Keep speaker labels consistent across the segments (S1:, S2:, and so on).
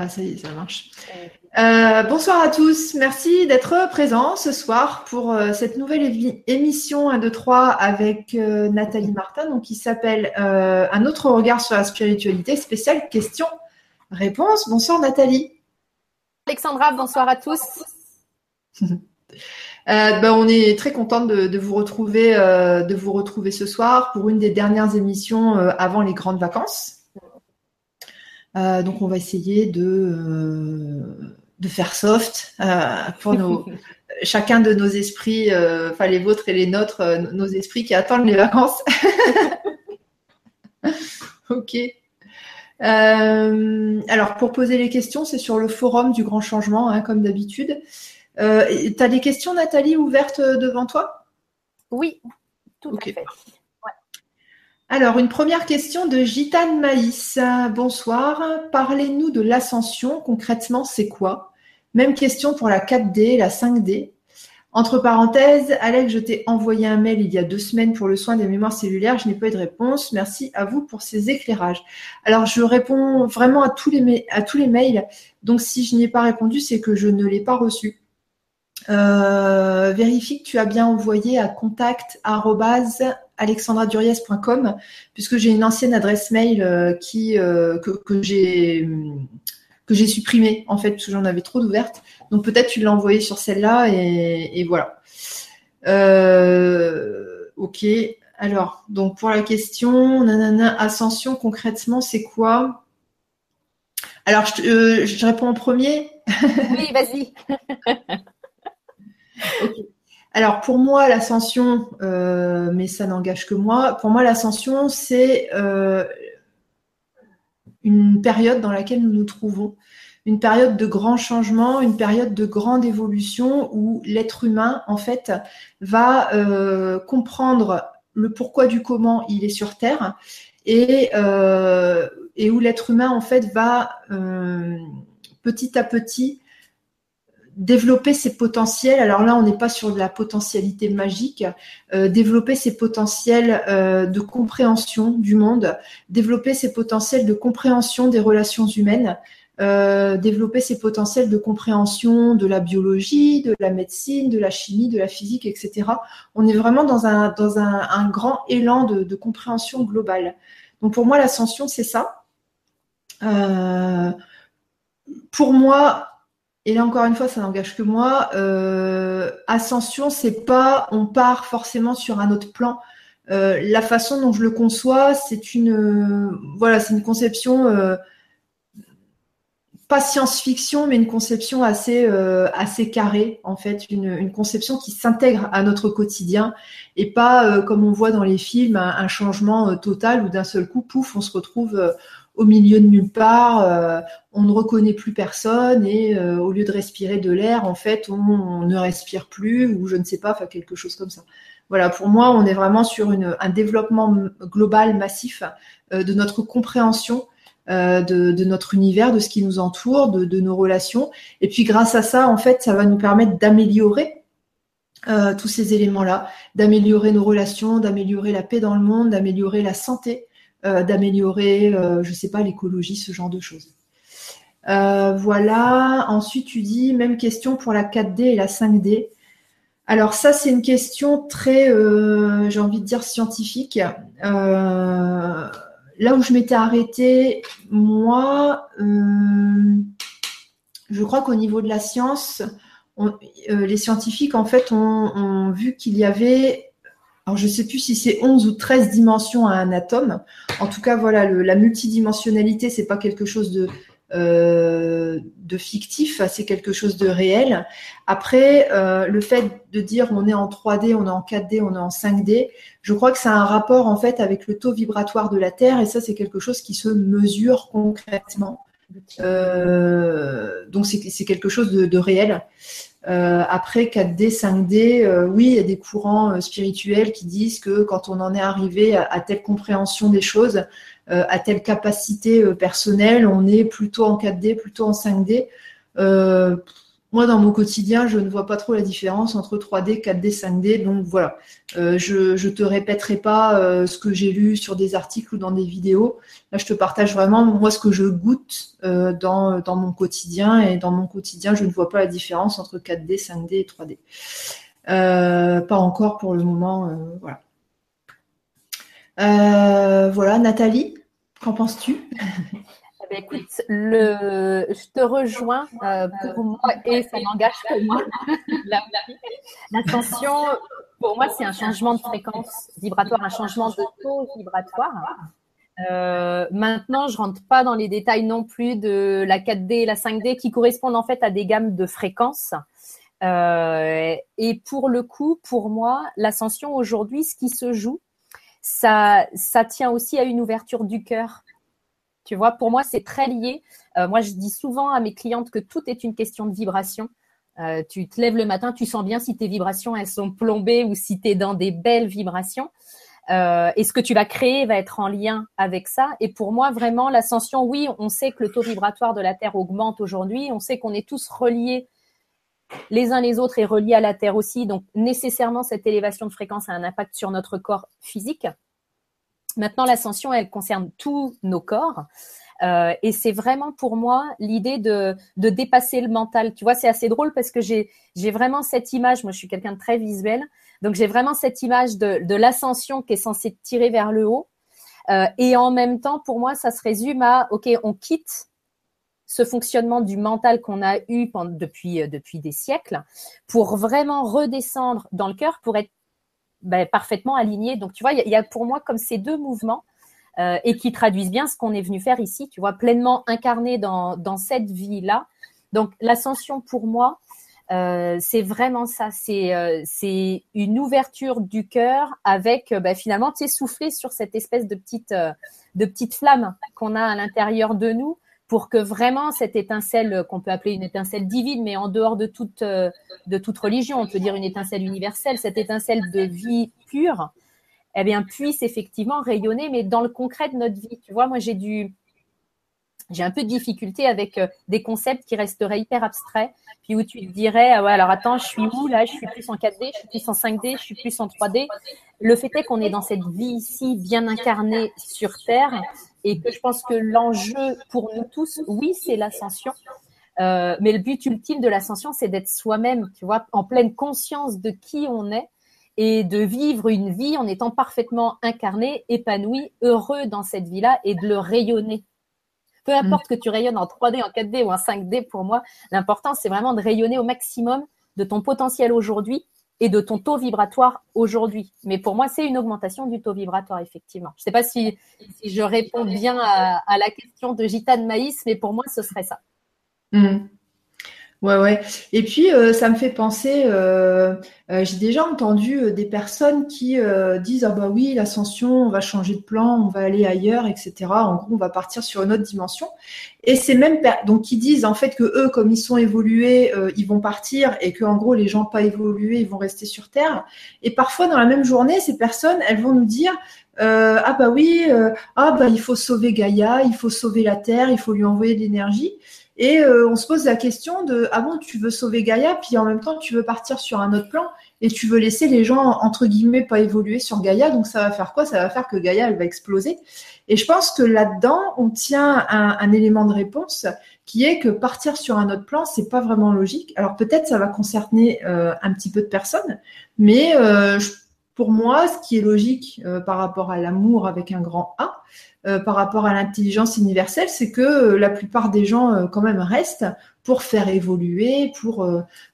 S1: Ah, ça y est, ça marche. Euh, bonsoir à tous. Merci d'être présents ce soir pour euh, cette nouvelle émission 1, 2, 3 avec euh, Nathalie Martin, donc qui s'appelle Un autre regard sur la spiritualité, spéciale question-réponse. Bonsoir Nathalie.
S2: Alexandra, bonsoir à tous.
S1: Ben, on est très contente de, vous retrouver, de vous retrouver ce soir pour une des dernières émissions avant les grandes vacances. Euh, donc, on va essayer de, euh, de faire soft euh, pour nos, chacun de nos esprits, enfin les vôtres et les nôtres, nos esprits qui attendent les vacances. ok. alors, pour poser les questions, c'est sur le forum du grand changement, hein, comme d'habitude. tu as des questions, Nathalie, ouvertes devant toi?
S2: Oui, tout à fait.
S1: Alors, une première question de Gitane Maïs. Bonsoir. Parlez-nous de l'ascension. Concrètement, c'est quoi? Même question pour la 4D, la 5D. Entre parenthèses, Alex, je t'ai envoyé un mail il y a deux semaines pour le soin des mémoires cellulaires. Je n'ai pas eu de réponse. Merci à vous pour ces éclairages. Alors, je réponds vraiment à tous les, mails. Donc, si je n'y ai pas répondu, c'est que je ne l'ai pas reçu. Euh, vérifie que tu as bien envoyé à contact alexandraduriez.com puisque j'ai une ancienne adresse mail euh, qui euh, que, j'ai que j'ai supprimée en fait parce que j'en avais trop d'ouvertes. Donc peut-être tu l'as envoyé sur celle-là et, voilà. ok. Alors donc pour la question, nanana, ascension concrètement c'est quoi? Alors je, je réponds en premier.
S2: Oui, vas-y.
S1: Alors pour moi, l'ascension, euh, mais ça n'engage que moi, pour moi, l'ascension, c'est euh, une période dans laquelle nous nous trouvons, une période de grand changement, une période de grande évolution où l'être humain, en fait, va euh, comprendre le pourquoi du comment il est sur Terre et, et où l'être humain, en fait, va petit à petit développer ses potentiels. Alors là, on n'est pas sur de la potentialité magique. Euh, développer ses potentiels euh, de compréhension du monde, développer ses potentiels de compréhension des relations humaines, euh, développer ses potentiels de compréhension de la biologie, de la médecine, de la chimie, de la physique, etc. On est vraiment dans un, dans un, grand élan de, de, compréhension globale. Donc pour moi, l'ascension, c'est ça. pour moi, et là encore une fois, ça n'engage que moi. Euh, ascension, c'est pas on part forcément sur un autre plan. Euh, la façon dont je le conçois, c'est une voilà, c'est une conception euh, pas science-fiction, mais une conception assez assez carrée en fait, une, conception qui s'intègre à notre quotidien et pas comme on voit dans les films un changement total où d'un seul coup, pouf, on se retrouve au milieu de nulle part, euh, on ne reconnaît plus personne et euh, au lieu de respirer de l'air, en fait, on, ne respire plus ou je ne sais pas, enfin quelque chose comme ça. Voilà, pour moi, on est vraiment sur un développement global massif euh, de notre compréhension de, notre univers, de ce qui nous entoure, de, nos relations. Et puis grâce à ça, en fait, ça va nous permettre d'améliorer tous ces éléments-là, d'améliorer nos relations, d'améliorer la paix dans le monde, d'améliorer la santé, euh, d'améliorer, euh, je sais pas, l'écologie, ce genre de choses. Euh, voilà. Ensuite, tu dis même question pour la 4D et la 5D. Alors ça, c'est une question très, j'ai envie de dire, scientifique. là où je m'étais arrêtée, moi, je crois qu'au niveau de la science, les scientifiques, en fait, ont vu qu'il y avait alors, je ne sais plus si c'est 11 ou 13 dimensions à un atome. En tout cas, voilà, la multidimensionnalité, c'est pas quelque chose de, euh, de fictif, c'est quelque chose de réel. Après, euh, le fait de dire on est en 3D, on est en 4D, on est en 5D, je crois que ça a un rapport en fait avec le taux vibratoire de la Terre et ça c'est quelque chose qui se mesure concrètement. Euh, donc c'est quelque chose de réel. Euh, après 4D, 5D, euh, oui, il y a des courants euh, spirituels qui disent que quand on en est arrivé à, telle compréhension des choses, à telle capacité personnelle, on est plutôt en 4D, plutôt en 5D. Moi, dans mon quotidien, je ne vois pas trop la différence entre 3D, 4D, 5D. Donc voilà, euh, je ne te répéterai pas euh, ce que j'ai lu sur des articles ou dans des vidéos. Là, je te partage vraiment moi ce que je goûte euh, dans, dans mon quotidien. Et dans mon quotidien, je ne vois pas la différence entre 4D, 5D et 3D. pas encore pour le moment. voilà. voilà, Nathalie, qu'en penses-tu?
S2: ben, écoute, le, je te rejoins euh, pour moi et ça n'engage que moi. L'ascension, pour moi, c'est un changement de fréquence vibratoire, un changement de taux vibratoire. Euh, maintenant, je rentre pas dans les détails non plus de la 4D et la 5D qui correspondent en fait à des gammes de fréquences. Euh, et pour le coup, pour moi, l'ascension aujourd'hui, ce qui se joue, ça, ça tient aussi à une ouverture du cœur tu vois, pour moi, c'est très lié. Euh, moi, je dis souvent à mes clientes que tout est une question de vibration. Euh, tu te lèves le matin, tu sens bien si tes vibrations, elles sont plombées ou si tu es dans des belles vibrations. Euh, et ce que tu vas créer va être en lien avec ça. Et pour moi, vraiment, l'ascension, oui, on sait que le taux vibratoire de la Terre augmente aujourd'hui. On sait qu'on est tous reliés les uns les autres et reliés à la Terre aussi. Donc, nécessairement, cette élévation de fréquence a un impact sur notre corps physique. Maintenant, l'ascension, elle concerne tous nos corps. Euh, et c'est vraiment pour moi l'idée de, de, dépasser le mental. Tu vois, c'est assez drôle parce que j'ai vraiment cette image. Moi, je suis quelqu'un de très visuel. Donc, j'ai vraiment cette image de, de l'ascension qui est censée tirer vers le haut. Euh, et en même temps, pour moi, ça se résume à, OK, on quitte ce fonctionnement du mental qu'on a eu depuis, euh, depuis des siècles pour vraiment redescendre dans le cœur, pour être ben, parfaitement aligné. Donc, tu vois, il y, a pour moi comme ces deux mouvements euh, et qui traduisent bien ce qu'on est venu faire ici, tu vois, pleinement incarné dans, dans cette vie-là. Donc, l'ascension pour moi, euh, c'est vraiment ça. C'est euh, c'est une ouverture du cœur avec ben, finalement, tu sais, souffler sur cette espèce de petite de petite flamme qu'on a à l'intérieur de nous pour que vraiment cette étincelle qu'on peut appeler une étincelle divine, mais en dehors de toute, euh, de toute religion, on peut dire une étincelle universelle, cette étincelle de vie pure, eh bien, puisse effectivement rayonner, mais dans le concret de notre vie. Tu vois, moi, j'ai du, j'ai un peu de difficulté avec euh, des concepts qui resteraient hyper abstraits, puis où tu te dirais, ah ouais, alors attends, je suis où là Je suis plus en 4D, je suis plus en 5D, je suis plus en 3D. Le fait est qu'on est dans cette vie ici, bien incarnée sur Terre, et que je pense que l'enjeu pour nous tous, oui, c'est l'ascension. Euh, mais le but ultime de l'ascension, c'est d'être soi-même, tu vois, en pleine conscience de qui on est et de vivre une vie en étant parfaitement incarné, épanoui, heureux dans cette vie-là et de le rayonner. Peu importe que tu rayonnes en 3D, en 4D ou en 5D, pour moi, l'important, c'est vraiment de rayonner au maximum de ton potentiel aujourd'hui et de ton taux vibratoire aujourd'hui. Mais pour moi, c'est une augmentation du taux vibratoire, effectivement. Je ne sais pas si, je réponds bien à, la question de Gitane Maïs, mais pour moi, ce serait ça.
S1: Mmh. Ouais, ouais. Et puis, euh, ça me fait penser, euh, euh, j'ai déjà entendu des personnes qui disent Ah, bah oui, l'ascension, on va changer de plan, on va aller ailleurs, etc. En gros, on va partir sur une autre dimension. Et c'est même, donc, qui disent en fait que eux, comme ils sont évolués, ils vont partir et que, en gros, les gens pas évolués, ils vont rester sur Terre. Et parfois, dans la même journée, ces personnes, elles vont nous dire Ah, bah oui, ah, bah il faut sauver Gaïa, il faut sauver la Terre, il faut lui envoyer de l'énergie. Et euh, on se pose la question de ah bon, tu veux sauver Gaïa, puis en même temps tu veux partir sur un autre plan et tu veux laisser les gens entre guillemets pas évoluer sur Gaïa, donc ça va faire quoi? Ça va faire que Gaïa elle va exploser. Et je pense que là-dedans on tient un, élément de réponse qui est que partir sur un autre plan c'est pas vraiment logique. Alors peut-être ça va concerner euh, un petit peu de personnes, mais euh, pour moi ce qui est logique par rapport à l'amour avec un grand A, euh, par rapport à l'intelligence universelle, c'est que euh, la plupart des gens euh, quand même restent pour faire évoluer, pour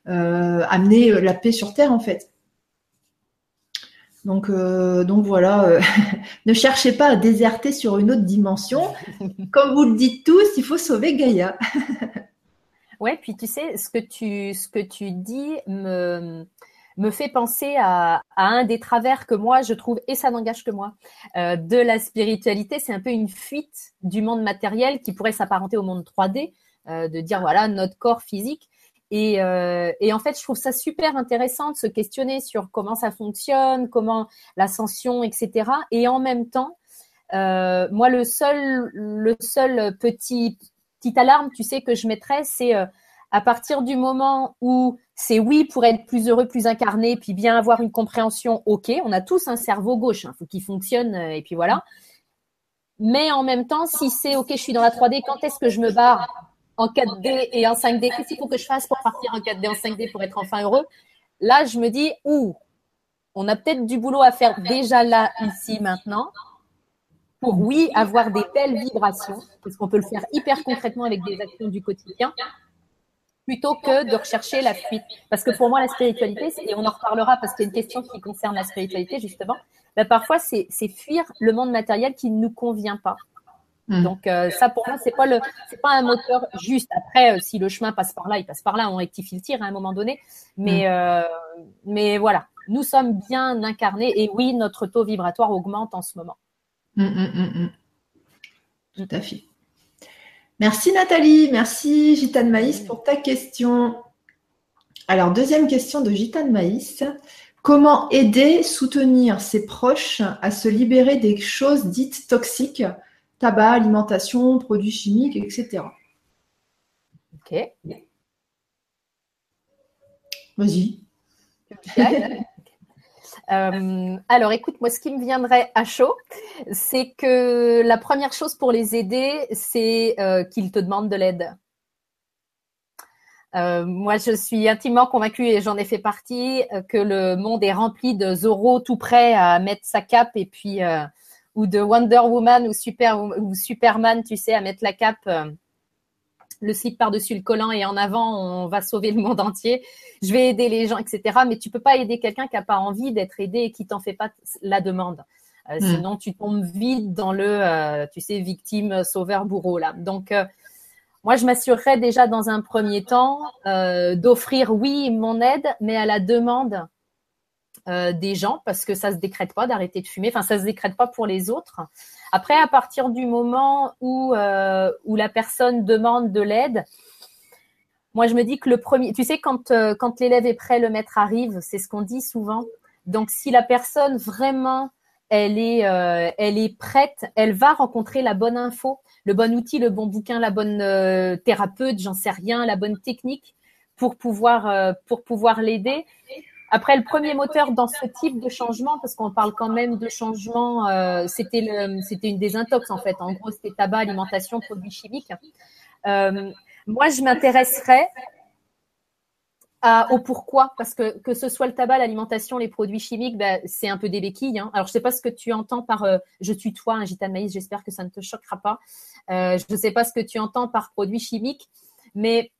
S1: amener la paix sur Terre en fait. Donc, donc voilà, ne cherchez pas à déserter sur une autre dimension. Comme vous le dites tous, il faut sauver Gaïa.
S2: ouais, puis tu sais, ce que tu, ce que tu dis me, me fait penser à, un des travers que moi je trouve, et ça n'engage que moi, euh, de la spiritualité. C'est un peu une fuite du monde matériel qui pourrait s'apparenter au monde 3D, euh, de dire voilà notre corps physique. Et, euh, et, en fait, je trouve ça super intéressant de se questionner sur comment ça fonctionne, comment l'ascension, etc. Et en même temps, moi, le seul, le seul petit petite alarme, tu sais, que je mettrais, c'est À partir du moment où c'est oui pour être plus heureux, plus incarné, puis bien avoir une compréhension, ok, on a tous un cerveau gauche, il hein, faut qu'il fonctionne, euh, et puis voilà. Mais en même temps, si c'est ok, je suis dans la 3D, quand est-ce que je me barre en 4D et en 5D Qu'est-ce qu'il faut que je fasse pour partir en 4D, en 5D pour être enfin heureux? Là, je me dis, ouh, on a peut-être du boulot à faire déjà là, ici, maintenant, pour oui, avoir des belles vibrations, parce qu'on peut le faire hyper concrètement avec des actions du quotidien, plutôt que de rechercher la fuite. Parce que pour moi, la spiritualité, et on en reparlera parce qu'il y a une question qui concerne la spiritualité, justement, bah, parfois, c'est fuir le monde matériel qui ne nous convient pas. Hmm. Donc euh, ça pour moi c'est pas le c'est pas un moteur juste. Après euh, si le chemin passe par là, il passe par là, on rectifie le tir à un moment donné. Mais hmm. euh, mais voilà, nous sommes bien incarnés et oui notre taux vibratoire augmente en ce moment.
S1: Hmm, Tout à fait. Merci Nathalie, merci Gitane Maïs pour ta question. Alors, deuxième question de Gitane Maïs. Comment aider, soutenir ses proches à se libérer des choses dites toxiques, tabac, alimentation, produits chimiques, etc.
S2: Ok.
S1: Vas-y.
S2: Euh, alors, écoute, moi, ce qui me viendrait à chaud, c'est que la première chose pour les aider, c'est euh, qu'ils te demandent de l'aide. Euh, moi, je suis intimement convaincue, et j'en ai fait partie, que le monde est rempli de Zorro tout prêt à mettre sa cape et puis ou de Wonder Woman ou, ou Superman, tu sais, à mettre la cape le slip par-dessus le collant et en avant, on va sauver le monde entier. Je vais aider les gens, etc. Mais tu peux pas aider quelqu'un qui n'a pas envie d'être aidé et qui t'en fait pas la demande. Euh, hmm. Sinon, tu tombes vite dans le, euh, tu sais, victime, sauveur, bourreau là. Donc, euh, moi, je m'assurerais déjà dans un premier temps d'offrir, oui, mon aide, mais à la demande des gens, parce que ça se décrète pas d'arrêter de fumer. Enfin, ça se décrète pas pour les autres. Après, à partir du moment où, euh, la personne demande de l'aide, moi, je me dis que le premier, tu sais, quand, euh, quand l'élève est prêt, le maître arrive, c'est ce qu'on dit souvent. Donc, si la personne vraiment, elle est, euh, prête, elle va rencontrer la bonne info, le bon outil, le bon bouquin, la bonne thérapeute, j'en sais rien, la bonne technique pour pouvoir l'aider. Après, le premier moteur dans ce type de changement, parce qu'on parle quand même de changement, euh, c'était une désintox en fait. En gros, c'était tabac, alimentation, produits chimiques. Euh, moi, je m'intéresserais au pourquoi, parce que que ce soit le tabac, l'alimentation, les produits chimiques, ben, c'est un peu des béquilles. Hein. Alors, je sais pas ce que tu entends par euh, je tutoie un gitane maïs. J'espère que ça ne te choquera pas. je ne sais pas ce que tu entends par produits chimiques, mais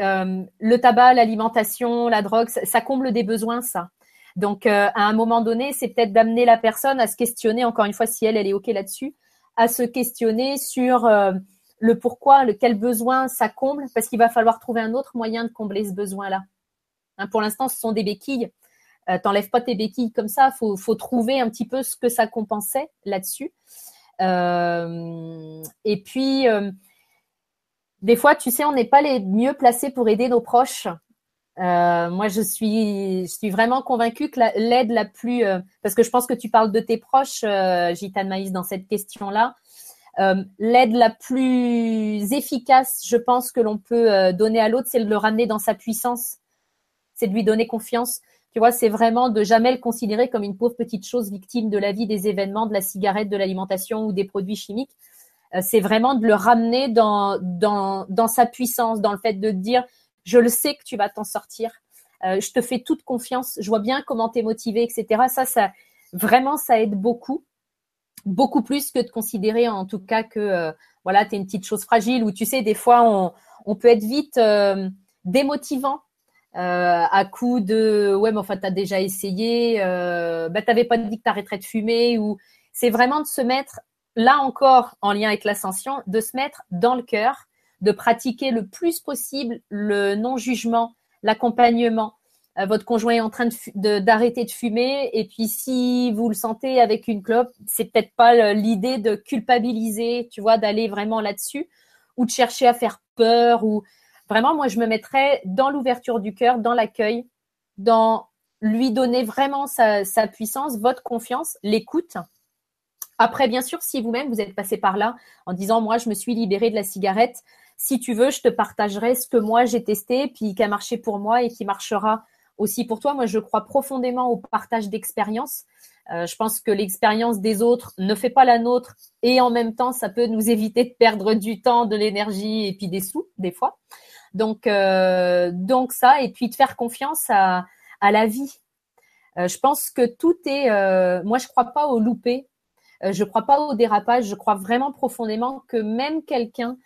S2: euh, le tabac, l'alimentation, la drogue, ça, comble des besoins, ça. Donc, euh, à un moment donné, c'est peut-être d'amener la personne à se questionner, encore une fois, si elle, elle est OK là-dessus, à se questionner sur euh, le pourquoi, le quel besoin ça comble, parce qu'il va falloir trouver un autre moyen de combler ce besoin-là. Hein, pour l'instant, ce sont des béquilles. T'enlèves pas tes béquilles comme ça. Faut, faut trouver un petit peu ce que ça compensait là-dessus. et puis, des fois, tu sais, on n'est pas les mieux placés pour aider nos proches. Euh, moi, je suis, vraiment convaincue que l'aide la, plus, euh, parce que je pense que tu parles de tes proches, euh, Gitane Maïs, dans cette question-là. Euh, l'aide la plus efficace, je pense, que l'on peut donner à l'autre, c'est de le ramener dans sa puissance. C'est de lui donner confiance. Tu vois, c'est vraiment de jamais le considérer comme une pauvre petite chose victime de la vie, des événements, de la cigarette, de l'alimentation ou des produits chimiques. Euh, c'est vraiment de le ramener dans, dans, dans sa puissance, dans le fait de dire, je le sais que tu vas t'en sortir, euh, je te fais toute confiance, je vois bien comment tu es motivé, etc. Ça, ça, vraiment, ça aide beaucoup, beaucoup plus que de considérer en tout cas que, euh, voilà, tu es une petite chose fragile, ou tu sais, des fois, on, on peut être vite démotivant. à coup de ouais mais enfin t'as déjà essayé bah t'avais pas dit que t'arrêterais de fumer ou c'est vraiment de se mettre là encore, en lien avec l'ascension, de se mettre dans le cœur, de pratiquer le plus possible le non-jugement, l'accompagnement. Euh, votre conjoint est en train d'arrêter de, fumer, et puis si vous le sentez avec une clope, c'est peut-être pas l'idée de culpabiliser, tu vois, d'aller vraiment là-dessus, ou de chercher à faire peur, ou vraiment, moi, je me mettrais dans l'ouverture du cœur, dans l'accueil, dans lui donner vraiment sa puissance, votre confiance, l'écoute, après, bien sûr, si vous-même vous êtes passé par là en disant moi je me suis libérée de la cigarette, Si tu veux, je te partagerai ce que moi j'ai testé, puis qui a marché pour moi et qui marchera aussi pour toi. Moi, je crois profondément au partage d'expérience. Euh, je pense que l'expérience des autres ne fait pas la nôtre et en même temps, ça peut nous éviter de perdre du temps, de l'énergie et puis des sous des fois. Donc, euh, donc ça, et puis de faire confiance à, à la vie. Euh, je pense que tout est. moi, je crois pas au loupé. Je crois pas au dérapage. Je crois vraiment profondément que même quelqu'un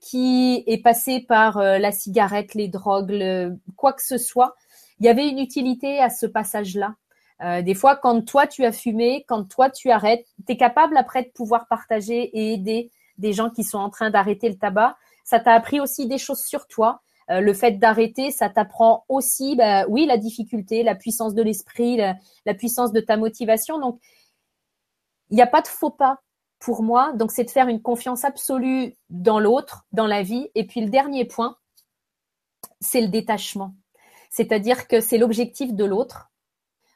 S2: qui est passé par la cigarette, les drogues, quoi que ce soit, il y avait une utilité à ce passage-là. Euh, des fois, quand toi tu as fumé, quand toi tu arrêtes, tu es capable après de pouvoir partager et aider des gens qui sont en train d'arrêter le tabac. Ça t'a appris aussi des choses sur toi. Euh, le fait d'arrêter, ça t'apprend aussi, bah, oui, la difficulté, la puissance de l'esprit, la, puissance de ta motivation. Donc, il n'y a pas de faux pas pour moi. Donc, c'est de faire une confiance absolue dans l'autre, dans la vie. Et puis, le dernier point, c'est le détachement. C'est-à-dire que c'est l'objectif de l'autre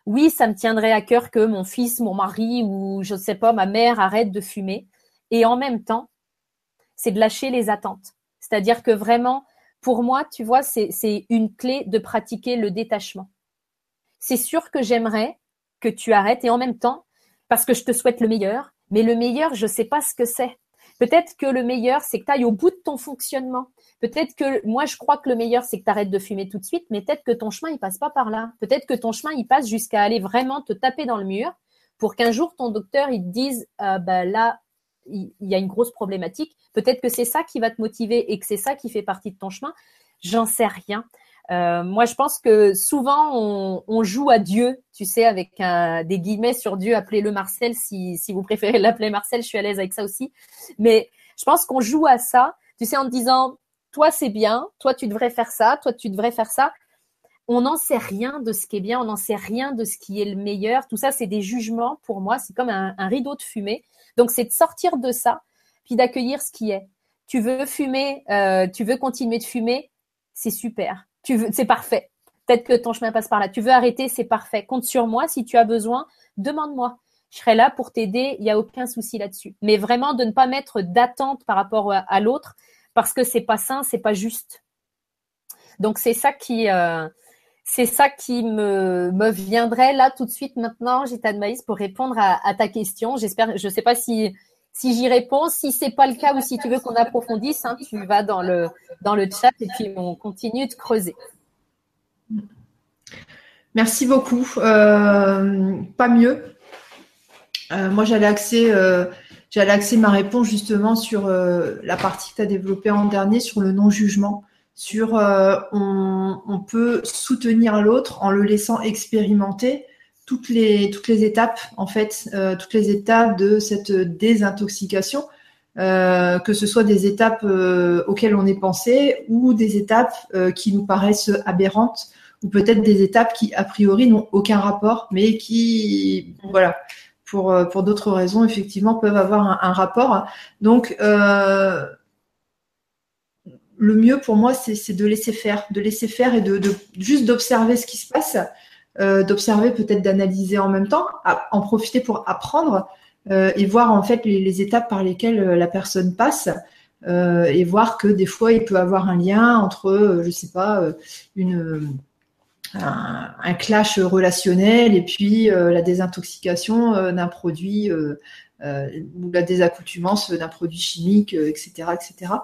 S2: oui, ça me tiendrait à cœur que mon fils, mon mari ou je ne sais pas, ma mère arrête de fumer. Et en même temps, c'est de lâcher les attentes. C'est-à-dire que vraiment, pour moi, tu vois, c'est une clé de pratiquer le détachement. C'est sûr que j'aimerais que tu arrêtes et en même temps, parce que je te souhaite le meilleur, mais le meilleur, je ne sais pas ce que c'est. Peut-être que le meilleur, c'est que tu ailles au bout de ton fonctionnement. Peut-être que moi, je crois que le meilleur, c'est que tu arrêtes de fumer tout de suite, mais peut-être que ton chemin, il passe pas par là. Peut-être que ton chemin, il passe jusqu'à aller vraiment te taper dans le mur pour qu'un jour, ton docteur, il te dise, euh, bah, là, il y a une grosse problématique. Peut-être que c'est ça qui va te motiver et que c'est ça qui fait partie de ton chemin. J'en sais rien. Euh, moi, je pense que souvent, on, joue à Dieu, tu sais, avec des guillemets sur Dieu, appelez-le Marcel si, si vous préférez l'appeler Marcel, je suis à l'aise avec ça aussi. Mais je pense qu'on joue à ça, tu sais, en te disant, toi c'est bien, toi tu devrais faire ça, toi tu devrais faire ça. On n'en sait rien de ce qui est bien, on n'en sait rien de ce qui est le meilleur. Tout ça, c'est des jugements pour moi, c'est comme un, rideau de fumée. Donc c'est de sortir de ça, puis d'accueillir ce qui est. Tu veux fumer, euh, tu veux continuer de fumer, c'est super. C'est parfait. Peut-être que ton chemin passe par là. Tu veux arrêter, c'est parfait. Compte sur moi. Si tu as besoin, demande-moi. Je serai là pour t'aider. Il n'y a aucun souci là-dessus. Mais vraiment de ne pas mettre d'attente par rapport à l'autre parce que c'est pas sain, c'est pas juste. Donc c'est ça qui euh, c'est ça qui me, viendrait là tout de suite maintenant, Gita de Maïs, pour répondre à, ta question. J'espère, je sais pas si si j'y réponds. Si c'est pas le cas ou si tu veux qu'on approfondisse, hein, tu vas dans le dans le chat et puis on continue de creuser.
S1: Merci beaucoup. Euh, pas mieux. Euh, moi, j'allais axer j'allais axer ma réponse justement sur euh, la partie que tu as développée en dernier, sur le non-jugement, sur euh, on, peut soutenir l'autre en le laissant expérimenter toutes les, toutes les étapes, en fait, euh, toutes les étapes de cette désintoxication, que ce soit des étapes auxquelles on est pensé ou des étapes qui nous paraissent aberrantes ou peut-être des étapes qui, a priori, n'ont aucun rapport, mais qui, voilà, pour, euh, pour d'autres raisons, effectivement, peuvent avoir un, rapport. Donc, euh, le mieux pour moi, c'est de laisser faire, de laisser faire et de, juste d'observer ce qui se passe, euh, d'observer peut-être d'analyser en même temps, en profiter pour apprendre et voir en fait les, étapes par lesquelles la personne passe. et voir que des fois il peut avoir un lien entre, je sais pas, une un, clash relationnel et puis euh, la désintoxication euh, d'un produit euh, ou la désaccoutumance d'un produit chimique, etc., etc.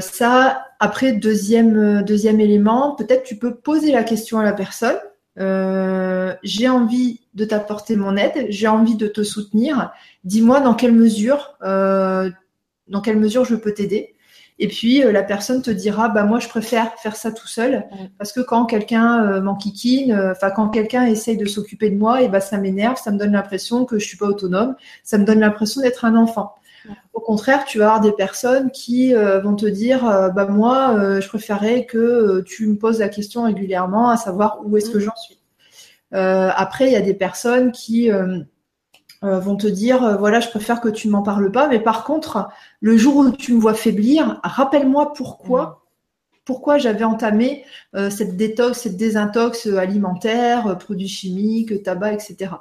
S1: ça, après deuxième deuxième élément, peut-être tu peux poser la question à la personne. J'ai envie de t'apporter mon aide, j'ai envie de te soutenir. Dis-moi dans quelle mesure, dans quelle mesure je peux t'aider. Et puis euh, la personne te dira bah moi je préfère faire ça tout seul parce que quand quelqu'un euh, m'enquiquine, euh, enfin quand quelqu'un essaye de s'occuper de moi, et bah ça m'énerve, ça me donne l'impression que je suis pas autonome, ça me donne l'impression d'être un enfant. Au contraire, tu vas avoir des personnes qui vont te dire bah moi je préférerais que tu me poses la question régulièrement à savoir où est-ce que j'en suis. après, il y a des personnes qui euh, vont te dire euh, voilà, je préfère que tu m'en parles pas, mais par contre, le jour où tu me vois faiblir, rappelle-moi pourquoi pourquoi j'avais entamé euh, cette détox, cette désintox alimentaire, euh, produits chimiques, tabac, etc.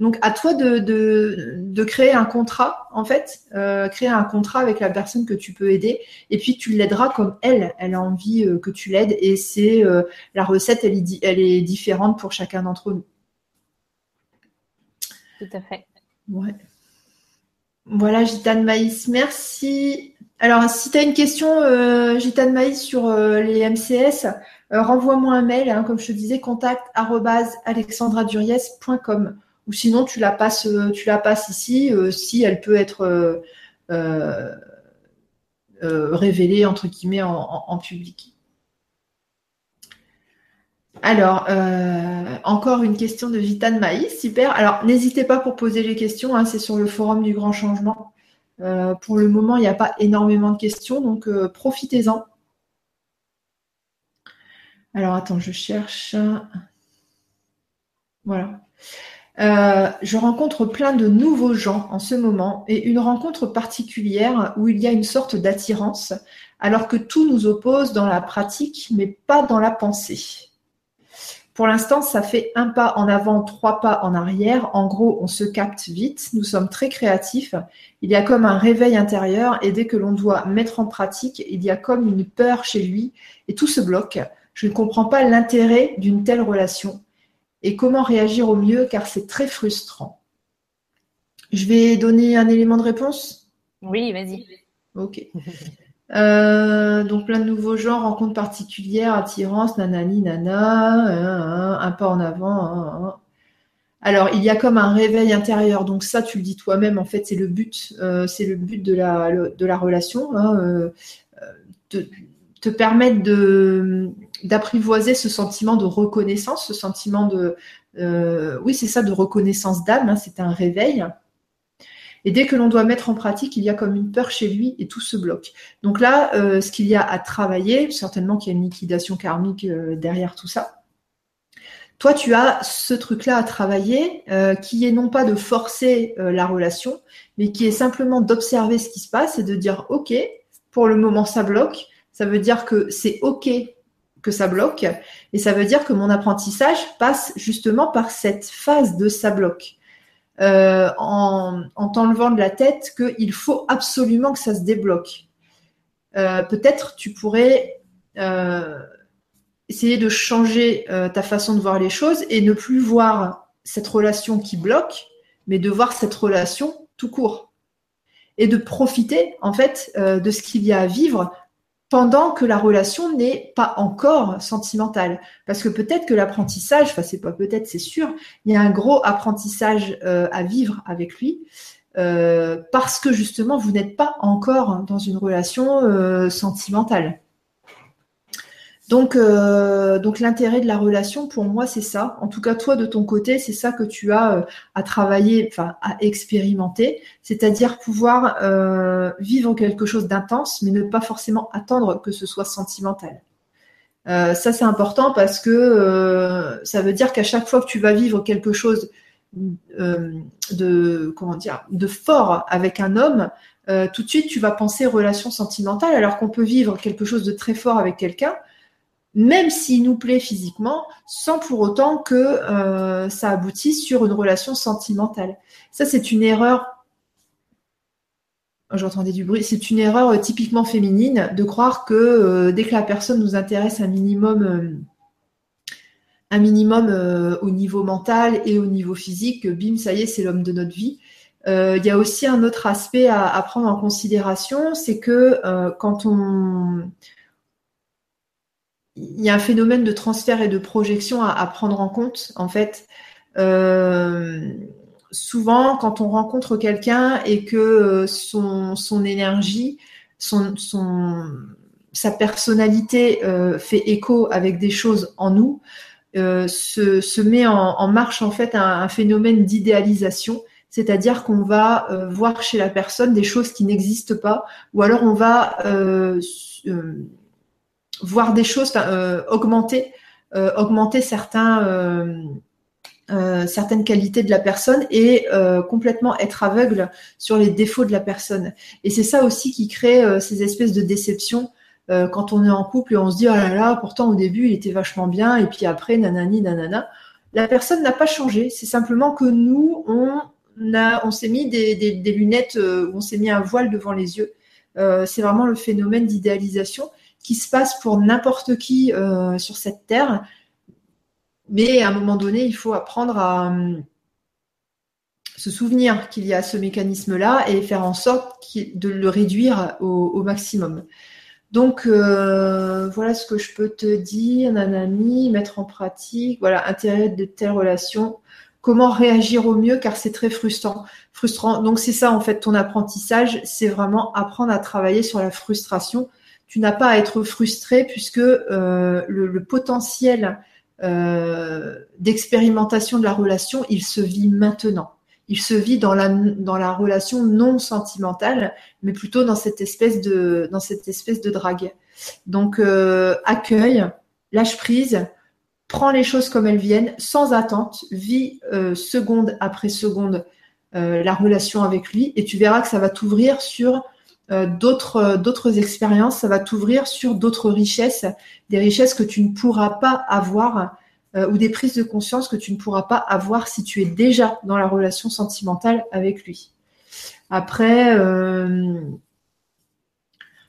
S1: Donc à toi de, de, créer un contrat, en fait, euh, créer un contrat avec la personne que tu peux aider, et puis tu l'aideras comme elle, elle a envie que tu l'aides, et c'est la recette, elle est, elle est différente pour chacun d'entre nous.
S2: Tout à fait.
S1: Ouais. Voilà, Gitane Maïs, merci. Alors, si tu as une question, euh, Gitane Maïs, sur euh, les MCS, euh, renvoie-moi un mail, hein, comme je te disais, contact alexandraduriez.com. Ou sinon, tu la passes, euh, ici, si elle peut être révélée, entre guillemets, en public. Alors, encore une question de Gitane Maïs, super. Alors, n'hésitez pas pour poser les questions, hein, c'est sur le forum du Grand Changement. Euh, pour le moment, il n'y a pas énormément de questions, donc euh, profitez-en. Alors, attends, je cherche. Voilà. je rencontre plein de nouveaux gens en ce moment et une rencontre particulière où il y a une sorte d'attirance, alors que tout nous oppose dans la pratique, mais pas dans la pensée. Pour l'instant, ça fait un pas en avant, trois pas en arrière. En gros, on se capte vite. Nous sommes très créatifs. Il y a comme un réveil intérieur et dès que l'on doit mettre en pratique, il y a comme une peur chez lui et tout se bloque. Je ne comprends pas l'intérêt d'une telle relation et comment réagir au mieux car c'est très frustrant. Je vais donner un élément de réponse?
S2: Oui, vas-y.
S1: Ok. Euh, donc plein de nouveaux genres, rencontres particulières, attirance, nanani, nana, un pas en avant. Alors il y a comme un réveil intérieur, donc ça tu le dis toi-même, en fait c'est le but, euh, c'est le but de la, relation, hein, euh, te, permettre d'apprivoiser ce sentiment de reconnaissance, ce sentiment de, oui c'est ça, de reconnaissance d'âme, hein, c'est un réveil. Et dès que l'on doit mettre en pratique, il y a comme une peur chez lui et tout se bloque. Donc là, euh, ce qu'il y a à travailler, certainement qu'il y a une liquidation karmique euh, derrière tout ça. Toi, tu as ce truc-là à travailler, euh, qui est non pas de forcer la relation, mais qui est simplement d'observer ce qui se passe et de dire, OK, pour le moment, ça bloque. Ça veut dire que c'est OK que ça bloque. Et ça veut dire que mon apprentissage passe justement par cette phase de ça bloque. Euh, en, t'enlevant de la tête qu'il faut absolument que ça se débloque. Euh, peut-être tu pourrais euh, essayer de changer ta façon de voir les choses et ne plus voir cette relation qui bloque, mais de voir cette relation tout court et de profiter en fait de ce qu'il y a à vivre pendant que la relation n'est pas encore sentimentale. Parce que peut-être que l'apprentissage, enfin c'est pas peut-être, c'est sûr, il y a un gros apprentissage euh, à vivre avec lui. Euh, parce que justement, vous n'êtes pas encore dans une relation euh, sentimentale. Donc, euh, donc l'intérêt de la relation, pour moi, c'est ça. En tout cas, toi, de ton côté, c'est ça que tu as euh, à travailler, enfin, à expérimenter, c'est-à-dire pouvoir euh, vivre quelque chose d'intense, mais ne pas forcément attendre que ce soit sentimental. ça, c'est important parce que ça veut dire qu'à chaque fois que tu vas vivre quelque chose de comment dire de fort avec un homme, tout de suite tu vas penser relation sentimentale, alors qu'on peut vivre quelque chose de très fort avec quelqu'un même s'il nous plaît physiquement, sans pour autant que euh, ça aboutisse sur une relation sentimentale. Ça, c'est une erreur. J'entendais du bruit. C'est une erreur euh, typiquement féminine de croire que euh, dès que la personne nous intéresse un minimum, un minimum au niveau mental et au niveau physique, bim, ça y est, c'est l'homme de notre vie. Il y a aussi un autre aspect à prendre en considération, c'est que quand on il y a un phénomène de transfert et de projection à, prendre en compte. En fait, euh, souvent, quand on rencontre quelqu'un et que euh, son, énergie, son, sa personnalité euh, fait écho avec des choses en nous, se, met en, marche en fait un, phénomène d'idéalisation. C'est-à-dire qu'on va voir chez la personne des choses qui n'existent pas, ou alors on va voir des choses, euh, augmenter, euh, augmenter certains, euh, certaines qualités de la personne et complètement être aveugle sur les défauts de la personne. Et c'est ça aussi qui crée ces espèces de déceptions quand on est en couple et on se dit oh là là, pourtant au début il était vachement bien et puis après nanani nanana. La personne n'a pas changé. C'est simplement que nous on a, on s'est mis des, des, lunettes, on s'est mis un voile devant les yeux. c'est vraiment le phénomène d'idéalisation qui se passe pour n'importe qui sur cette terre. Mais à un moment donné, il faut apprendre à se souvenir qu'il y a ce mécanisme-là et faire en sorte de le réduire au, maximum. Donc euh, voilà ce que je peux te dire, Nanami, mettre en pratique, voilà, intérêt de telles relations, comment réagir au mieux car c'est très frustrant. Frustrant. Donc c'est ça en fait ton apprentissage, c'est vraiment apprendre à travailler sur la frustration. Tu n'as pas à être frustré puisque euh, le, potentiel euh, d'expérimentation de la relation, il se vit maintenant il se vit dans la, dans la relation non sentimentale, mais plutôt dans cette espèce de, dans cette espèce de drague. Donc, euh, accueille, lâche prise, prends les choses comme elles viennent, sans attente, vis euh, seconde après seconde la relation avec lui, et tu verras que ça va t'ouvrir sur d'autres d'autres expériences, ça va t'ouvrir sur d'autres richesses, des richesses que tu ne pourras pas avoir euh, ou des prises de conscience que tu ne pourras pas avoir si tu es déjà dans la relation sentimentale avec lui. Après, euh,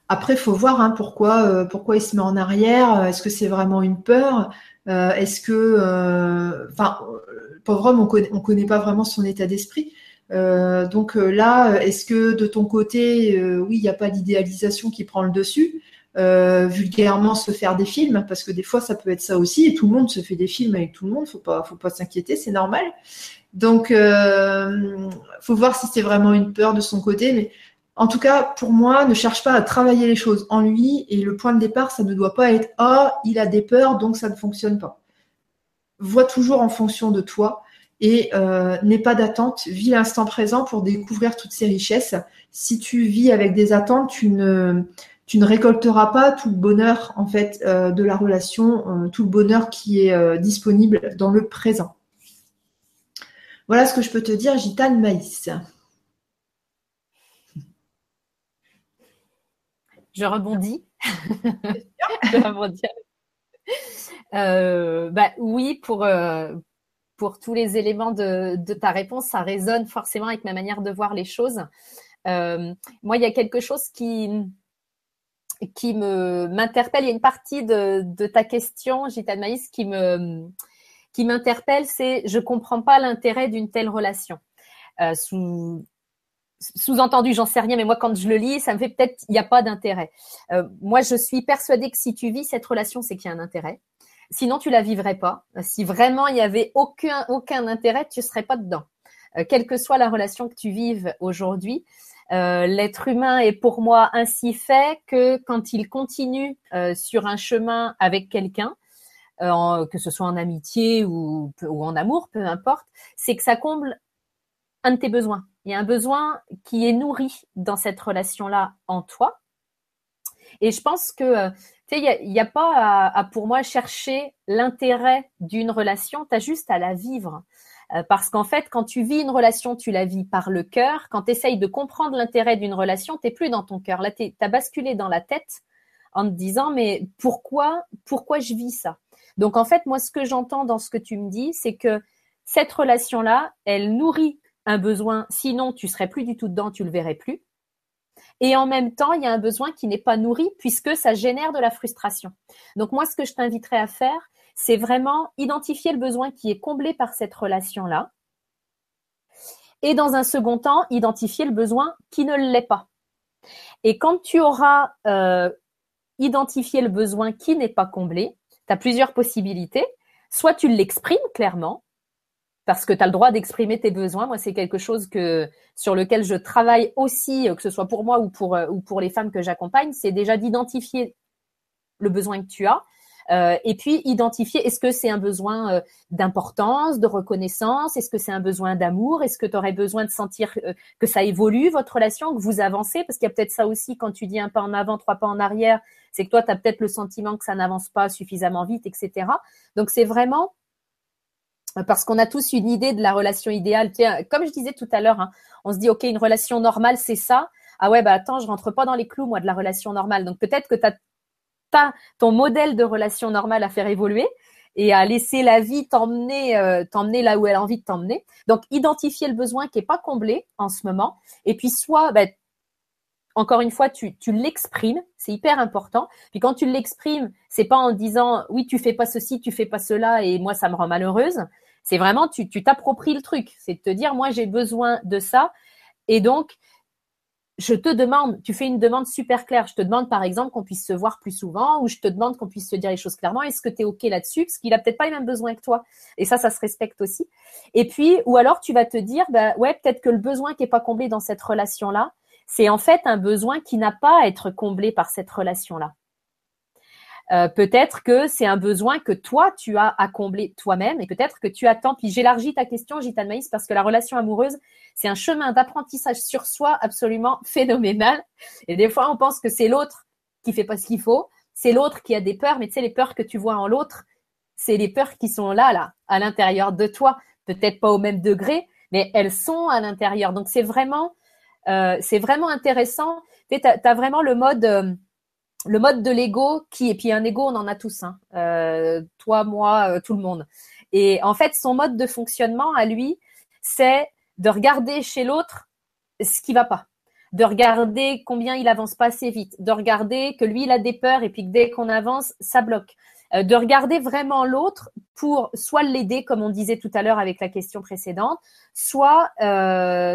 S1: après, faut voir hein, pourquoi, euh, pourquoi il se met en arrière. Est-ce que c'est vraiment une peur? Est-ce que, enfin, pauvre homme, on connaît, on connaît pas vraiment son état d'esprit. Donc là, est-ce que de ton côté, oui, il n'y a pas d'idéalisation qui prend le dessus euh, vulgairement se faire des films, parce que des fois ça peut être ça aussi, et tout le monde se fait des films avec tout le monde, faut pas, faut pas s'inquiéter, c'est normal. Donc, euh, faut voir si c'est vraiment une peur de son côté, mais en tout cas, pour moi, ne cherche pas à travailler les choses en lui, et le point de départ, ça ne doit pas être ah, il a des peurs, donc ça ne fonctionne pas. Vois toujours en fonction de toi et euh, n'aie pas d'attente, vis l'instant présent pour découvrir toutes ces richesses. Si tu vis avec des attentes, tu ne, tu ne récolteras pas tout le bonheur en fait euh, de la relation, euh, tout le bonheur qui est disponible dans le présent. Voilà ce que je peux te dire, Gitane Maïs.
S2: Je rebondis. je rebondis. bah, oui, pour, pour tous les éléments de, ta réponse, ça résonne forcément avec ma manière de voir les choses. moi, il y a quelque chose qui, me m'interpelle. Il y a une partie de, ta question, Gita Maïs, qui me m'interpelle, c'est je comprends pas l'intérêt d'une telle relation. Euh, sous sous-entendu, j'en sais rien, mais moi quand je le lis, ça me fait peut-être il n'y a pas d'intérêt. Euh, moi, je suis persuadée que si tu vis cette relation, c'est qu'il y a un intérêt. Sinon, tu la vivrais pas. Si vraiment il y avait aucun aucun intérêt, tu serais pas dedans. Euh, quelle que soit la relation que tu vives aujourd'hui, euh, l'être humain est pour moi ainsi fait que quand il continue euh, sur un chemin avec quelqu'un, que ce soit en amitié ou, ou en amour, peu importe, c'est que ça comble un de tes besoins. Il y a un besoin qui est nourri dans cette relation-là en toi. Et je pense que, tu sais, il n'y a, pas à, à, pour moi, chercher l'intérêt d'une relation, tu as juste à la vivre. Euh, parce qu'en fait, quand tu vis une relation, tu la vis par le cœur. Quand tu essayes de comprendre l'intérêt d'une relation, tu plus dans ton cœur. Là, tu as basculé dans la tête en te disant, mais pourquoi, pourquoi je vis ça? Donc, en fait, moi, ce que j'entends dans ce que tu me dis, c'est que cette relation-là, elle nourrit un besoin. Sinon, tu serais plus du tout dedans, tu le verrais plus. Et en même temps, il y a un besoin qui n'est pas nourri puisque ça génère de la frustration. Donc moi, ce que je t'inviterais à faire, c'est vraiment identifier le besoin qui est comblé par cette relation-là. Et dans un second temps, identifier le besoin qui ne l'est pas. Et quand tu auras euh, identifié le besoin qui n'est pas comblé, tu as plusieurs possibilités. Soit tu l'exprimes clairement, parce que tu as le droit d'exprimer tes besoins. Moi, c'est quelque chose que sur lequel je travaille aussi, que ce soit pour moi ou pour, ou pour les femmes que j'accompagne, c'est déjà d'identifier le besoin que tu as euh, et puis identifier est-ce que c'est un besoin euh, d'importance, de reconnaissance, est-ce que c'est un besoin d'amour, est-ce que tu aurais besoin de sentir euh, que ça évolue votre relation, que vous avancez, parce qu'il y a peut-être ça aussi quand tu dis un pas en avant, trois pas en arrière, c'est que toi tu as peut-être le sentiment que ça n'avance pas suffisamment vite, etc. Donc c'est vraiment parce qu'on a tous une idée de la relation idéale. Comme je disais tout à l'heure, hein, on se dit, OK, une relation normale, c'est ça. Ah ouais, bah attends, je rentre pas dans les clous, moi, de la relation normale. Donc peut-être que tu as ton modèle de relation normale à faire évoluer et à laisser la vie t'emmener euh, t'emmener là où elle a envie de t'emmener. Donc identifier le besoin qui est pas comblé en ce moment et puis soit ben, encore une fois, tu, tu l'exprimes, c'est hyper important. Puis quand tu l'exprimes, c'est pas en disant oui, tu fais pas ceci, tu fais pas cela et moi ça me rend malheureuse. C'est vraiment tu t'appropries le truc, c'est de te dire moi j'ai besoin de ça et donc je te demande, tu fais une demande super claire. Je te demande par exemple qu'on puisse se voir plus souvent ou je te demande qu'on puisse se dire les choses clairement. Est-ce que tu es OK là-dessus? Parce qu'il a peut-être pas les mêmes besoins que toi. Et ça, ça se respecte aussi. Et puis, ou alors tu vas te dire, bah ouais, peut-être que le besoin qui est pas comblé dans cette relation-là, c'est en fait un besoin qui n'a pas à être comblé par cette relation-là. Euh, peut-être que c'est un besoin que toi, tu as à combler toi-même et peut-être que tu attends. Puis j'élargis ta question, Gitane Maïs, parce que la relation amoureuse, c'est un chemin d'apprentissage sur soi absolument phénoménal. Et des fois, on pense que c'est l'autre qui fait pas ce qu'il faut, c'est l'autre qui a des peurs, mais tu sais, les peurs que tu vois en l'autre, c'est les peurs qui sont là, là, à l'intérieur de toi. Peut-être pas au même degré, mais elles sont à l'intérieur. Donc c'est vraiment, euh, c'est vraiment intéressant. Tu as, vraiment le mode. Euh, le mode de l'ego qui et puis un ego on en a tous hein. euh, toi moi tout le monde et en fait son mode de fonctionnement à lui c'est de regarder chez l'autre ce qui va pas de regarder combien il avance pas assez vite de regarder que lui il a des peurs et puis que dès qu'on avance ça bloque euh, de regarder vraiment l'autre pour soit l'aider comme on disait tout à l'heure avec la question précédente soit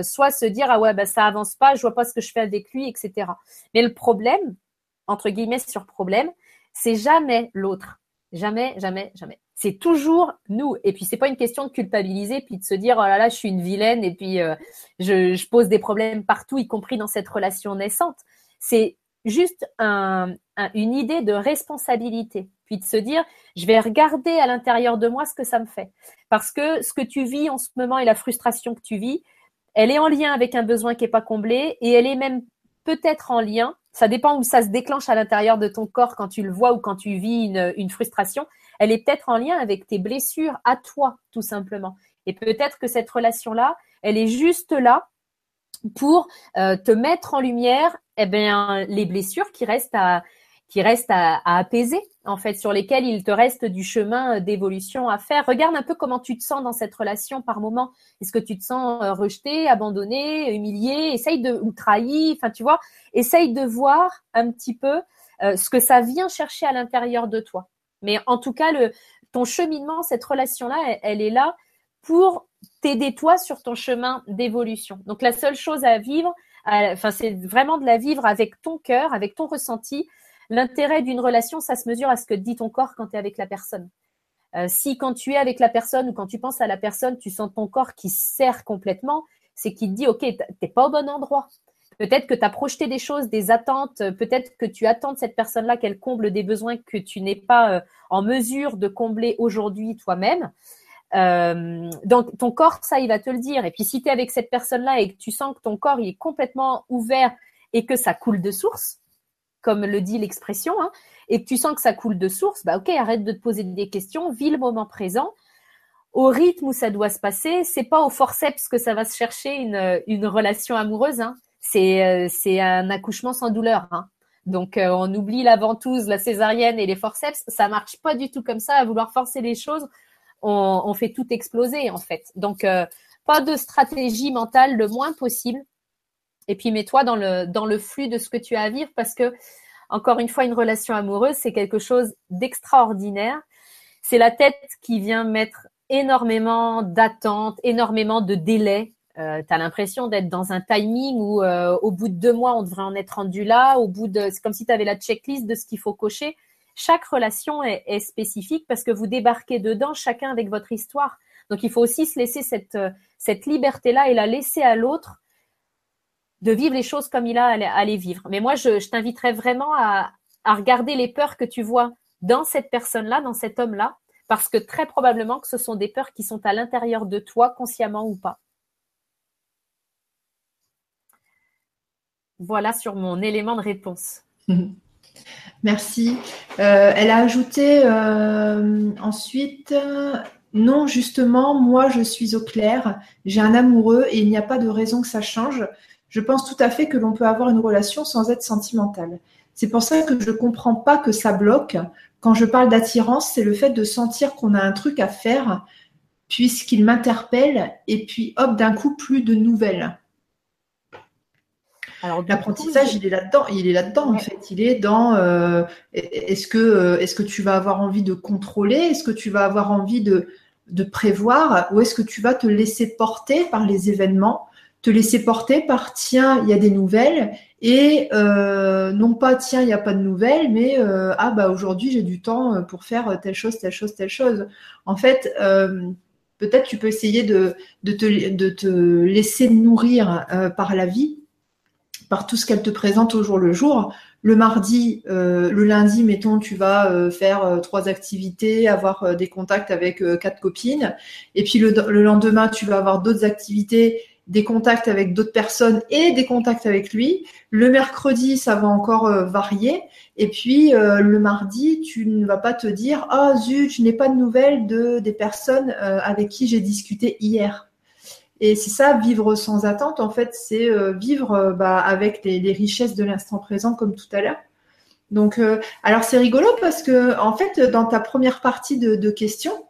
S2: soit se dire ah ouais bah ça avance pas je vois pas ce que je fais avec lui etc mais le problème entre guillemets sur problème, c'est jamais l'autre. Jamais, jamais, jamais. C'est toujours nous. Et puis c'est pas une question de culpabiliser puis de se dire oh là là je suis une vilaine et puis euh, je, je, pose des problèmes partout, y compris dans cette relation naissante. C'est juste un, une idée de responsabilité, puis de se dire je vais regarder à l'intérieur de moi ce que ça me fait, parce que ce que tu vis en ce moment et la frustration que tu vis, elle est en lien avec un besoin qui est pas comblé et elle est même peut-être en lien ça dépend où ça se déclenche à l'intérieur de ton corps quand tu le vois ou quand tu vis une, frustration. Elle est peut-être en lien avec tes blessures à toi, tout simplement. Et peut-être que cette relation-là, elle est juste là pour euh, te mettre en lumière eh bien, les blessures qui restent à, qui restent à, apaiser, en fait, sur lesquels il te reste du chemin d'évolution à faire. Regarde un peu comment tu te sens dans cette relation par moment. Est-ce que tu te sens euh, rejeté, abandonné, humilié, essaye de ou trahi, enfin tu vois, essaye de voir un petit peu euh, ce que ça vient chercher à l'intérieur de toi. Mais en tout cas, ton cheminement, cette relation-là, elle, est là pour t'aider toi sur ton chemin d'évolution. Donc la seule chose à vivre, enfin c'est vraiment de la vivre avec ton cœur, avec ton ressenti, L'intérêt d'une relation, ça se mesure à ce que dit ton corps quand tu es avec la personne. Euh, si quand tu es avec la personne ou quand tu penses à la personne, tu sens ton corps qui serre complètement, c'est qu'il te dit, OK, t'es pas au bon endroit. Peut-être que tu as projeté des choses, des attentes, peut-être que tu attends de cette personne-là qu'elle comble des besoins que tu n'es pas euh, en mesure de combler aujourd'hui toi-même. Euh, donc ton corps, ça, il va te le dire. Et puis si tu es avec cette personne-là et que tu sens que ton corps est complètement ouvert et que ça coule de source, comme le dit l'expression, hein, et que tu sens que ça coule de source, bah ok, arrête de te poser des questions, vis le moment présent. Au rythme où ça doit se passer, c'est pas au forceps que ça va se chercher une, une relation amoureuse. Hein. C'est euh, un accouchement sans douleur. Hein. Donc euh, on oublie la ventouse, la césarienne et les forceps. Ça marche pas du tout comme ça. À vouloir forcer les choses, on, on fait tout exploser en fait. Donc euh, pas de stratégie mentale le moins possible et puis mets-toi dans le, dans le flux de ce que tu as à vivre parce que, encore une fois, une relation amoureuse, c'est quelque chose d'extraordinaire. C'est la tête qui vient mettre énormément d'attentes, énormément de délais. Euh, tu as l'impression d'être dans un timing où euh, au bout de deux mois, on devrait en être rendu là. Au bout de, c'est comme si tu avais la checklist de ce qu'il faut cocher. Chaque relation est, est, spécifique parce que vous débarquez dedans, chacun avec votre histoire. Donc il faut aussi se laisser cette, cette liberté-là et la laisser à l'autre de vivre les choses comme il a à les vivre. Mais moi, je, t'inviterais vraiment à, regarder les peurs que tu vois dans cette personne-là, dans cet homme-là, parce que très probablement que ce sont des peurs qui sont à l'intérieur de toi, consciemment ou pas. Voilà sur mon élément de réponse.
S1: Merci. Euh, elle a ajouté euh, ensuite, non, justement, moi je suis au clair, j'ai un amoureux et il n'y a pas de raison que ça change. Je pense tout à fait que l'on peut avoir une relation sans être sentimental. C'est pour ça que je ne comprends pas que ça bloque. Quand je parle d'attirance, c'est le fait de sentir qu'on a un truc à faire puisqu'il m'interpelle et puis hop, d'un coup, plus de nouvelles. L'apprentissage, il est là-dedans. Il est là-dedans en fait. Il est dans euh, est-ce que euh, est-ce que tu vas avoir envie de contrôler? Est-ce que tu vas avoir envie de de prévoir? Ou est-ce que tu vas te laisser porter par les événements? Te laisser porter par tiens, il y a des nouvelles et euh, non pas tiens, il n'y a pas de nouvelles, mais ah bah aujourd'hui j'ai du temps pour faire telle chose, telle chose, telle chose. En fait. Peut-être tu peux essayer de, te, laisser nourrir par la vie par tout ce qu'elle te présente au jour le jour. Le mardi, euh, le lundi, mettons, tu vas euh, faire euh, trois activités, avoir des contacts avec quatre copines. Et puis le, lendemain, tu vas avoir d'autres activités, des contacts avec d'autres personnes et des contacts avec lui. Le mercredi, ça va encore varier. Et puis le mardi, tu ne vas pas te dire, ah zut, je n'ai pas de nouvelles de des personnes avec qui j'ai discuté hier. Et c'est ça, vivre sans attente, en fait, c'est euh, vivre euh, bah, avec les, richesses de l'instant présent, comme tout à l'heure. Donc, euh, alors c'est rigolo parce que, en fait, dans ta première partie de, questions,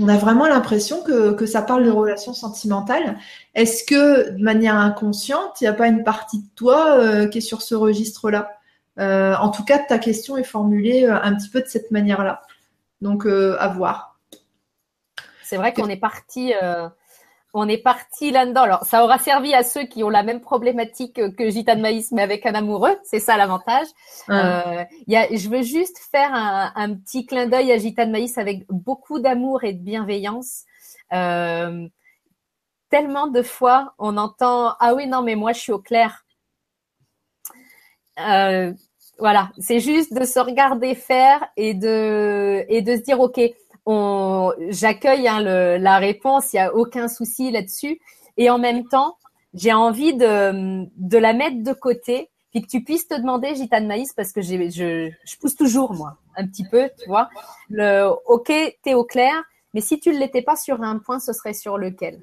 S1: on a vraiment l'impression que, ça parle de relations sentimentales. Est-ce que, de manière inconsciente, il n'y a pas une partie de toi qui est sur ce registre-là? En tout cas, ta question est formulée un petit peu de cette manière-là. Donc, à voir.
S2: C'est vrai qu'on est parti on est parti là-dedans. Alors, ça aura servi à ceux qui ont la même problématique que Gitane Maïs, mais avec un amoureux. C'est ça l'avantage. Euh, je veux juste faire un, petit clin d'œil à Gitane Maïs avec beaucoup d'amour et de bienveillance. Euh, tellement de fois, on entend ah oui non mais moi je suis au clair. Euh, voilà, c'est juste de se regarder faire et de et de se dire ok j'accueille hein, la réponse, il n'y a aucun souci là-dessus. Et en même temps, j'ai envie de, de la mettre de côté, puis que tu puisses te demander, Gitane Maïs, parce que je, je pousse toujours, moi, un petit peu, tu vois. Le OK, t'es au clair, mais si tu ne l'étais pas sur un point, ce serait sur lequel?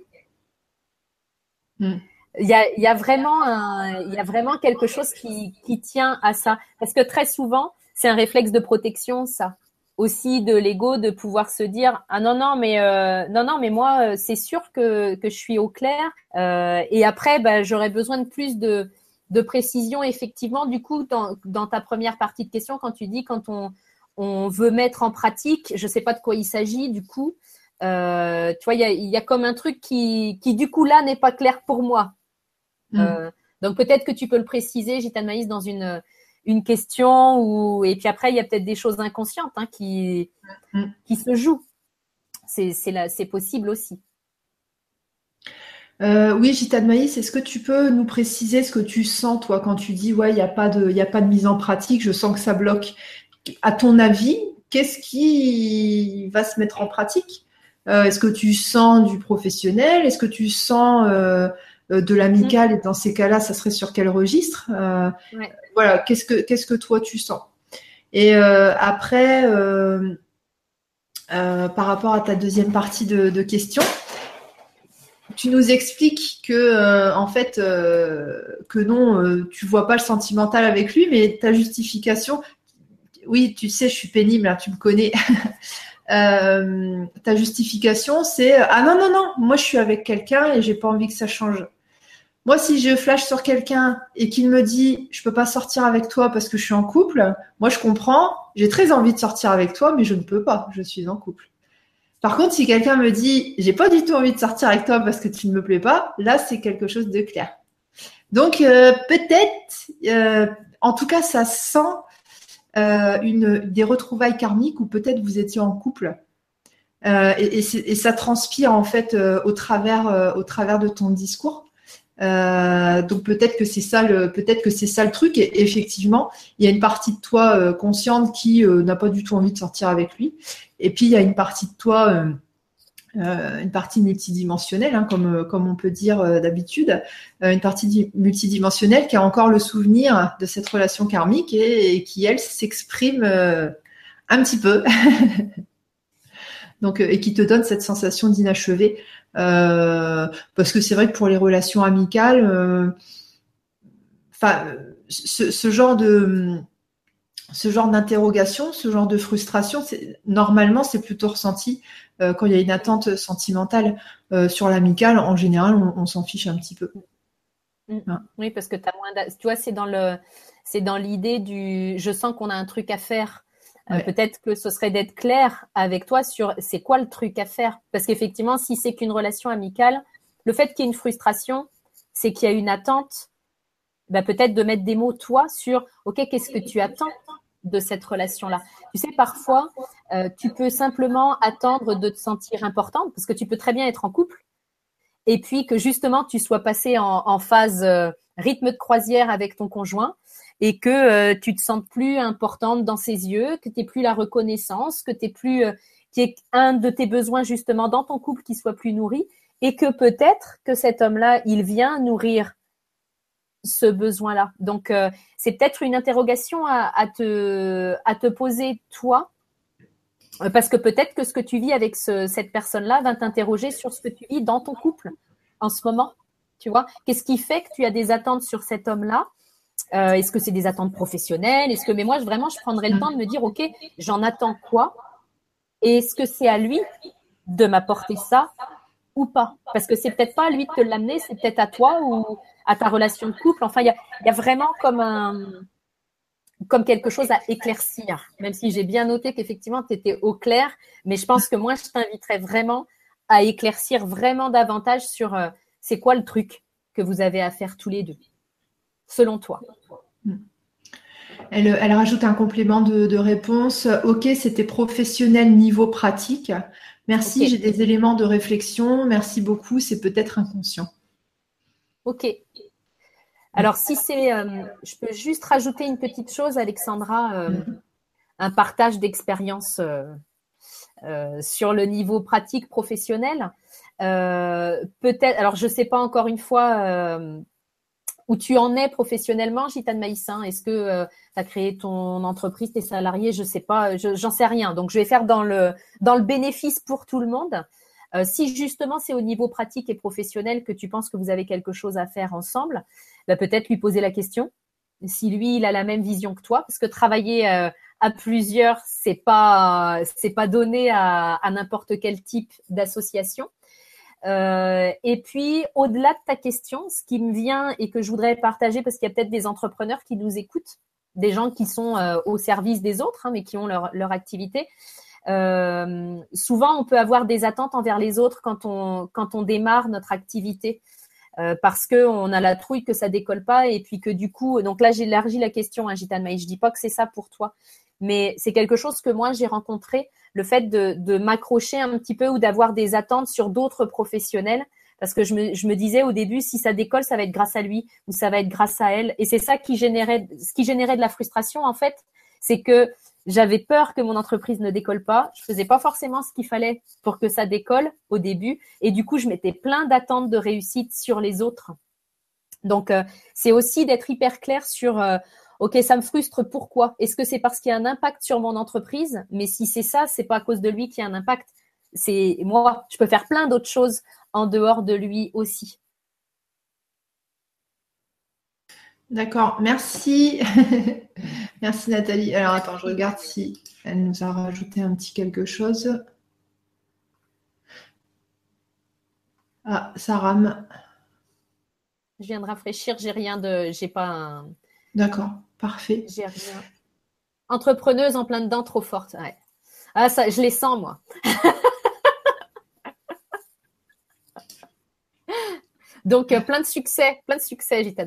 S2: Hmm. Il y, a, il, y a, vraiment un, il y a vraiment quelque chose qui, qui tient à ça. Parce que très souvent, c'est un réflexe de protection, ça aussi de l'ego de pouvoir se dire ah non non mais euh, non non mais moi euh, c'est sûr que, que je suis au clair euh, et après bah, j'aurais besoin de plus de de précision effectivement du coup dans, dans ta première partie de question quand tu dis quand on on veut mettre en pratique je sais pas de quoi il s'agit du coup euh, tu vois il y a, y a comme un truc qui qui du coup là n'est pas clair pour moi mm. donc peut-être que tu peux le préciser Gitane Maïs dans une une question ou et puis après il y a peut-être des choses inconscientes hein, qui mm. qui se jouent. C'est c'est possible aussi.
S1: Euh, oui, Gita de Maïs, est-ce que tu peux nous préciser ce que tu sens, toi, quand tu dis, ouais, il n'y a, pas de, a pas de mise en pratique, je sens que ça bloque. À ton avis, qu'est-ce qui va se mettre en pratique? Euh, Est-ce que tu sens du professionnel? Est-ce que tu sens euh, de l'amical Et dans ces cas-là, ça serait sur quel registre voilà, qu'est-ce que qu'est-ce que toi tu sens? Et euh, après, euh, euh, par rapport à ta deuxième partie de, de question, tu nous expliques que en fait que non, tu vois pas le sentimental avec lui, mais ta justification, oui, tu sais, je suis pénible, hein, tu me connais. ta justification, c'est ah non non non, moi je suis avec quelqu'un et j'ai pas envie que ça change. Moi, si je flash sur quelqu'un et qu'il me dit je peux pas sortir avec toi parce que je suis en couple, moi je comprends, j'ai très envie de sortir avec toi, mais je ne peux pas, je suis en couple. Par contre, si quelqu'un me dit j'ai pas du tout envie de sortir avec toi parce que tu ne me plais pas, là c'est quelque chose de clair. Donc euh, peut-être, euh, en tout cas, ça sent euh, une des retrouvailles karmiques ou peut-être vous étiez en couple. Et, et, ça transpire en fait au travers au travers de ton discours. Euh, donc peut-être que c'est ça le peut-être que c'est ça le truc. Et effectivement il y a une partie de toi euh, consciente qui euh, n'a pas du tout envie de sortir avec lui. Et puis il y a une partie de toi une partie multidimensionnelle hein, comme comme on peut dire d'habitude. Une partie multidimensionnelle qui a encore le souvenir de cette relation karmique et, qui elle s'exprime un petit peu donc et qui te donne cette sensation d'inachevé euh, parce que c'est vrai que pour les relations amicales, euh, enfin, ce, genre de ce genre d'interrogation, ce genre de frustration, normalement, c'est plutôt ressenti euh, quand il y a une attente sentimentale euh, sur l'amical. En général, on, s'en fiche un petit peu.
S2: Mm. Oui, parce que as moins tu vois, c'est dans le, c'est dans l'idée du, je sens qu'on a un truc à faire. Euh, peut-être que ce serait d'être clair avec toi sur c'est quoi le truc à faire. Parce qu'effectivement, si c'est qu'une relation amicale, le fait qu'il y ait une frustration, c'est qu'il y a une attente. Bah, peut-être de mettre des mots toi sur ok qu'est-ce que tu attends de cette relation-là? Tu sais, parfois, euh, tu peux simplement attendre de te sentir importante parce que tu peux très bien être en couple et puis que justement tu sois passé en, phase euh, rythme de croisière avec ton conjoint et que euh, tu te sens plus importante dans ses yeux, que tu plus la reconnaissance, que tu plus qu'il y ait un de tes besoins justement dans ton couple qui soit plus nourri et que peut-être que cet homme-là, il vient nourrir ce besoin-là. Donc, euh, c'est peut-être une interrogation à, te, à te poser toi, euh, parce que peut-être que ce que tu vis avec cette personne-là va t'interroger sur ce que tu vis dans ton couple en ce moment. Tu vois, qu'est-ce qui fait que tu as des attentes sur cet homme-là euh, Est-ce que c'est des attentes professionnelles? Est-ce que, mais moi, vraiment, je prendrais le temps de me dire, ok, j'en attends quoi? Et est-ce que c'est à lui de m'apporter ça ou pas? Parce que c'est peut-être pas à lui de te l'amener, c'est peut-être à toi ou à ta relation de couple. Enfin, il y a, vraiment comme un comme quelque chose à éclaircir, même si j'ai bien noté qu'effectivement tu étais au clair, mais je pense que moi je t'inviterais vraiment à éclaircir vraiment davantage sur euh, c'est quoi le truc que vous avez à faire tous les deux, selon toi.
S1: Elle, rajoute un complément de, réponse. Ok, c'était professionnel niveau pratique. Merci, j'ai des éléments de réflexion. Merci beaucoup, c'est peut-être inconscient.
S2: Ok. Alors, si c'est. Euh, je peux juste rajouter une petite chose, Alexandra, euh, mm-hmm. un partage d'expérience euh, sur le niveau pratique professionnel. Peut-être. Alors, je ne sais pas encore une fois où tu en es professionnellement, Gitane Maïssin. Est-ce que tu as créé ton entreprise, tes salariés? Je ne sais pas, j'en sais rien. Donc, je vais faire dans le, bénéfice pour tout le monde. Euh, si justement c'est au niveau pratique et professionnel que tu penses que vous avez quelque chose à faire ensemble, bah, peut-être lui poser la question. Si lui il a la même vision que toi, parce que travailler euh, à plusieurs c'est pas c'est pas donné à, n'importe quel type d'association. Euh, et puis, au-delà de ta question, ce qui me vient et que je voudrais partager, parce qu'il y a peut-être des entrepreneurs qui nous écoutent, des gens qui sont au service des autres, hein, mais qui ont leur, leur activité, euh, souvent, on peut avoir des attentes envers les autres quand on, quand on démarre notre activité. Euh, parce que on a la trouille que ça décolle pas et puis que du coup, donc là j'élargis la question, hein, Gitane mais je dis pas que c'est ça pour toi, mais c'est quelque chose que moi j'ai rencontré, le fait de, de m'accrocher un petit peu ou d'avoir des attentes sur d'autres professionnels, parce que je me, je me, disais au début, si ça décolle, ça va être grâce à lui ou ça va être grâce à elle, et c'est ça qui générait, ce qui générait de la frustration en fait, c'est que j'avais peur que mon entreprise ne décolle pas. Je faisais pas forcément ce qu'il fallait pour que ça décolle au début. Et du coup, je mettais plein d'attentes de réussite sur les autres. Donc, euh, c'est aussi d'être hyper clair sur, euh, OK, ça me frustre, pourquoi? Est-ce que c'est parce qu'il y a un impact sur mon entreprise? Mais si c'est ça, c'est pas à cause de lui qu'il y a un impact. C'est moi, je peux faire plein d'autres choses en dehors de lui aussi.
S1: D'accord, merci. merci Nathalie. Alors attends, je regarde si elle nous a rajouté un petit quelque chose. Ah, ça rame.
S2: Je viens de rafraîchir, j'ai rien de. J'ai pas un.
S1: D'accord, parfait.
S2: J'ai rien. Entrepreneuse en plein dedans, trop forte. Ouais. Ah, ça, je les sens, moi. Donc, euh, plein de succès, plein de succès, Gita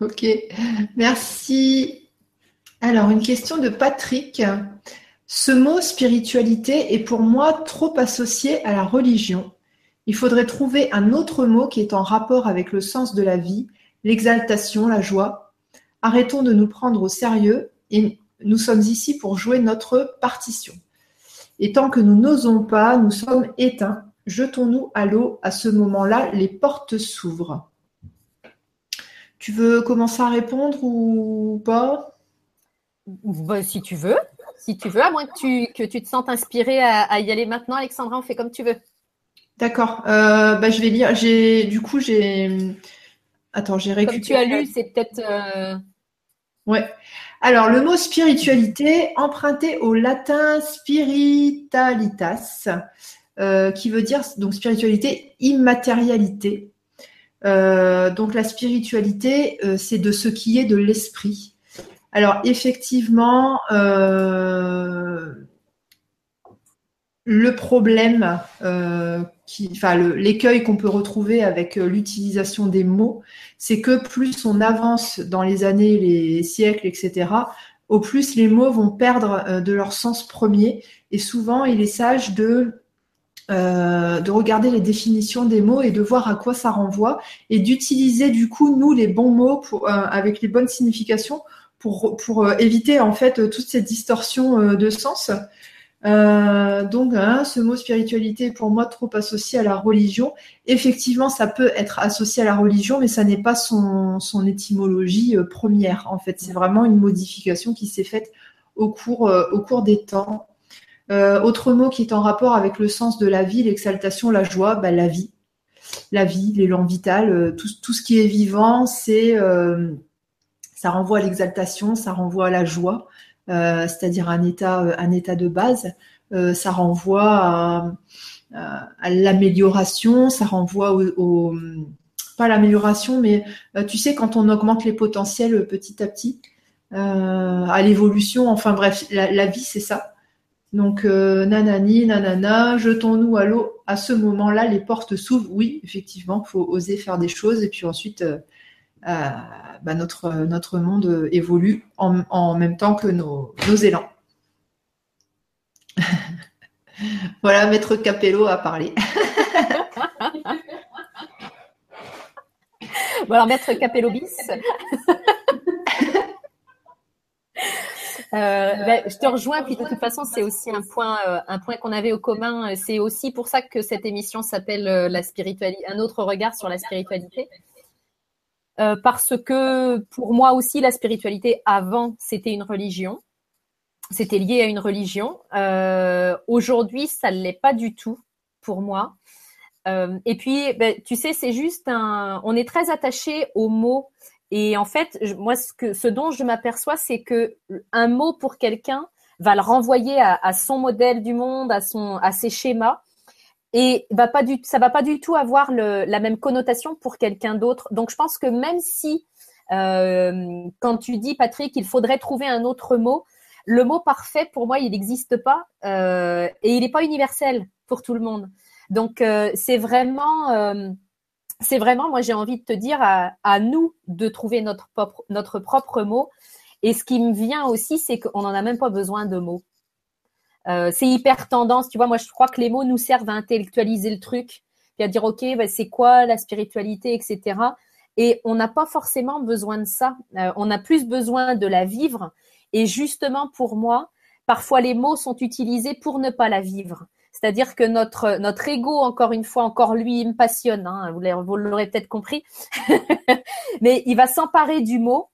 S1: Ok, merci. Alors, une question de Patrick. Ce mot spiritualité est pour moi trop associé à la religion. Il faudrait trouver un autre mot qui est en rapport avec le sens de la vie, l'exaltation, la joie. Arrêtons de nous prendre au sérieux et nous sommes ici pour jouer notre partition. Et tant que nous n'osons pas, nous sommes éteints. Jetons-nous à l'eau. À ce moment-là, les portes s'ouvrent. Tu veux commencer à répondre ou pas?
S2: Bah, Si tu veux. Si tu veux, à moins que tu, que tu te sentes inspiré à, y aller maintenant, Alexandra, on fait comme tu veux.
S1: D'accord. Euh, bah, je vais lire. J'ai du coup j'ai. Attends, j'ai récupéré.
S2: Comme tu as lu, c'est peut-être. Euh,
S1: Ouais. Alors, le mot spiritualité, emprunté au latin spiritualitas, euh, qui veut dire donc spiritualité, immatérialité. Euh, donc la spiritualité, euh, c'est de ce qui est de l'esprit. Alors effectivement, le problème, qui, enfin l'écueil qu'on peut retrouver avec l'utilisation des mots, c'est que plus on avance dans les années, les siècles, etc., au plus les mots vont perdre de leur sens premier. Et souvent, il est sage de euh, de regarder les définitions des mots et de voir à quoi ça renvoie et d'utiliser du coup nous les bons mots euh, avec les bonnes significations pour, pour euh, éviter en fait toutes ces distorsions de sens. Donc hein, ce mot spiritualité est pour moi trop associé à la religion. Effectivement, ça peut être associé à la religion, mais ça n'est pas son, son étymologie première. En fait, c'est vraiment une modification qui s'est faite au cours, cours des temps euh, autre mot qui est en rapport avec le sens de la vie, l'exaltation, la joie, bah, la vie. La vie, l'élan vital, euh, tout, ce qui est vivant, c'est euh, ça renvoie à l'exaltation, ça renvoie à la joie, c'est-à-dire un état, un état de base. ça renvoie à, l'amélioration, ça renvoie au, pas l'amélioration, mais tu sais quand on augmente les potentiels petit à petit, à l'évolution. Enfin bref, la vie c'est ça. Donc, euh, nanani, nanana, jetons-nous à l'eau. À ce moment-là, les portes s'ouvrent. Oui, effectivement, faut oser faire des choses. Et puis ensuite, euh, euh, bah, notre, notre monde évolue en, même temps que nos, élans. voilà, Maître Capello a parlé.
S2: bon, alors, Maître Capello bis. Euh, ben, je te rejoins, puis de toute façon, c'est aussi un point, euh, un point qu'on avait au commun. C'est aussi pour ça que cette émission s'appelle euh, la spiritualité, un autre regard sur la spiritualité. Parce que pour moi aussi, la spiritualité avant, c'était une religion. C'était lié à une religion. Aujourd'hui, ça ne l'est pas du tout pour moi. et puis, ben, tu sais, c'est juste un. On est très attaché aux mots et en fait, moi, ce, dont je m'aperçois, c'est que un mot pour quelqu'un va le renvoyer à, son modèle du monde, à, son, à ses schémas, et va pas du, ça va pas du tout avoir la même connotation pour quelqu'un d'autre. Donc, je pense que même si, euh, quand tu dis, Patrick, il faudrait trouver un autre mot, le mot parfait, pour moi, il n'existe pas, euh, et il n'est pas universel pour tout le monde. Donc, euh, c'est vraiment euh, c'est vraiment, moi j'ai envie de te dire à, nous de trouver notre propre, notre propre mot. Et ce qui me vient aussi, c'est qu'on n'en a même pas besoin de mots. Euh, c'est hyper tendance, tu vois. Moi, je crois que les mots nous servent à intellectualiser le truc, puis à dire ok, bah, c'est quoi la spiritualité, etc. Et on n'a pas forcément besoin de ça. Euh, on a plus besoin de la vivre. Et justement, pour moi, parfois les mots sont utilisés pour ne pas la vivre. C'est-à-dire que notre, notre ego, encore une fois, encore lui, il me passionne, hein, vous l'aurez peut-être compris, mais il va s'emparer du mot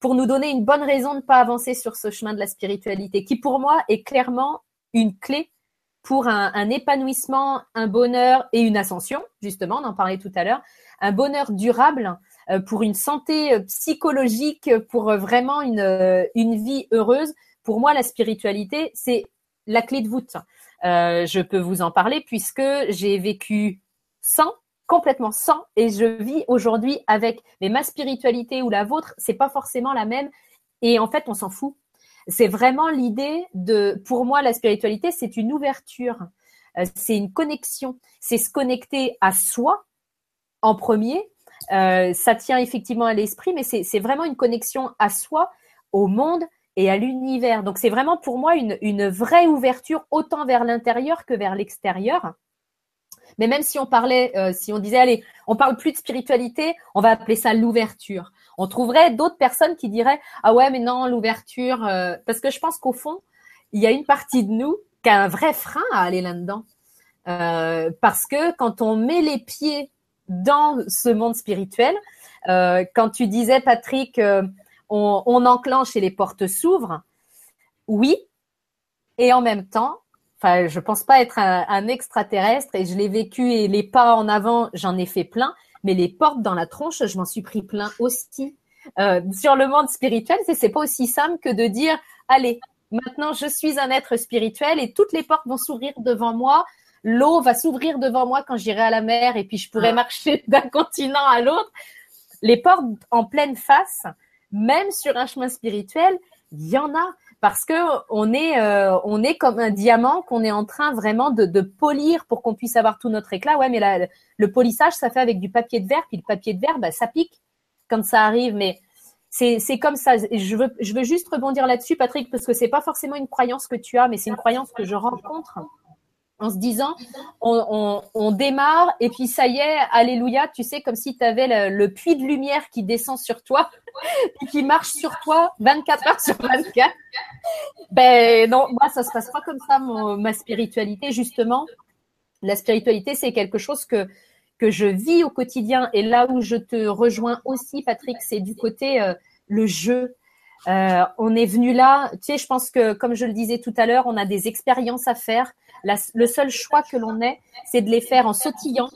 S2: pour nous donner une bonne raison de ne pas avancer sur ce chemin de la spiritualité, qui pour moi est clairement une clé pour un, épanouissement, un bonheur et une ascension, justement, on en parlait tout à l'heure, un bonheur durable euh, pour une santé euh, psychologique, pour euh, vraiment une, une vie heureuse. Pour moi, la spiritualité, c'est la clé de voûte. Je peux vous en parler puisque j'ai vécu sans, complètement sans, et je vis aujourd'hui avec. Mais ma spiritualité ou la vôtre, c'est pas forcément la même. Et en fait, on s'en fout. C'est vraiment l'idée de, pour moi, la spiritualité, c'est une ouverture, euh, c'est une connexion, c'est se connecter à soi en premier. Euh, ça tient effectivement à l'esprit, mais c'est vraiment une connexion à soi, au monde, et à l'univers. Donc c'est vraiment pour moi une, une vraie ouverture autant vers l'intérieur que vers l'extérieur. Mais même si on parlait, euh, si on disait, allez, on parle plus de spiritualité, on va appeler ça l'ouverture. On trouverait d'autres personnes qui diraient, ah ouais, mais non, l'ouverture, euh, parce que je pense qu'au fond, il y a une partie de nous qui a un vrai frein à aller là-dedans. Euh, parce que quand on met les pieds dans ce monde spirituel, quand tu disais, Patrick, on, enclenche et les portes s'ouvrent. Oui, et en même temps, enfin, je pense pas être un, extraterrestre et je l'ai vécu et les pas en avant, j'en ai fait plein, mais les portes dans la tronche, je m'en suis pris plein aussi. euh, sur le monde spirituel, c'est c'est pas aussi simple que de dire allez, maintenant je suis un être spirituel et toutes les portes vont s'ouvrir devant moi. L'eau va s'ouvrir devant moi quand j'irai à la mer et puis je pourrai ah. marcher d'un continent à l'autre. Les portes en pleine face, même sur un chemin spirituel, il y en a parce que on est euh, on est comme un diamant qu'on est en train vraiment de, de polir pour qu'on puisse avoir tout notre éclat. Ouais, mais le polissage ça fait avec du papier de verre, puis le papier de verre, bah, ça pique quand ça arrive. Mais c'est c'est comme ça. Je veux je veux juste rebondir là-dessus, Patrick, parce que c'est pas forcément une croyance que tu as, mais c'est une croyance que je rencontre en se disant on, démarre et puis ça y est, alléluia, tu sais, comme si tu avais le, puits de lumière qui descend sur toi et qui marche sur toi 24 heures sur 24. Ben non, moi ça se passe pas comme ça, ma spiritualité justement. La spiritualité, c'est quelque chose que que je vis au quotidien et là où je te rejoins aussi, Patrick, c'est du côté euh, le jeu, euh, on est venu là, tu sais, je pense que comme je le disais tout à l'heure, on a des expériences à faire. le seul choix que l'on ait, c'est de les faire en sautillant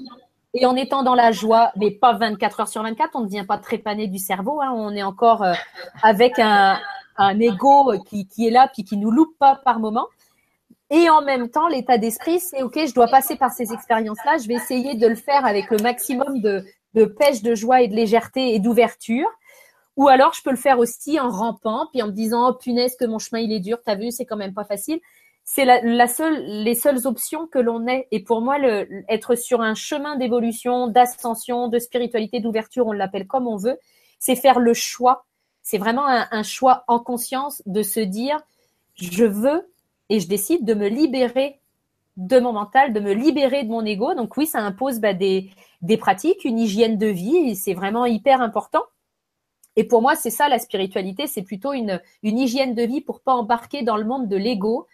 S2: et en étant dans la joie, mais pas 24 heures sur 24. On ne devient pas trépané du cerveau. Hein. on est encore euh, avec un, un ego qui, qui est là puis qui nous loupe pas par moment. Et en même temps, l'état d'esprit, c'est OK, je dois passer par ces expériences-là. Je vais essayer de le faire avec le maximum de, de pêche, de joie et de légèreté et d'ouverture. Ou alors, je peux le faire aussi en rampant, puis en me disant, oh punaise, que mon chemin, il est dur, t'as vu, c'est quand même pas facile. C'est la, seule, les seules options que l'on ait. Et pour moi, le, être sur un chemin d'évolution, d'ascension, de spiritualité, d'ouverture, on l'appelle comme on veut, c'est faire le choix. C'est vraiment un, un choix en conscience de se dire, je veux et je décide de me libérer de mon mental, de me libérer de mon ego. Donc oui, ça impose bah, des, des pratiques, une hygiène de vie, c'est vraiment hyper important. Et pour moi, c'est ça la spiritualité, c'est plutôt une, une hygiène de vie pour pas embarquer dans le monde de l'ego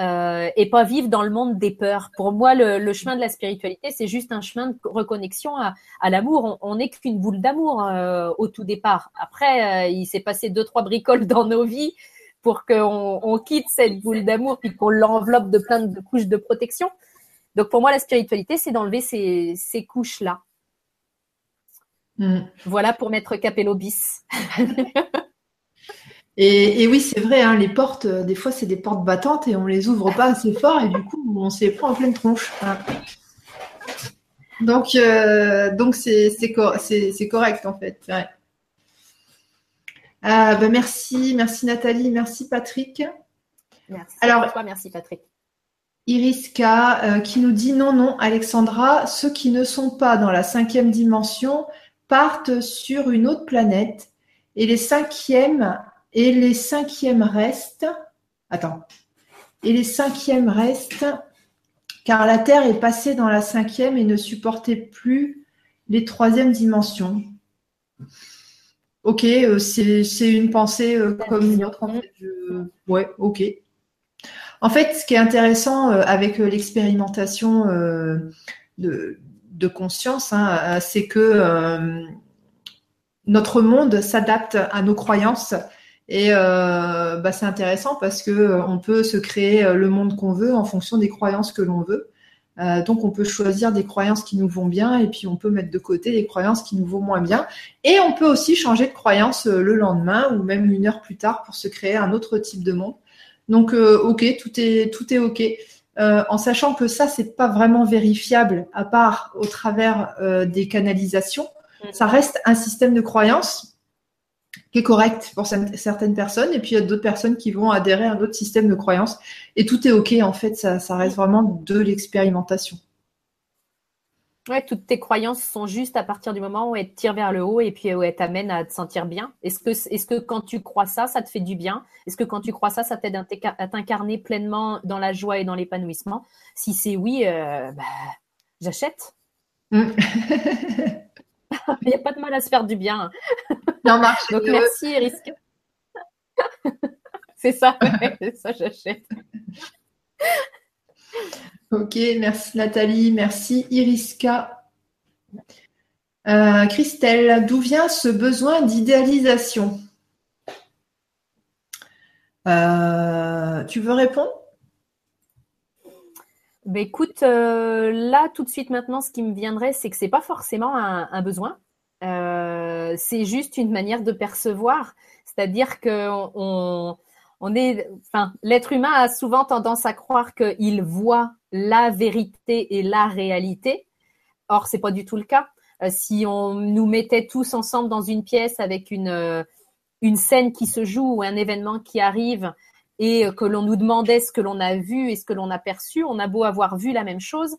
S2: euh, et pas vivre dans le monde des peurs. Pour moi, le, le chemin de la spiritualité, c'est juste un chemin de reconnexion à, à l'amour. On n'est qu'une boule d'amour euh, au tout départ. Après, euh, il s'est passé deux trois bricoles dans nos vies pour qu'on on quitte cette boule d'amour puis qu'on l'enveloppe de plein de couches de protection. Donc pour moi, la spiritualité, c'est d'enlever ces, ces couches là. Mm. Voilà pour mettre Capello bis.
S1: et, oui, c'est vrai, hein, les portes, euh, des fois, c'est des portes battantes et on les ouvre pas assez fort et du coup, on s'y prend en pleine tronche. Donc, euh, donc c'est, correct en fait. Ah, bah, merci, merci Nathalie, merci Patrick.
S2: Merci. Alors, toi, merci Patrick.
S1: Iriska euh, qui nous dit non, non, Alexandra, ceux qui ne sont pas dans la cinquième dimension partent sur une autre planète et les cinquièmes et les cinquièmes restent. Attends. Et les cinquièmes restent car la Terre est passée dans la cinquième et ne supportait plus les troisièmes dimensions. Ok, euh, c'est une pensée euh, comme une autre. En fait. Ouais, ok. En fait, ce qui est intéressant euh, avec l'expérimentation de, conscience, hein, euh, c'est que euh, notre monde s'adapte à nos croyances. Et euh, bah, c'est intéressant parce que on peut se créer le monde qu'on veut en fonction des croyances que l'on veut. donc on peut choisir des croyances qui nous vont bien et puis on peut mettre de côté les croyances qui nous vont moins bien. Et on peut aussi changer de croyance le lendemain ou même une heure plus tard pour se créer un autre type de monde. Donc ok, tout est tout est ok. Euh, en sachant que ça, c'est pas vraiment vérifiable à part au travers euh, des canalisations. Mm. Ça reste un système de croyance qui est correct pour certaines personnes, et puis il y a d'autres personnes qui vont adhérer à un autre système de croyance. Et tout est ok, en fait, ça, ça reste vraiment de l'expérimentation.
S2: Ouais, toutes tes croyances sont justes à partir du moment où elles te tirent vers le haut et puis où elles t'amènent à te sentir bien. Est-ce que, est-ce que quand tu crois ça, ça te fait du bien? Est-ce que quand tu crois ça, ça t'aide à t'incarner pleinement dans la joie et dans l'épanouissement? Si c'est oui, euh, bah, j'achète. Mm. Il n'y a pas de mal à se faire du bien.
S1: Non, marche.
S2: Donc merci, Risque. c'est ça, c'est ça, j'achète.
S1: Ok, merci Nathalie, merci Iriska. Euh, Christelle, d'où vient ce besoin d'idéalisation euh, Tu veux répondre?
S2: Ben écoute, euh, là tout de suite maintenant, ce qui me viendrait, c'est que c'est pas forcément un, besoin. c'est juste une manière de percevoir. C'est-à-dire que on, enfin, l'être humain a souvent tendance à croire qu'il voit la vérité et la réalité. Or, c'est pas du tout le cas. Euh, si on nous mettait tous ensemble dans une pièce avec une, euh, une scène qui se joue ou un événement qui arrive et que l'on nous demandait ce que l'on a vu et ce que l'on a perçu, on a beau avoir vu la même chose,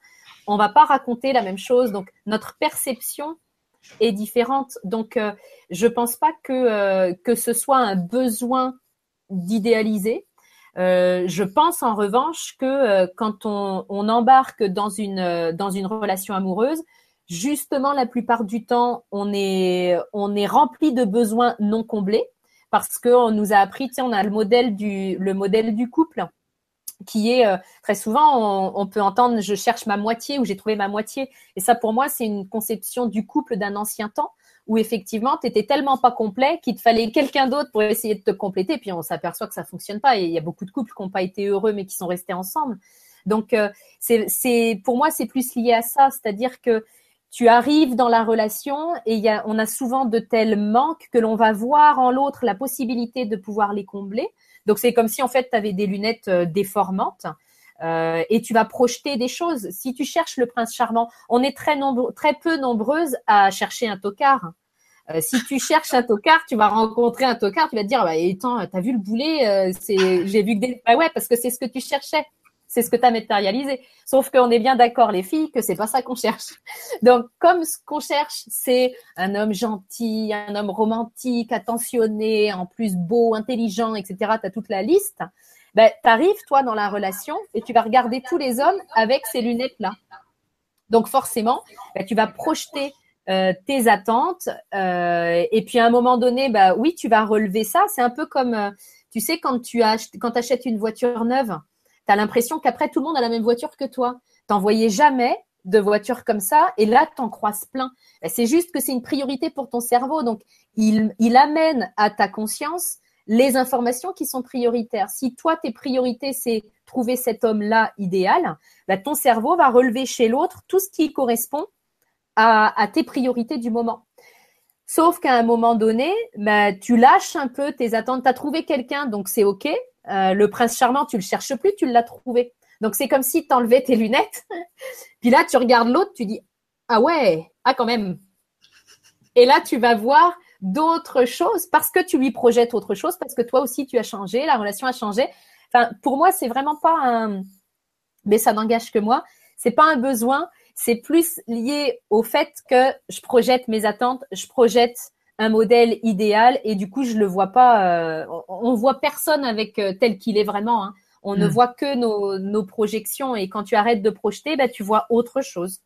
S2: on va pas raconter la même chose. Donc, notre perception est différente. Donc, euh, je pense pas que ce soit un besoin d'idéaliser. Euh, je pense en revanche que euh, quand on, embarque dans une, euh, dans une relation amoureuse, justement la plupart du temps, on est, on rempli de besoins non comblés parce qu'on nous a appris, on a le modèle du, le modèle du couple qui est très souvent, on, peut entendre je cherche ma moitié ou j'ai trouvé ma moitié. Et ça, pour moi, c'est une conception du couple d'un ancien temps où effectivement, tu étais tellement pas complet qu'il te fallait quelqu'un d'autre pour essayer de te compléter. Puis on s'aperçoit que ça fonctionne pas. Et il y a beaucoup de couples qui n'ont pas été heureux, mais qui sont restés ensemble. Donc, euh, c'est, pour moi, c'est plus lié à ça. C'est-à-dire que tu arrives dans la relation et on a souvent de tels manques que l'on va voir en l'autre la possibilité de pouvoir les combler. Donc, c'est comme si, en fait, tu avais des lunettes euh, déformantes. Euh, et tu vas projeter des choses. Si tu cherches le prince charmant, on est très, très peu nombreuses à chercher un tocard. Euh, si tu cherches un tocard, tu vas rencontrer un tocard, tu vas te dire, bah, attends, t'as vu le boulet, euh, c'est, j'ai vu que des, bah ouais, parce que c'est ce que tu cherchais, c'est ce que tu as matérialisé. Sauf qu'on est bien d'accord, les filles, que c'est pas ça qu'on cherche. Donc, comme ce qu'on cherche, c'est un homme gentil, un homme romantique, attentionné, en plus beau, intelligent, etc. Tu as toute la liste ben, tu arrives, toi, dans la relation et tu vas regarder tous les hommes avec ces lunettes-là. Donc, forcément, ben, tu vas projeter euh, tes attentes. Euh, et puis, à un moment donné, bah, oui, tu vas relever ça. C'est un peu comme, euh, tu sais, quand tu achètes, une voiture neuve, tu as l'impression qu'après, tout le monde a la même voiture que toi. T'en voyais jamais de voiture comme ça, et là, t'en croises plein. Ben, c'est juste que c'est une priorité pour ton cerveau. Donc, il, il amène à ta conscience les informations qui sont prioritaires. Si toi, tes priorités, c'est trouver cet homme-là idéal, bah, ton cerveau va relever chez l'autre tout ce qui correspond à, tes priorités du moment. Sauf qu'à un moment donné, bah, tu lâches un peu tes attentes. Tu as trouvé quelqu'un, donc c'est OK. Euh, le prince charmant, tu le cherches plus, tu l'as trouvé. Donc c'est comme si tu enlevais tes lunettes. Puis là, tu regardes l'autre, tu dis Ah ouais, ah quand même. Et là, tu vas voir d'autres choses parce que tu lui projettes autre chose, parce que toi aussi tu as changé, la relation a changé. Enfin, pour moi, c'est vraiment pas un, mais ça n'engage que moi. C'est pas un besoin, c'est plus lié au fait que je projette mes attentes, je projette un modèle idéal et du coup je le vois pas. Euh, on, voit personne avec euh, tel qu'il est vraiment. Hein. On ne hmm. voit que nos, nos, projections et quand tu arrêtes de projeter, bah, tu vois autre chose,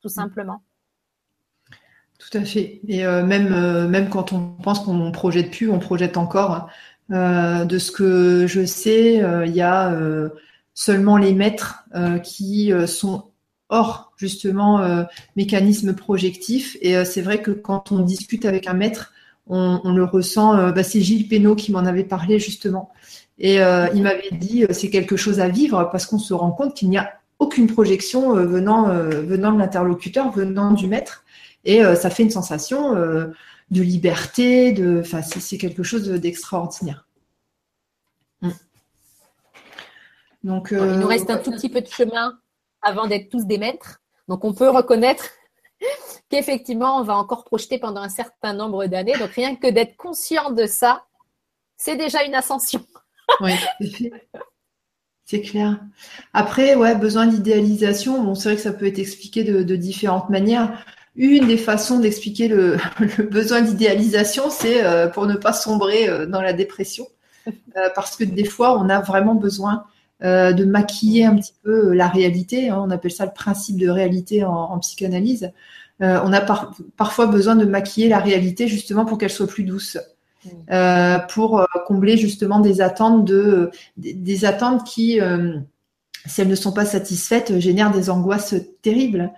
S2: tout hmm. simplement.
S1: Tout à fait. Et euh, même, euh, même quand on pense qu'on projette plus, on projette encore. Euh, de ce que je sais, il y a seulement les maîtres qui sont hors justement mécanisme projectif. Et c'est vrai que quand on discute avec un maître, on, le ressent. Bah, c'est Gilles Pénaud qui m'en avait parlé justement. Et il m'avait dit c'est quelque chose à vivre parce qu'on se rend compte qu'il n'y a aucune projection venant, venant de l'interlocuteur, venant du maître. Et euh, ça fait une sensation euh, de liberté, de, enfin, c'est quelque chose d'extraordinaire.
S2: Mm. Donc, Il nous euh, reste un tout petit peu de chemin avant d'être tous des maîtres. Donc, on peut reconnaître qu'effectivement, on va encore projeter pendant un certain nombre d'années. Donc, rien que d'être conscient de ça, c'est déjà une ascension.
S1: oui, c'est clair. Après, ouais, besoin d'idéalisation. Bon, c'est vrai que ça peut être expliqué de différentes manières. Une des façons d'expliquer le, besoin d'idéalisation, c'est euh, pour ne pas sombrer euh, dans la dépression. Euh, parce que des fois, on a vraiment besoin de maquiller un petit peu la réalité. Hein. on appelle ça le principe de réalité en, psychanalyse. on a parfois besoin de maquiller la réalité justement pour qu'elle soit plus douce. Mmh. pour combler justement des attentes de des attentes qui si elles ne sont pas satisfaites génèrent des angoisses terribles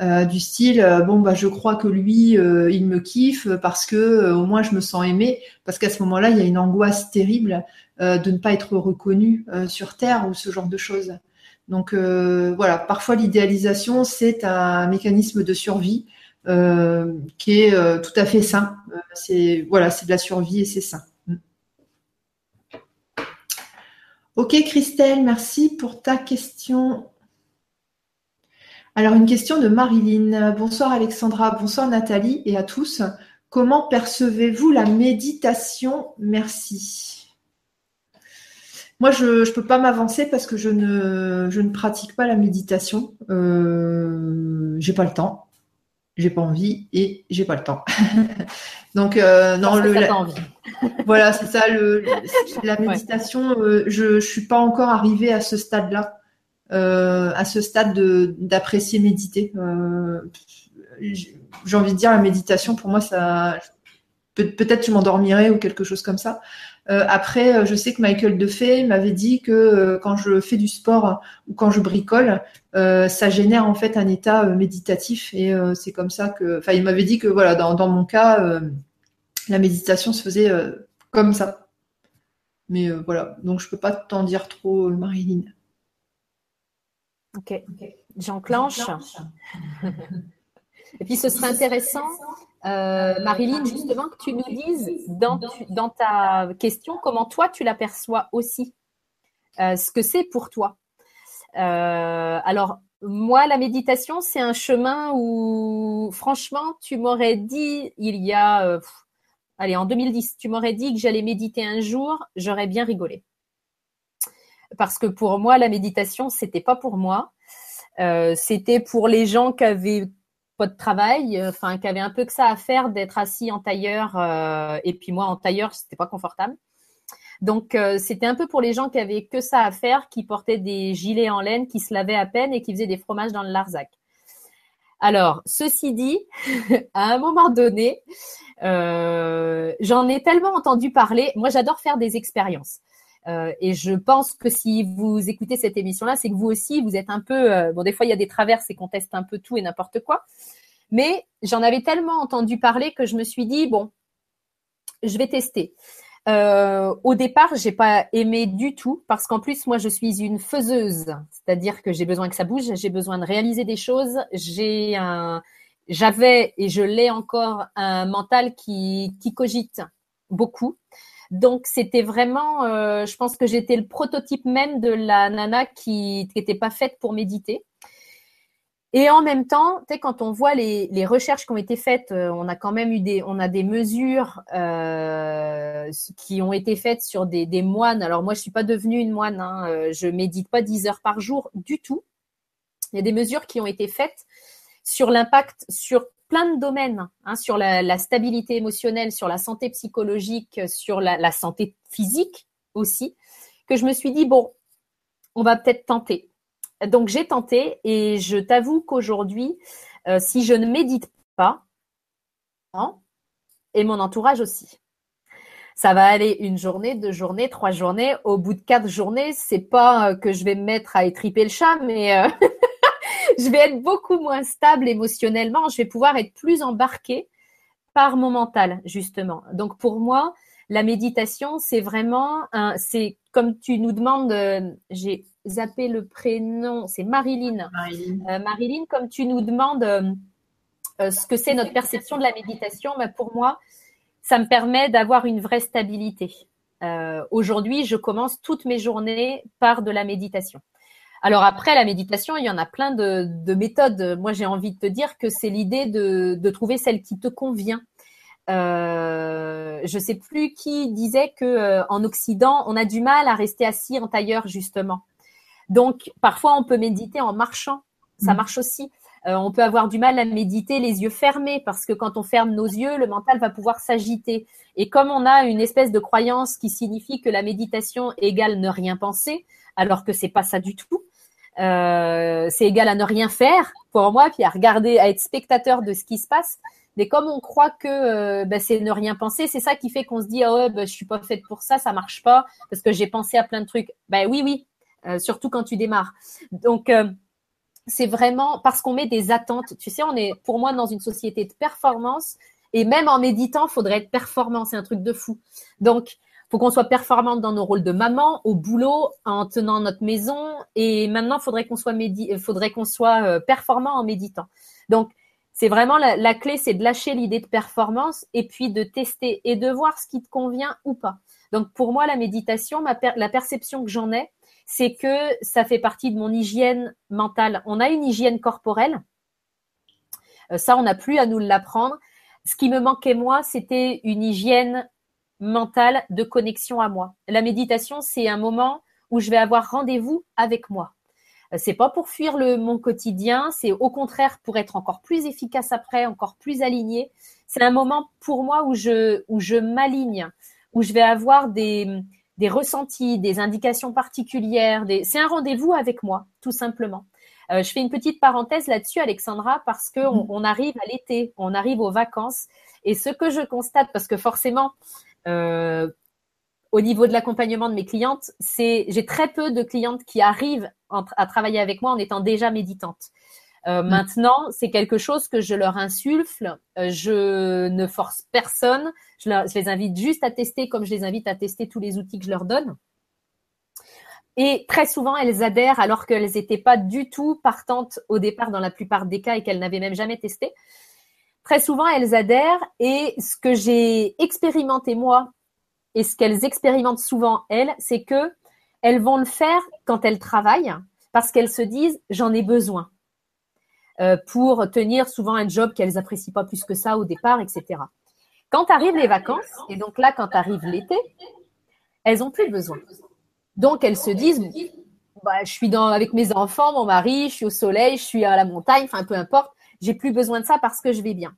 S1: euh, du style euh, bah je crois que lui euh, il me kiffe parce que au moins je me sens aimée parce qu'à ce moment-là il y a une angoisse terrible de ne pas être reconnu sur terre ou ce genre de choses. Donc voilà, parfois l'idéalisation c'est un mécanisme de survie qui est tout à fait sain. c'est voilà, c'est de la survie et c'est sain. Mm. Ok Christelle, merci pour ta question. Alors une question de Marilyn. Bonsoir Alexandra, bonsoir Nathalie et à tous. Comment percevez-vous la méditation? Merci. Moi, je ne peux pas m'avancer parce que je ne, je ne pratique pas la méditation. Euh, j'ai pas le temps, j'ai pas envie et j'ai pas le temps. Donc euh, non, le, voilà, c'est ça. Le, la méditation, euh, je, ne suis pas encore arrivée à ce stade-là, euh, à ce stade d'apprécier méditer j'ai envie de dire la méditation pour moi ça peut-être je m'endormirais ou quelque chose comme ça. Euh, après, euh, je sais que Michael Defay m'avait dit que euh, quand je fais du sport ou quand je bricole, ça génère en fait un état méditatif et c'est comme ça que. Enfin, il m'avait dit que voilà, dans, dans mon cas, la méditation se faisait comme ça. Mais voilà, donc je peux pas t'en dire trop, Marilyn.
S2: Ok, j'enclenche. Et puis, ce serait intéressant, euh, Marilyn, justement, que tu nous dises dans, dans ta question comment toi, tu l'aperçois aussi, euh, ce que c'est pour toi. Euh, alors, moi, la méditation, c'est un chemin où, franchement, tu m'aurais dit, il y a, allez, en 2010, tu m'aurais dit que j'allais méditer un jour, j'aurais bien rigolé. Parce que pour moi, la méditation, c'était pas pour moi. c'était pour les gens qui avaient pas de travail, euh, enfin, qui avait un peu que ça à faire d'être assis en tailleur. Euh, et puis moi, en tailleur, c'était pas confortable. Donc, euh, c'était un peu pour les gens qui avaient que ça à faire, qui portaient des gilets en laine, qui se lavaient à peine et qui faisaient des fromages dans le Larzac. Alors, ceci dit, à un moment donné, j'en ai tellement entendu parler. Moi, j'adore faire des expériences. Et je pense que si vous écoutez cette émission-là, c'est que vous aussi, vous êtes un peu. bon, des fois, il y a des traverses et qu'on teste un peu tout et n'importe quoi. Mais j'en avais tellement entendu parler que je me suis dit, bon, je vais tester. Euh, au départ, j'ai pas aimé du tout parce qu'en plus, moi, je suis une faiseuse, c'est-à-dire que j'ai besoin que ça bouge, j'ai besoin de réaliser des choses. J'ai un, j'avais et je l'ai encore un mental qui cogite beaucoup. Donc, c'était vraiment, euh, je pense que j'étais le prototype même de la nana qui n'était pas faite pour méditer. Et en même temps, tu sais, quand on voit les, les, recherches qui ont été faites, euh, on a quand même eu des, on a des mesures euh, qui ont été faites sur des, des, moines. Alors moi, je suis pas devenue une moine, hein, euh, je médite pas 10 heures par jour du tout. Il y a des mesures qui ont été faites sur l'impact sur plein de domaines, hein, sur la, stabilité émotionnelle, sur la santé psychologique, sur la, santé physique aussi, que je me suis dit bon, on va peut-être tenter donc j'ai tenté et je t'avoue qu'aujourd'hui, euh, si je ne médite pas, et mon entourage aussi. Ça va aller une journée, deux journées, trois journées. Au bout de quatre journées, c'est pas euh, que je vais me mettre à étriper le chat, mais euh, je vais être beaucoup moins stable émotionnellement. Je vais pouvoir être plus embarquée par mon mental, justement. Donc pour moi, la méditation, c'est vraiment, c'est comme tu nous demandes, j'ai zapper le prénom, c'est Marilyn. Marilyn. Euh, comme tu nous demandes euh, euh, ce que c'est notre perception de la méditation, bah, pour moi, ça me permet d'avoir une vraie stabilité. Aujourd'hui, je commence toutes mes journées par de la méditation. Alors après, la méditation, il y en a plein de, méthodes. Moi, j'ai envie de te dire que c'est l'idée de, trouver celle qui te convient. Euh, je sais plus qui disait que en Occident, on a du mal à rester assis en tailleur justement. Donc, parfois, on peut méditer en marchant. Ça mm. marche aussi. Euh, on peut avoir du mal à méditer les yeux fermés parce que quand on ferme nos yeux, le mental va pouvoir s'agiter. Et comme on a une espèce de croyance qui signifie que la méditation égale ne rien penser, alors que c'est pas ça du tout, euh, c'est égal à ne rien faire pour moi, puis à regarder, à être spectateur de ce qui se passe. Mais comme on croit que euh, ben, c'est ne rien penser, c'est ça qui fait qu'on se dit ah ouais, ben, je suis pas faite pour ça, ça marche pas parce que j'ai pensé à plein de trucs. Ben oui, oui, euh, surtout quand tu démarres. Donc, euh, c'est vraiment parce qu'on met des attentes. Tu sais, on est pour moi dans une société de performance et même en méditant, faudrait être performant. C'est un truc de fou. Donc, faut qu'on soit performante dans nos rôles de maman, au boulot, en tenant notre maison. Et maintenant, faudrait qu'on soit faudrait qu'on soit euh, performant en méditant. Donc, C'est vraiment la, clé, c'est de lâcher l'idée de performance et puis de tester et de voir ce qui te convient ou pas. Donc pour moi, la méditation, la perception que j'en ai, c'est que ça fait partie de mon hygiène mentale. On a une hygiène corporelle. Euh, ça, on n'a plus à nous l'apprendre. Ce qui me manquait moi, c'était une hygiène mentale de connexion à moi. La méditation, c'est un moment où je vais avoir rendez-vous avec moi. Euh, c'est pas pour fuir le, mon quotidien, c'est au contraire pour être encore plus efficace après, encore plus aligné. C'est un moment pour moi où je, où je m'aligne, où je vais avoir des, des ressentis, des indications particulières. Des... C'est un rendez-vous avec moi, tout simplement. Euh, je fais une petite parenthèse là-dessus, Alexandra, parce que on, on arrive à l'été, on arrive aux vacances, et ce que je constate, parce que forcément, au niveau de l'accompagnement de mes clientes, c'est j'ai très peu de clientes qui arrivent à travailler avec moi en étant déjà méditantes. Euh, mm. Maintenant, c'est quelque chose que je leur insuffle. Euh, je ne force personne. Je, les invite juste à tester comme je les invite à tester tous les outils que je leur donne. Et très souvent, elles adhèrent alors qu'elles n'étaient pas du tout partantes au départ dans la plupart des cas et qu'elles n'avaient même jamais testé. Très souvent, elles adhèrent et ce que j'ai expérimenté moi et ce qu'elles expérimentent souvent elles, c'est que elles vont le faire quand elles travaillent parce qu'elles se disent j'en ai besoin. Euh, pour tenir souvent un job qu'elles apprécient pas plus que ça au départ, etc. Quand arrivent les vacances, et donc là, quand arrive l'été, elles ont plus besoin. Donc elles se disent, bah, je suis dans, avec mes enfants, mon mari, je suis au soleil, je suis à la montagne, enfin peu importe, j'ai plus besoin de ça parce que je vais bien.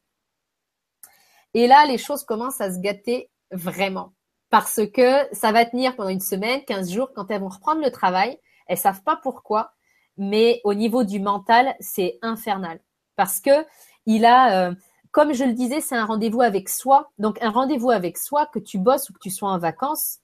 S2: Et là, les choses commencent à se gâter vraiment. Parce que ça va tenir pendant une semaine, 15 jours, quand elles vont reprendre le travail, elles savent pas pourquoi, mais au niveau du mental, c'est infernal parce que il a, euh, comme je le disais, c'est un rendez-vous avec soi. Donc un rendez-vous avec soi, que tu bosses ou que tu sois en vacances,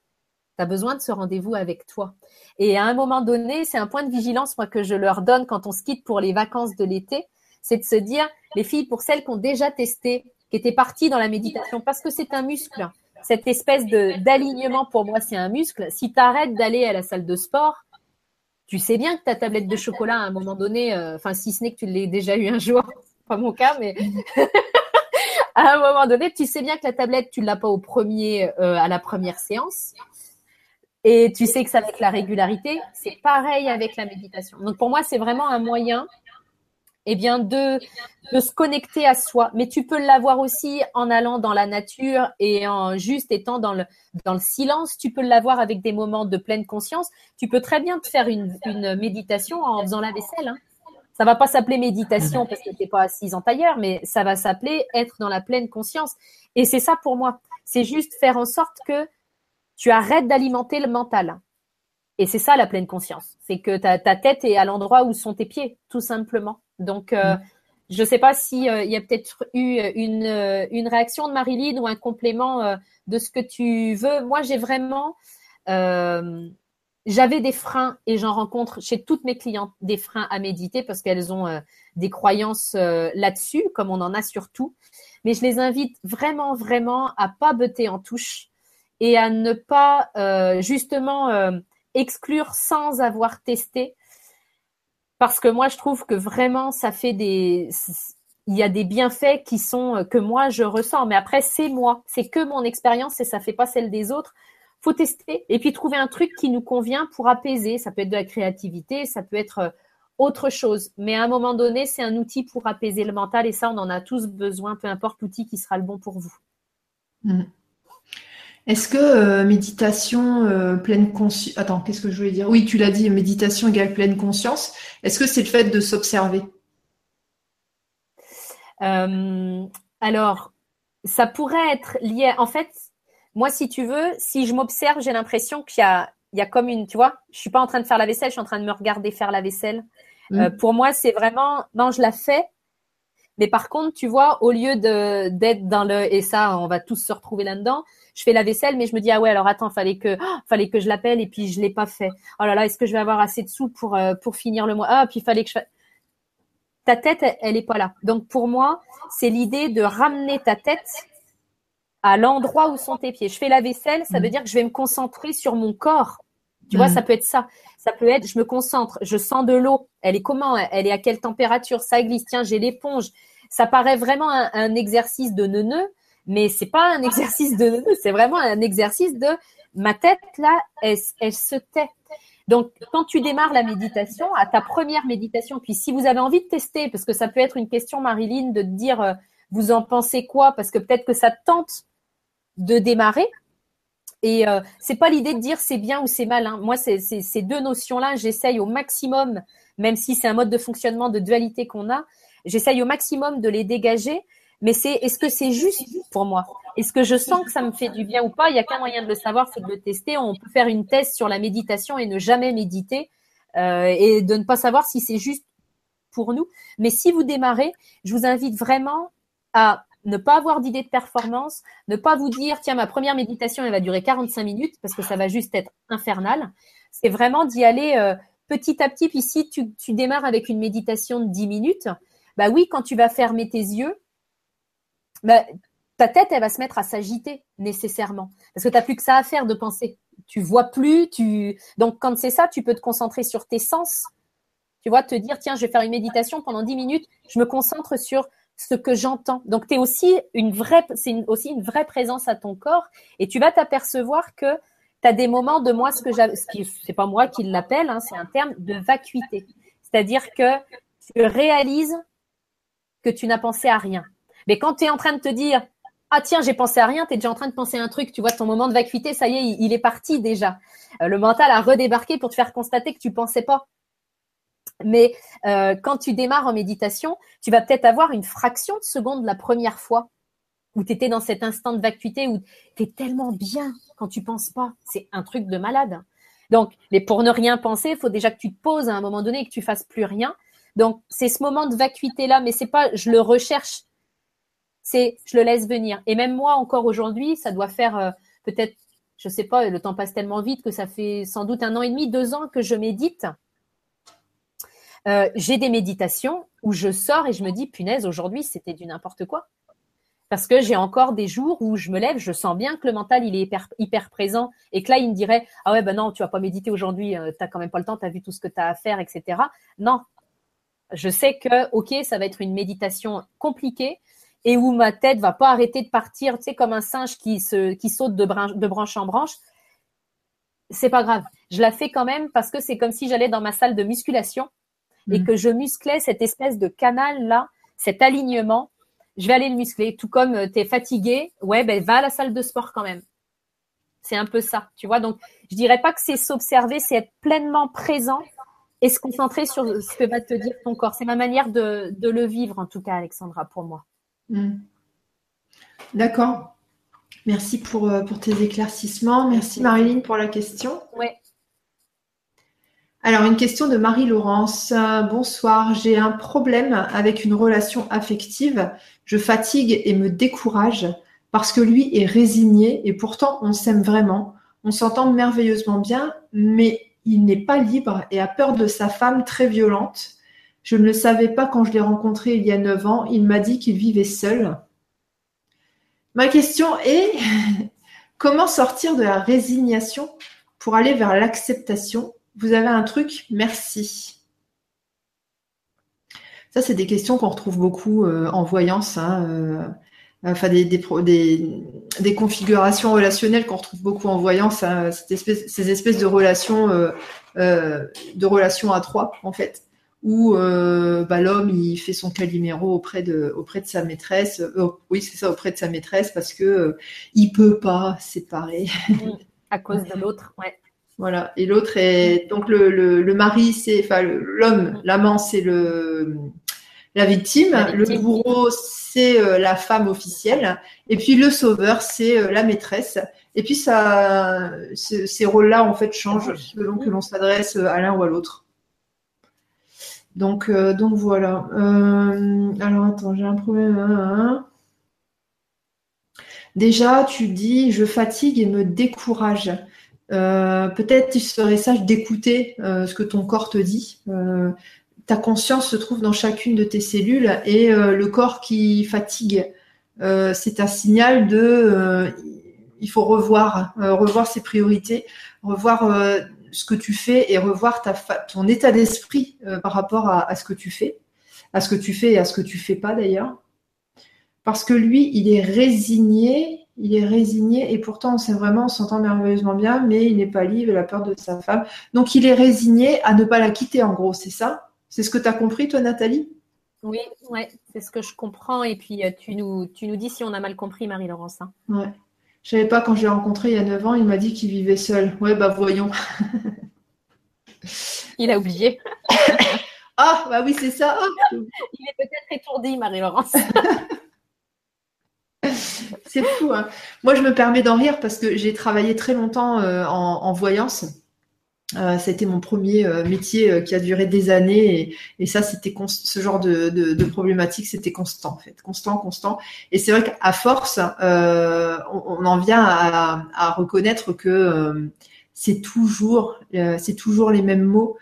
S2: tu as besoin de ce rendez-vous avec toi. Et à un moment donné, c'est un point de vigilance moi que je leur donne quand on se quitte pour les vacances de l'été, c'est de se dire, les filles, pour celles qui ont déjà testé, qui étaient parties dans la méditation, parce que c'est un muscle. Cette espèce d'alignement, pour moi, c'est un muscle. Si tu arrêtes d'aller à la salle de sport, tu sais bien que ta tablette de chocolat, à un moment donné, euh, enfin, si ce n'est que tu l'aies déjà eu un jour, pas mon cas, mais à un moment donné, tu sais bien que la tablette, tu l'as pas au premier, euh, à la première séance. Et tu sais que ça avec la régularité, c'est pareil avec la méditation. Donc pour moi, c'est vraiment un moyen eh bien de, de se connecter à soi. Mais tu peux l'avoir aussi en allant dans la nature et en juste étant dans le, dans le silence. Tu peux l'avoir avec des moments de pleine conscience. Tu peux très bien te faire une, une méditation en faisant la vaisselle. Hein. Ça va pas s'appeler méditation parce que t'es pas assise en tailleur, mais ça va s'appeler être dans la pleine conscience. Et c'est ça pour moi. C'est juste faire en sorte que tu arrêtes d'alimenter le mental. Et c'est ça la pleine conscience. C'est que ta, ta tête est à l'endroit où sont tes pieds, tout simplement. Donc, euh, mm. je ne sais pas s'il euh, y a peut-être eu une, euh, une réaction de Marilyn ou un complément de ce que tu veux. Moi, j'ai vraiment, j'avais des freins et j'en rencontre chez toutes mes clientes des freins à méditer parce qu'elles ont des croyances là-dessus, comme on en a surtout. Mais je les invite vraiment, vraiment à pas buter en touche et à ne pas justement exclure sans avoir testé. Parce que moi je trouve que vraiment ça fait des il y a des bienfaits qui sont euh, que moi je ressens. Mais après c'est moi. C'est que mon expérience et ça fait pas celle des autres. Faut tester et puis trouver un truc qui nous convient pour apaiser. Ça peut être de la créativité ça peut être euh, autre chose. Mais à un moment donné c'est un outil pour apaiser le mental et ça on en a tous besoin peu importe l'outil qui sera le bon pour vous.
S1: Mmh. Est-ce que euh, méditation euh, pleine conscience... Attends, qu'est-ce que je voulais dire? Oui, tu l'as dit, méditation égale pleine conscience. Est-ce que c'est le fait de s'observer?
S2: Euh, Alors, ça pourrait être lié... En fait, moi, si tu veux, si je m'observe, j'ai l'impression qu'il y a, il y a comme une... Tu vois, je suis pas en train de faire la vaisselle, je suis en train de me regarder faire la vaisselle. Mmh. pour moi, c'est vraiment... Non, je la fais, mais par contre, tu vois, au lieu de d'être dans le et ça, on va tous se retrouver là-dedans. Je fais la vaisselle, mais je me dis ah ouais, alors attends, fallait que oh, fallait que je l'appelle et puis je l'ai pas fait. Oh là là, est-ce que je vais avoir assez de sous pour euh, pour finir le mois? Ah, puis il fallait que je ta tête, elle, est pas là. Donc pour moi, c'est l'idée de ramener ta tête à l'endroit où sont tes pieds. Je fais la vaisselle, ça veut mm. dire que je vais me concentrer sur mon corps. Tu vois, mm. ça peut être ça. Ça peut être, je me concentre, je sens de l'eau. Elle est comment Elle est à quelle température? Ça glisse. Tiens, j'ai l'éponge. ça paraît vraiment un, exercice de neuneu, mais c'est pas un exercice de neuneu, c'est vraiment un exercice de ma tête là, elle, elle se tait. Donc, quand tu démarres la méditation, à ta première méditation, puis si vous avez envie de tester, parce que ça peut être une question, Marilyn, de te dire, euh, vous en pensez quoi? Parce que peut-être que ça tente de démarrer. Et euh, c'est pas l'idée de dire c'est bien ou c'est mal. Hein. Moi, ces deux notions-là, j'essaye au maximum, même si c'est un mode de fonctionnement de dualité qu'on a, j'essaye au maximum de les dégager. Mais c'est est-ce que c'est juste pour moi? Est-ce que je sens que ça me fait du bien ou pas? Il n'y a qu'un moyen de le savoir, c'est de le tester. On peut faire une thèse sur la méditation et ne jamais méditer euh, et de ne pas savoir si c'est juste pour nous. Mais si vous démarrez, je vous invite vraiment à ne pas avoir d'idée de performance, ne pas vous dire, tiens, ma première méditation, elle va durer 45 minutes parce que ça va juste être infernal. C'est vraiment d'y aller euh, petit à petit. Puis si tu, démarres avec une méditation de 10 minutes, bah oui, quand tu vas fermer tes yeux, bah, ta tête, elle va se mettre à s'agiter nécessairement. Parce que tu n'as plus que ça à faire de penser. Tu vois plus, tu. Donc, quand c'est ça, tu peux te concentrer sur tes sens. Tu vois, te dire, tiens, je vais faire une méditation pendant 10 minutes, je me concentre sur ce que j'entends. Donc, tu aussi une vraie, c'est aussi une vraie présence à ton corps et tu vas t'apercevoir que tu as des moments de moi, ce que j'avais, c'est pas moi qui l'appelle, hein, c'est un terme de vacuité. C'est-à-dire que tu réalises que tu n'as pensé à rien. Mais quand tu es en train de te dire, ah tiens, j'ai pensé à rien, tu es déjà en train de penser à un truc, tu vois, ton moment de vacuité, ça y est, il, est parti déjà. Euh, le mental a redébarqué pour te faire constater que tu pensais pas. Mais euh, quand tu démarres en méditation, tu vas peut-être avoir une fraction de seconde la première fois où tu étais dans cet instant de vacuité où tu es tellement bien quand tu penses pas. C'est un truc de malade. Donc, mais pour ne rien penser, il faut déjà que tu te poses à un moment donné et que tu fasses plus rien. Donc, c'est ce moment de vacuité là, mais c'est pas je le recherche c'est je le laisse venir. Et même moi, encore aujourd'hui, ça doit faire euh, peut-être, je sais pas, le temps passe tellement vite que ça fait sans doute un an et demi, deux ans que je médite. Euh, j'ai des méditations où je sors et je me dis, punaise, aujourd'hui, c'était du n'importe quoi. Parce que j'ai encore des jours où je me lève, je sens bien que le mental, il est hyper, présent et que là, il me dirait, ah ouais, ben non, tu vas pas méditer aujourd'hui, tu euh, t'as quand même pas le temps, tu as vu tout ce que tu as à faire, etc. Non. Je sais que, ok, ça va être une méditation compliquée, et où ma tête va pas arrêter de partir, tu sais, comme un singe qui, se, qui saute de, de branche en branche. C'est pas grave. Je la fais quand même parce que c'est comme si j'allais dans ma salle de musculation et mm. que je musclais cette espèce de canal là, cet alignement. Je vais aller le muscler. Tout comme euh, tu es fatigué, ouais, ben va à la salle de sport quand même. C'est un peu ça, tu vois. Donc, je dirais pas que c'est s'observer, c'est être pleinement présent et se concentrer sur ce que va te dire ton corps. C'est ma manière de, de le vivre, en tout cas, Alexandra, pour moi. Hmm.
S1: D'accord. Merci pour, euh, pour, tes éclaircissements. Merci Marilyn pour la question.
S2: Oui.
S1: Alors, une question de Marie-Laurence. bonsoir, j'ai un problème avec une relation affective. Je fatigue et me décourage parce que lui est résigné et pourtant on s'aime vraiment. On s'entend merveilleusement bien, mais il n'est pas libre et a peur de sa femme très violente. Je ne le savais pas quand je l'ai rencontré il y a 9 ans. Il m'a dit qu'il vivait seul. Ma question est, comment sortir de la résignation pour aller vers l'acceptation Vous avez un truc Merci. Ça, c'est des questions qu'on retrouve beaucoup euh, en voyance. Hein, euh, enfin, des, des, configurations relationnelles qu'on retrouve beaucoup en voyance. Hein, ces espèces de relations, euh, de relations à trois, en fait où euh, bah, l'homme il fait son caliméro auprès de auprès de sa maîtresse. Euh, oui, c'est ça, auprès de sa maîtresse parce que euh, il peut pas séparer.
S2: à cause de l'autre, ouais.
S1: Voilà. Et l'autre est donc le, le, mari, c'est enfin l'homme, l'amant, c'est le la victime, le bourreau, c'est la femme officielle, et puis le sauveur, c'est la maîtresse. Et puis ça, ces rôles-là en fait changent selon que l'on s'adresse à l'un ou à l'autre. Donc, euh, donc voilà. Euh, alors attends, j'ai un problème. Hein, hein, hein. Déjà, tu dis je fatigue et me décourage. Euh, peut-être il serait sage d'écouter ce que ton corps te dit. ta conscience se trouve dans chacune de tes cellules et le corps qui fatigue, c'est un signal de il faut revoir, revoir ses priorités, revoir ce que tu fais et revoir ta ton état d'esprit euh, par rapport à, ce que tu fais. à ce que tu fais et à ce que tu fais pas d'ailleurs. Parce que lui, il est résigné, il est résigné et pourtant on sait vraiment, on s'entend merveilleusement bien, mais il n'est pas libre, il a peur de sa femme. Donc il est résigné à ne pas la quitter en gros, c'est ça? C'est ce que tu as compris toi Nathalie?
S2: Oui, ouais, c'est ce que je comprends et puis euh, tu nous, tu nous dis si on a mal compris Marie-Laurence. Hein.
S1: Ouais. Je savais pas quand je l'ai rencontré il y a 9 ans, il m'a dit qu'il vivait seul. Ouais, bah voyons.
S2: il a oublié.
S1: ah, bah oui, c'est ça.
S2: il est peut-être étourdi, Marie-Laurence.
S1: c'est fou. Hein. Moi, je me permets d'en rire parce que j'ai travaillé très longtemps euh, en, voyance. Euh, ça a été mon premier euh, métier qui a duré des années et, ça, c'était ce genre de, problématique, c'était constant en fait, constant, constant. Et c'est vrai qu'à force, on, en vient à, reconnaître que c'est toujours, c'est toujours les mêmes mots.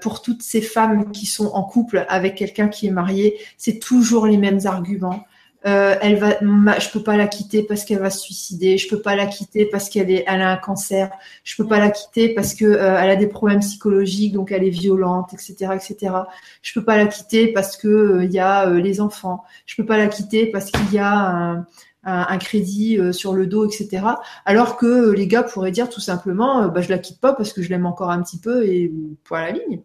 S1: pour toutes ces femmes qui sont en couple avec quelqu'un qui est marié, c'est toujours les mêmes arguments. Euh, elle va, je peux pas la quitter parce qu'elle va se suicider, je peux pas la quitter parce qu'elle est, elle a un cancer, je peux pas la quitter parce que euh, elle a des problèmes psychologiques, donc elle est violente, etc., etc. Je peux pas la quitter parce que euh, il y a les enfants, je peux pas la quitter parce qu'il y a un, crédit sur le dos, etc. Alors que les gars pourraient dire tout simplement, bah je la quitte pas parce que je l'aime encore un petit peu et point la ligne.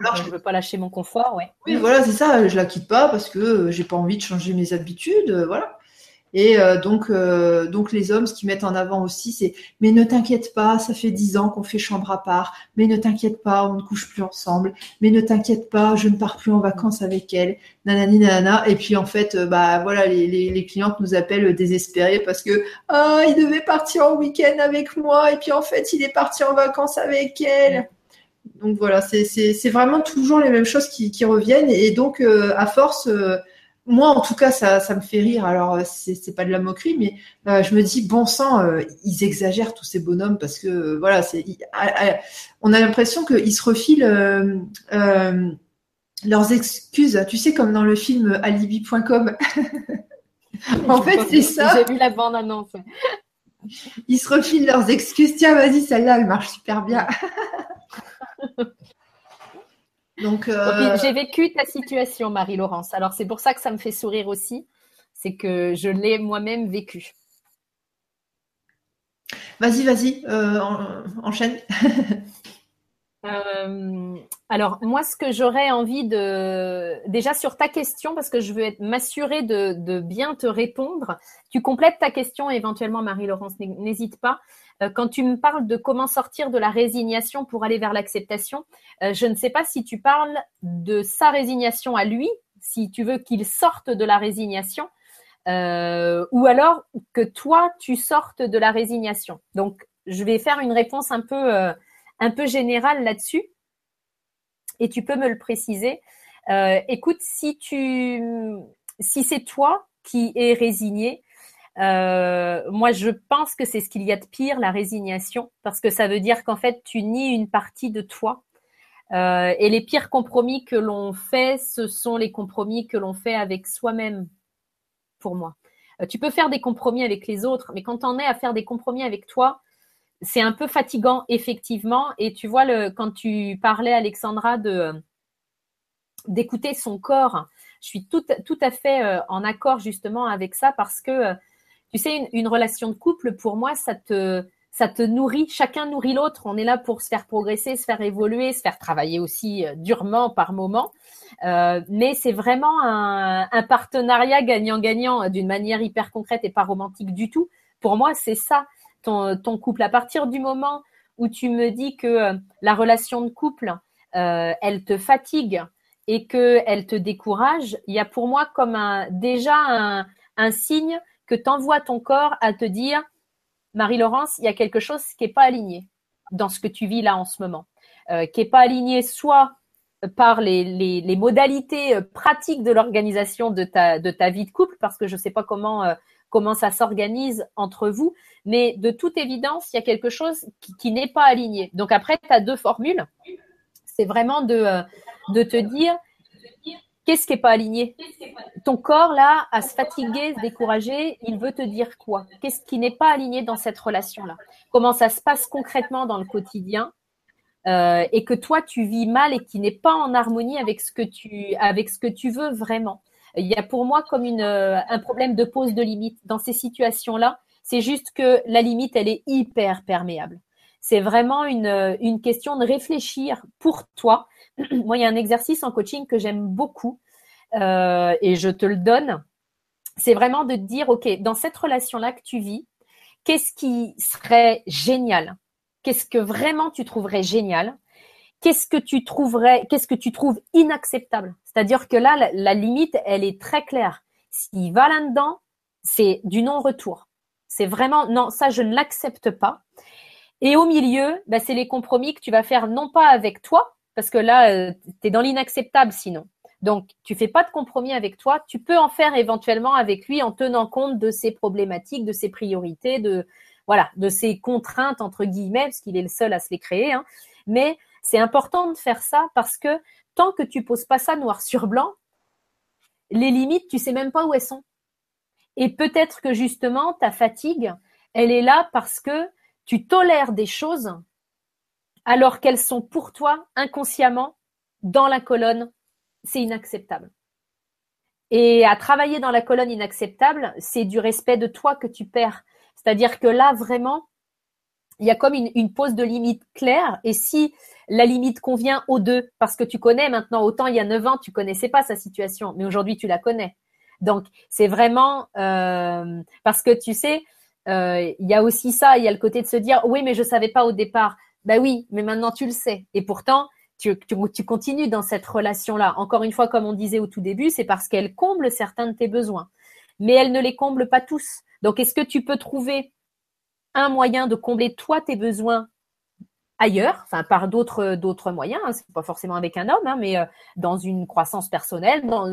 S2: Alors, je ne veux pas lâcher mon confort, ouais.
S1: Oui, voilà, c'est ça. Je la quitte pas parce que euh, j'ai pas envie de changer mes habitudes, euh, voilà. Et euh, donc, donc les hommes, ce qu'ils mettent en avant aussi, c'est mais ne t'inquiète pas, ça fait dix ans qu'on fait chambre à part. Mais ne t'inquiète pas, on ne couche plus ensemble. Mais ne t'inquiète pas, je ne pars plus en vacances avec elle. Nanani nanana. Et puis en fait, bah voilà, les, les, clientes nous appellent désespérées parce que ah, il devait partir en week-end avec moi et puis en fait, il est parti en vacances avec elle donc voilà, c'est vraiment toujours les mêmes choses qui, reviennent. Et donc, euh, à force, euh, moi en tout cas, ça, me fait rire. Alors, euh, c'est pas de la moquerie, mais je me dis, bon sang, ils exagèrent tous ces bonhommes parce que voilà, c'est on a l'impression qu'ils se refilent leurs excuses. Tu sais, comme dans le film alibi.com. en fait, c'est ça.
S2: J'ai vu la bande-annonce.
S1: Ils se refilent leurs excuses. Tiens, vas-y, celle-là, elle marche super bien.
S2: Donc, euh, j'ai vécu ta situation, Marie-Laurence. Alors, c'est pour ça que ça me fait sourire aussi. C'est que je l'ai moi-même vécu.
S1: Vas-y, vas-y, euh, enchaîne.
S2: Euh, alors, moi, ce que j'aurais envie de. Déjà, sur ta question, parce que je veux m'assurer de, de, bien te répondre, tu complètes ta question éventuellement, Marie-Laurence, n'hésite pas. Euh, quand tu me parles de comment sortir de la résignation pour aller vers l'acceptation, euh, je ne sais pas si tu parles de sa résignation à lui, si tu veux qu'il sorte de la résignation, euh, ou alors que toi, tu sortes de la résignation. Donc, je vais faire une réponse un peu, un peu générale là-dessus, et tu peux me le préciser. écoute, si tu, si c'est toi qui es résigné, euh, moi, je pense que c'est ce qu'il y a de pire, la résignation, parce que ça veut dire qu'en fait, tu nies une partie de toi. Euh, et les pires compromis que l'on fait, ce sont les compromis que l'on fait avec soi-même, pour moi. Euh, tu peux faire des compromis avec les autres, mais quand on est à faire des compromis avec toi, c'est un peu fatigant, effectivement. Et tu vois, quand tu parlais, Alexandra, de d'écouter son corps, je suis tout, tout à fait en accord justement avec ça parce que tu sais, une, relation de couple, pour moi, ça te, ça te nourrit. Chacun nourrit l'autre. On est là pour se faire progresser, se faire évoluer, se faire travailler aussi euh, durement par moment. Euh, mais c'est vraiment un, un partenariat gagnant-gagnant euh, d'une manière hyper concrète et pas romantique du tout. Pour moi, c'est ça ton, ton couple. À partir du moment où tu me dis que la relation de couple, euh, elle te fatigue et que elle te décourage, il y a pour moi comme un, déjà un, un signe que t'envoies ton corps à te dire, Marie-Laurence, il y a quelque chose qui n'est pas aligné dans ce que tu vis là en ce moment, euh, qui n'est pas aligné soit par les, modalités euh, pratiques de l'organisation de ta, vie de couple, parce que je ne sais pas comment, euh, comment ça s'organise entre vous, mais de toute évidence, il y a quelque chose qui, n'est pas aligné. Donc après, tu as deux formules. C'est vraiment de te dire, Qu'est-ce qui n'est pas aligné? Ton corps, là, à se fatiguer, se décourager, il veut te dire quoi? Qu'est-ce qui n'est pas aligné dans cette relation-là? Comment ça se passe concrètement dans le quotidien? Euh, et que toi tu vis mal et qui n'est pas en harmonie avec ce que tu veux vraiment? Il y a pour moi comme euh, un problème de pose de limite dans ces situations-là. C'est juste que la limite elle est hyper perméable. C'est vraiment une une question de réfléchir pour toi. moi, il y a un exercice en coaching que j'aime beaucoup euh, et je te le donne. C'est vraiment de te dire ok dans cette relation-là que tu vis, qu'est-ce qui serait génial? Qu'est-ce que vraiment tu trouverais génial? Qu'est-ce que tu trouverais, qu'est-ce que tu trouves inacceptable? C'est-à-dire que là, la, limite, elle est très claire. S'il va là-dedans, c'est du non-retour. C'est vraiment non, ça je ne l'accepte pas. Et au milieu, bah, c'est les compromis que tu vas faire non pas avec toi, parce que là, euh, tu es dans l'inacceptable sinon. Donc, tu fais pas de compromis avec toi. Tu peux en faire éventuellement avec lui en tenant compte de ses problématiques, de ses priorités, de voilà, de ses contraintes entre guillemets, parce qu'il est le seul à se les créer. Hein. Mais c'est important de faire ça parce que tant que tu poses pas ça noir sur blanc, les limites, tu sais même pas où elles sont. Et peut-être que justement ta fatigue, elle est là parce que tu tolères des choses alors qu'elles sont pour toi inconsciemment dans la colonne c'est inacceptable. Et à travailler dans la colonne inacceptable, c'est du respect de toi que tu perds. C'est-à-dire que là, vraiment, il y a comme une, pose de limite claire. Et si la limite convient aux deux, parce que tu connais maintenant, autant il y a neuf ans, tu connaissais pas sa situation, mais aujourd'hui, tu la connais. Donc, c'est vraiment euh, parce que tu sais, il y a aussi ça, il y a le côté de se dire, oui, mais je savais pas au départ. Ben oui, mais maintenant tu le sais. Et pourtant, tu, continues dans cette relation-là. Encore une fois, comme on disait au tout début, c'est parce qu'elle comble certains de tes besoins, mais elle ne les comble pas tous. Donc, est-ce que tu peux trouver un moyen de combler toi tes besoins ailleurs, enfin par d'autres moyens, hein, c'est pas forcément avec un homme, hein, mais euh, dans une croissance personnelle, dans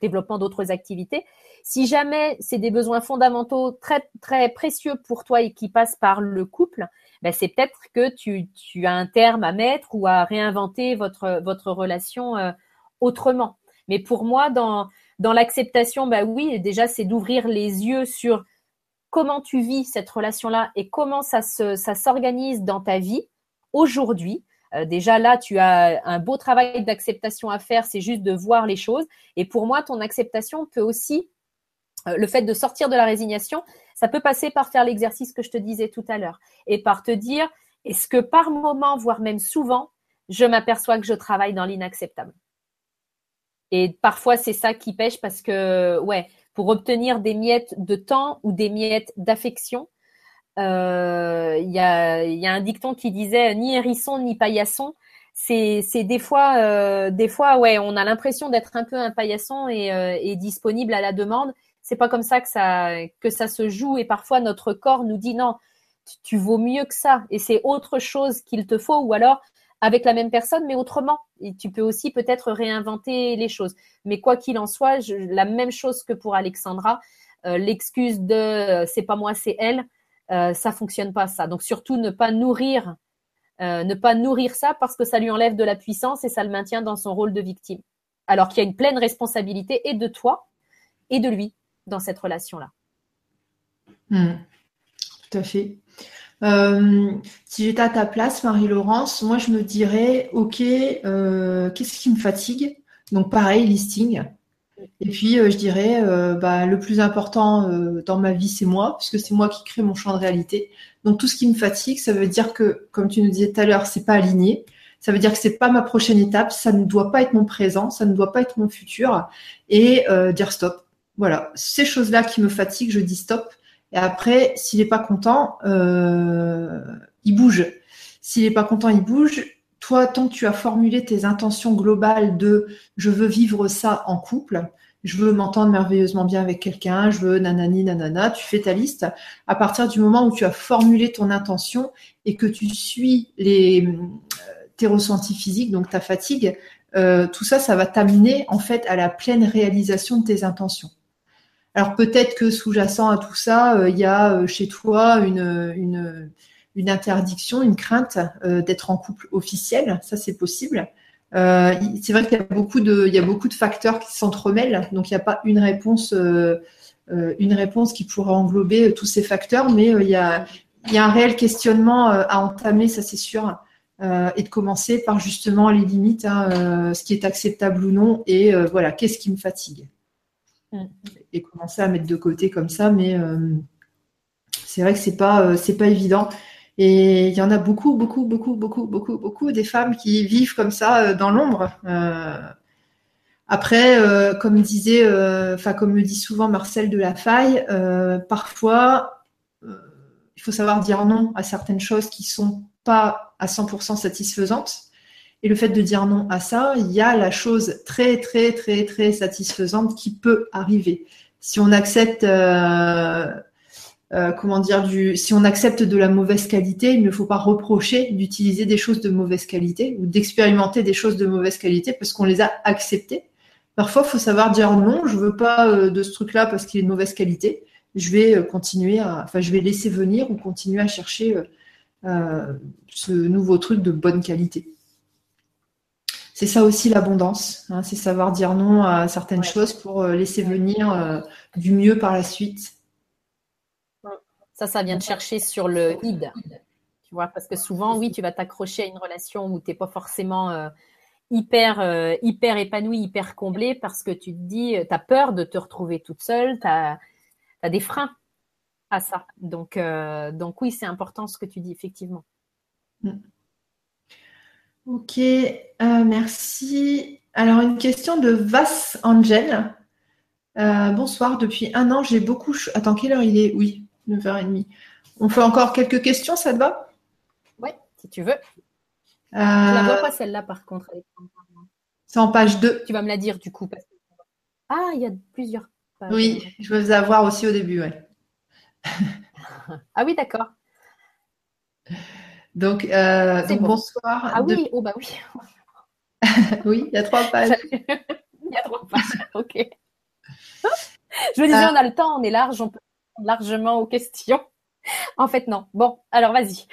S2: développement d'autres activités. Si jamais c'est des besoins fondamentaux très très précieux pour toi et qui passent par le couple, ben c'est peut-être que tu, tu, as un terme à mettre ou à réinventer votre, votre relation euh, autrement. Mais pour moi, dans, dans l'acceptation, ben oui, déjà, c'est d'ouvrir les yeux sur comment tu vis cette relation-là et comment ça, se, ça s'organise dans ta vie aujourd'hui. Euh, déjà là, tu as un beau travail d'acceptation à faire, c'est juste de voir les choses. Et pour moi, ton acceptation peut aussi, euh, le fait de sortir de la résignation, ça peut passer par faire l'exercice que je te disais tout à l'heure et par te dire, est-ce que par moment, voire même souvent, je m'aperçois que je travaille dans l'inacceptable? Et parfois, c'est ça qui pêche parce que, ouais, pour obtenir des miettes de temps ou des miettes d'affection, euh, il y, a, un dicton qui disait ni hérisson ni paillasson. C'est, des fois, euh, des fois, ouais, on a l'impression d'être un peu un paillasson et, euh, disponible à la demande c'est pas comme ça que ça se joue et parfois notre corps nous dit non, tu, vaux mieux que ça et c'est autre chose qu'il te faut ou alors avec la même personne mais autrement. Et tu peux aussi peut-être réinventer les choses. Mais quoi qu'il en soit, la même chose que pour Alexandra, euh, l'excuse de euh, c'est pas moi, c'est elle, euh, ça fonctionne pas ça. Donc surtout ne pas nourrir ne pas nourrir ça parce que ça lui enlève de la puissance et ça le maintient dans son rôle de victime. Alors qu'il y a une pleine responsabilité et de toi et de lui dans cette relation-là.
S1: Hmm. tout à fait. Euh, si j'étais à ta place, Marie-Laurence, moi je me dirais, ok, euh, qu'est-ce qui me fatigue? Donc pareil, listing. Et puis euh, je dirais, bah, le plus important dans ma vie, c'est moi, puisque c'est moi qui crée mon champ de réalité. Donc tout ce qui me fatigue, ça veut dire que, comme tu nous disais tout à l'heure, c'est pas aligné. Ça veut dire que c'est pas ma prochaine étape, ça ne doit pas être mon présent, ça ne doit pas être mon futur, et dire stop voilà, ces choses-là qui me fatiguent, je dis stop. Et après, s'il n'est pas content, euh, il bouge. S'il n'est pas content, il bouge. Toi, tant que tu as formulé tes intentions globales de je veux vivre ça en couple, je veux m'entendre merveilleusement bien avec quelqu'un, je veux nanani nanana, tu fais ta liste. À partir du moment où tu as formulé ton intention et que tu suis les, tes ressentis physiques, donc ta fatigue, euh, tout ça, ça va t'amener en fait à la pleine réalisation de tes intentions. Alors peut-être que sous-jacent à tout ça, euh, il y a euh, chez toi une, une, une interdiction, une crainte euh, d'être en couple officiel. Ça, c'est possible. c'est vrai qu'il y a beaucoup de, il y a beaucoup de facteurs qui s'entremêlent, donc il n'y a pas une réponse, une réponse qui pourrait englober tous ces facteurs, mais il y a, il y a un réel questionnement à entamer, ça c'est sûr. et de commencer par justement les limites, hein, ce qui est acceptable ou non, et voilà, qu'est-ce qui me fatigue. Mm. Et commencer à mettre de côté comme ça, mais c'est vrai que c'est pas, c'est pas évident. Et il y en a beaucoup, beaucoup, beaucoup, beaucoup, beaucoup, beaucoup des femmes qui vivent comme ça dans l'ombre. Après, euh, comme disait, euh, enfin comme me dit souvent Marcel de la Faille, euh, parfois il faut savoir dire non à certaines choses qui sont pas à 100% satisfaisantes. Et le fait de dire non à ça, il y a la chose très très très très satisfaisante qui peut arriver. Si on accepte, comment dire, du, si on accepte de la mauvaise qualité, il ne faut pas reprocher d'utiliser des choses de mauvaise qualité ou d'expérimenter des choses de mauvaise qualité parce qu'on les a acceptées. Parfois, il faut savoir dire non, je veux pas euh, de ce truc-là parce qu'il est de mauvaise qualité. Je vais euh, continuer à, enfin, je vais laisser venir ou continuer à chercher euh, ce nouveau truc de bonne qualité. C'est ça aussi l'abondance, hein, c'est savoir dire non à certaines choses pour laisser venir du mieux par la suite.
S2: Ça, ça vient de chercher sur le id. Tu vois, parce que souvent, oui, tu vas t'accrocher à une relation où tu n'es pas forcément hyper euh, hyper épanouie, hyper comblée parce que tu te dis, tu as peur de te retrouver toute seule, tu as, des freins à ça. Donc, euh, donc oui, c'est important ce que tu dis, effectivement. Mm.
S1: Ok, euh, merci. Alors, une question de Vas Angel. bonsoir, depuis un an, j'ai beaucoup... Attends, quelle heure il est? Oui, 9h30. On fait encore quelques questions, ça te va?
S2: Oui, si tu veux. Je la vois euh, pas celle-là par contre.
S1: C'est en page 2.
S2: Tu vas me la dire du coup. Ah, il y a plusieurs
S1: pages. Oui, je vais vous avoir aussi au début, ouais.
S2: ah oui, d'accord.
S1: Donc, euh, bonsoir.
S2: Ah oui, oh bah oui.
S1: oui, il y a trois pages.
S2: il y a trois pages, ok. je me disais, euh. on a le temps, on est large, on peut largement aux questions. En fait, non. Bon, alors vas-y.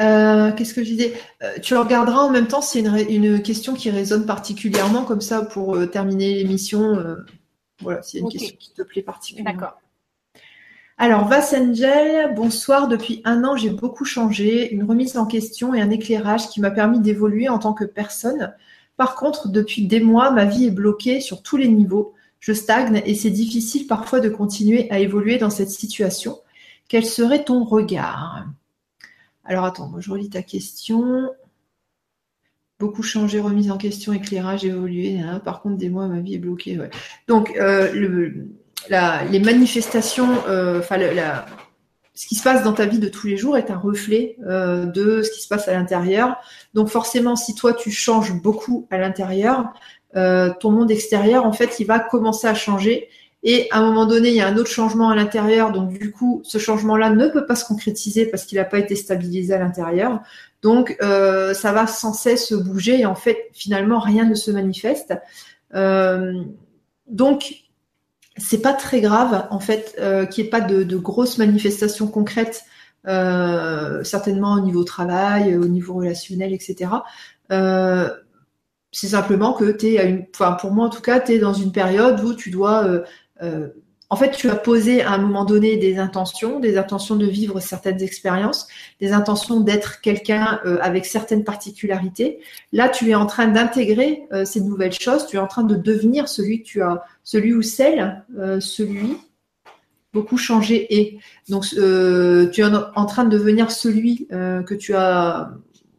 S1: Euh, qu'est-ce que je disais? Euh, Tu regarderas en même temps, c'est une, question qui résonne particulièrement, comme ça, pour euh, terminer l'émission. voilà, a une question qui te plaît particulièrement. D'accord. Alors, Vassengel, bonsoir. Depuis un an, j'ai beaucoup changé, une remise en question et un éclairage qui m'a permis d'évoluer en tant que personne. Par contre, depuis des mois, ma vie est bloquée sur tous les niveaux. Je stagne et c'est difficile parfois de continuer à évoluer dans cette situation. Quel serait ton regard? Alors attends, moi je relis ta question. Beaucoup changé, remise en question, éclairage, évolué. Hein. Par contre, des mois, ma vie est bloquée. Donc, euh, les manifestations, euh, enfin, ce qui se passe dans ta vie de tous les jours est un reflet euh, de ce qui se passe à l'intérieur. Donc, forcément, si toi, tu changes beaucoup à l'intérieur, ton monde extérieur, en fait, il va commencer à changer et à un moment donné, il y a un autre changement à l'intérieur. Donc, du coup, ce changement-là ne peut pas se concrétiser parce qu'il n'a pas été stabilisé à l'intérieur. Donc, euh, ça va sans cesse bouger et en fait, finalement, rien ne se manifeste. Euh, donc, c'est pas très grave, en fait, euh, qu'il n'y ait pas de, de, grosses manifestations concrètes, euh, certainement au niveau travail, au niveau relationnel, etc. C'est simplement que tu es, une, enfin pour moi en tout cas, tu es dans une période où tu dois euh, euh, en fait, tu as posé à un moment donné des intentions, des intentions de vivre certaines expériences, des intentions d'être quelqu'un euh, avec certaines particularités. Là, tu es en train d'intégrer ces nouvelles choses. Tu es en train de devenir celui que tu as, celui ou celle, celui beaucoup changé et donc tu es en, train de devenir celui que tu as,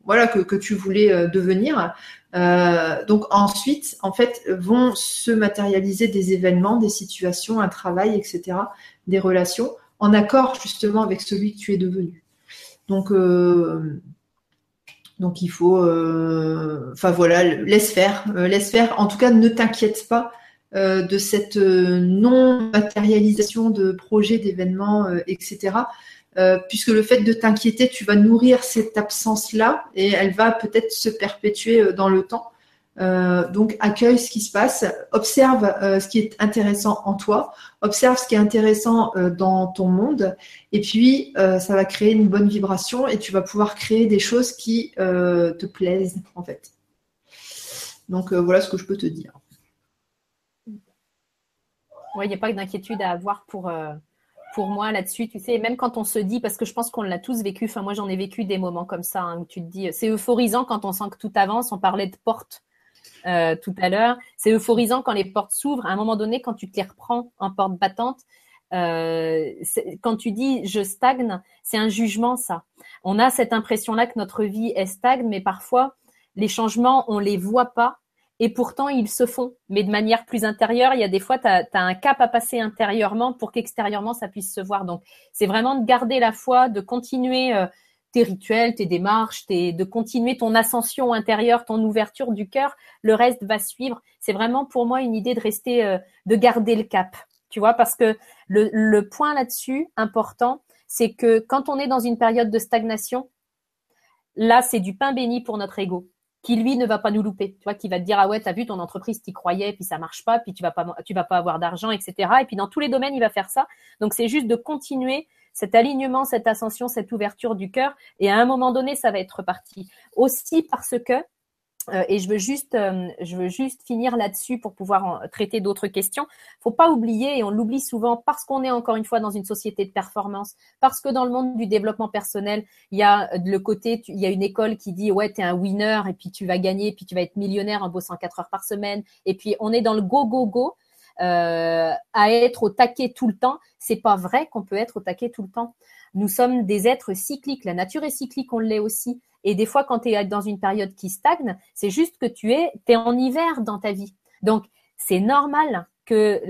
S1: voilà, que tu voulais devenir. Euh, donc ensuite, en fait, vont se matérialiser des événements, des situations, un travail, etc., des relations, en accord justement avec celui que tu es devenu. Donc, euh, donc il faut, euh, enfin voilà, laisse faire, laisse faire. En tout cas, ne t'inquiète pas de cette non matérialisation de projets, d'événements, etc. Euh, puisque le fait de t'inquiéter, tu vas nourrir cette absence-là et elle va peut-être se perpétuer euh, dans le temps. Euh, donc accueille ce qui se passe, observe ce qui est intéressant en toi, observe ce qui est intéressant dans ton monde, et puis ça va créer une bonne vibration et tu vas pouvoir créer des choses qui te plaisent en fait. Donc voilà ce que je peux te dire.
S2: Oui, il n'y a pas d'inquiétude à avoir pour pour moi là-dessus, tu sais, même quand on se dit, parce que je pense qu'on l'a tous vécu, enfin moi j'en ai vécu des moments comme ça, hein, où tu te dis, c'est euphorisant quand on sent que tout avance, on parlait de porte euh, tout à l'heure, c'est euphorisant quand les portes s'ouvrent, à un moment donné, quand tu te les reprends en porte battante, euh, quand tu dis je stagne, c'est un jugement ça. On a cette impression-là que notre vie est stagne, mais parfois les changements, on les voit pas et pourtant ils se font, mais de manière plus intérieure. Il y a des fois, tu as, un cap à passer intérieurement pour qu'extérieurement ça puisse se voir. Donc, c'est vraiment de garder la foi, de continuer euh, tes rituels, tes démarches, de continuer ton ascension intérieure, ton ouverture du cœur. Le reste va suivre. C'est vraiment pour moi une idée de rester, euh, de garder le cap. Tu vois, parce que le, le point là-dessus important, c'est que quand on est dans une période de stagnation, là, c'est du pain béni pour notre ego qui lui ne va pas nous louper, tu vois, qui va te dire ah ouais, t'as vu ton entreprise, t'y croyais, puis ça marche pas, puis tu vas pas, tu vas pas avoir d'argent, etc. Et puis dans tous les domaines, il va faire ça. Donc c'est juste de continuer cet alignement, cette ascension, cette ouverture du cœur, et à un moment donné, ça va être reparti. Aussi parce que euh, et je veux juste, euh, je veux juste finir là-dessus pour pouvoir traiter d'autres questions. Faut pas oublier, et on l'oublie souvent parce qu'on est encore une fois dans une société de performance, parce que dans le monde du développement personnel, il y a le côté, il y a une école qui dit ouais t'es un winner et puis tu vas gagner, puis tu vas être millionnaire en bossant quatre heures par semaine, et puis on est dans le go go go. Euh, à être au taquet tout le temps, c'est pas vrai qu'on peut être au taquet tout le temps. Nous sommes des êtres cycliques. La nature est cyclique, on l'est aussi. Et des fois, quand tu es dans une période qui stagne, c'est juste que tu es, es en hiver dans ta vie. Donc, c'est normal que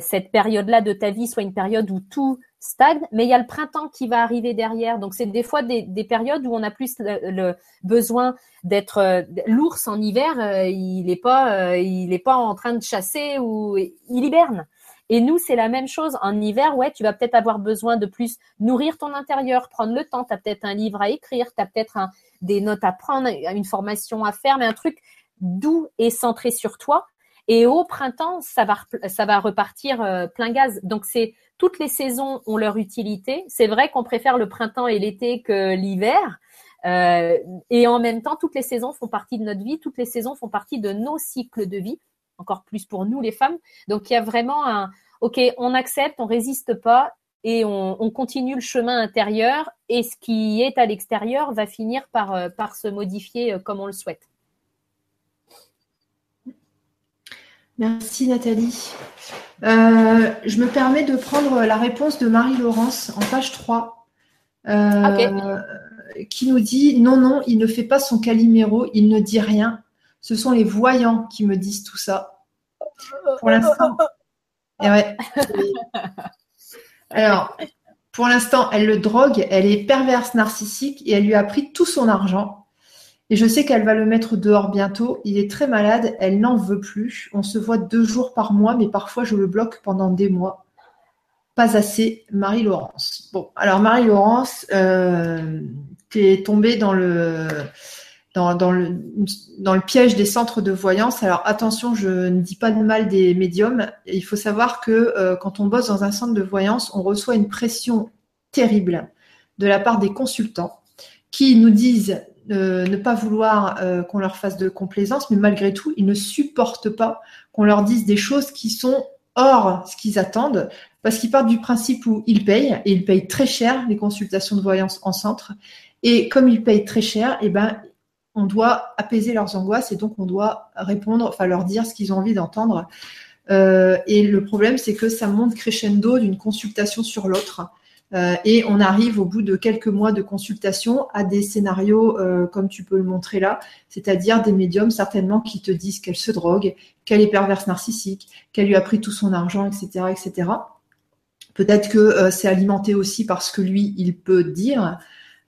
S2: cette période-là de ta vie soit une période où tout stagne, mais il y a le printemps qui va arriver derrière. Donc, c'est des fois des, des, périodes où on a plus le, besoin d'être euh, l'ours en hiver. Euh, il n'est pas, euh, il est pas en train de chasser ou il hiberne. Et nous, c'est la même chose. En hiver, ouais, tu vas peut-être avoir besoin de plus nourrir ton intérieur, prendre le temps. Tu as peut-être un livre à écrire, tu as peut-être des notes à prendre, une formation à faire, mais un truc doux et centré sur toi. Et au printemps, ça va, ça va repartir euh, plein gaz. Donc, c'est toutes les saisons ont leur utilité. C'est vrai qu'on préfère le printemps et l'été que l'hiver. Euh, et en même temps, toutes les saisons font partie de notre vie, toutes les saisons font partie de nos cycles de vie encore plus pour nous les femmes. Donc il y a vraiment un, ok, on accepte, on résiste pas et on, continue le chemin intérieur et ce qui est à l'extérieur va finir par, euh, par se modifier euh, comme on le souhaite.
S1: Merci Nathalie. Euh, je me permets de prendre la réponse de Marie-Laurence en page 3. Qui nous dit non, non, il ne fait pas son caliméro, il ne dit rien. Ce sont les voyants qui me disent tout ça. Pour l'instant. Alors, pour l'instant, elle le drogue, elle est perverse narcissique et elle lui a pris tout son argent. Et je sais qu'elle va le mettre dehors bientôt. Il est très malade, elle n'en veut plus. On se voit deux jours par mois, mais parfois je le bloque pendant des mois. Pas assez, Marie-Laurence. Bon, alors Marie-Laurence, euh, tu es tombée dans le dans, le, piège des centres de voyance. Alors attention, je ne dis pas de mal des médiums. Il faut savoir que euh, quand on bosse dans un centre de voyance, on reçoit une pression terrible de la part des consultants qui nous disent euh, ne pas vouloir euh, qu'on leur fasse de complaisance, mais malgré tout, ils ne supportent pas qu'on leur dise des choses qui sont hors ce qu'ils attendent, parce qu'ils partent du principe où ils payent, et ils payent très cher les consultations de voyance en centre. Et comme ils payent très cher, eh ben, on doit apaiser leurs angoisses et donc on doit répondre, enfin leur dire ce qu'ils ont envie d'entendre. Euh, et le problème, c'est que ça monte crescendo d'une consultation sur l'autre. Euh, et on arrive au bout de quelques mois de consultation à des scénarios euh, comme tu peux le montrer là, c'est-à-dire des médiums certainement qui te disent qu'elle se drogue, qu'elle est perverse narcissique, qu'elle lui a pris tout son argent, etc., etc. Peut-être que c'est alimenté aussi parce que lui, il peut dire.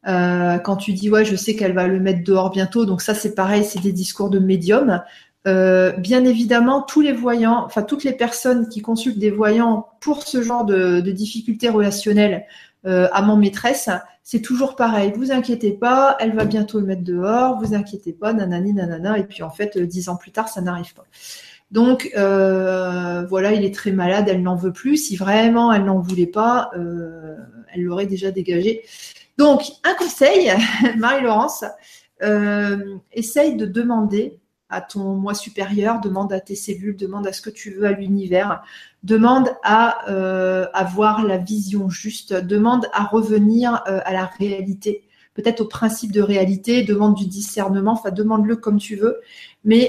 S1: Euh, quand tu dis ouais, je sais qu'elle va le mettre dehors bientôt, donc ça c'est pareil, c'est des discours de médium. Euh, bien évidemment, tous les voyants, enfin toutes les personnes qui consultent des voyants pour ce genre de, difficultés relationnelles euh, à mon maîtresse, c'est toujours pareil. Vous inquiétez pas, elle va bientôt le mettre dehors. Vous inquiétez pas, nanani nanana. Et puis en fait, dix ans plus tard, ça n'arrive pas. Donc voilà, il est très malade, elle n'en veut plus. Si vraiment elle n'en voulait pas, elle l'aurait déjà dégagé. Donc, un conseil, Marie-Laurence, euh, essaye de demander à ton moi supérieur, demande à tes cellules, demande à ce que tu veux à l'univers, demande à euh, avoir la vision juste, demande à revenir euh, à la réalité, peut-être au principe de réalité, demande du discernement, enfin demande-le comme tu veux, mais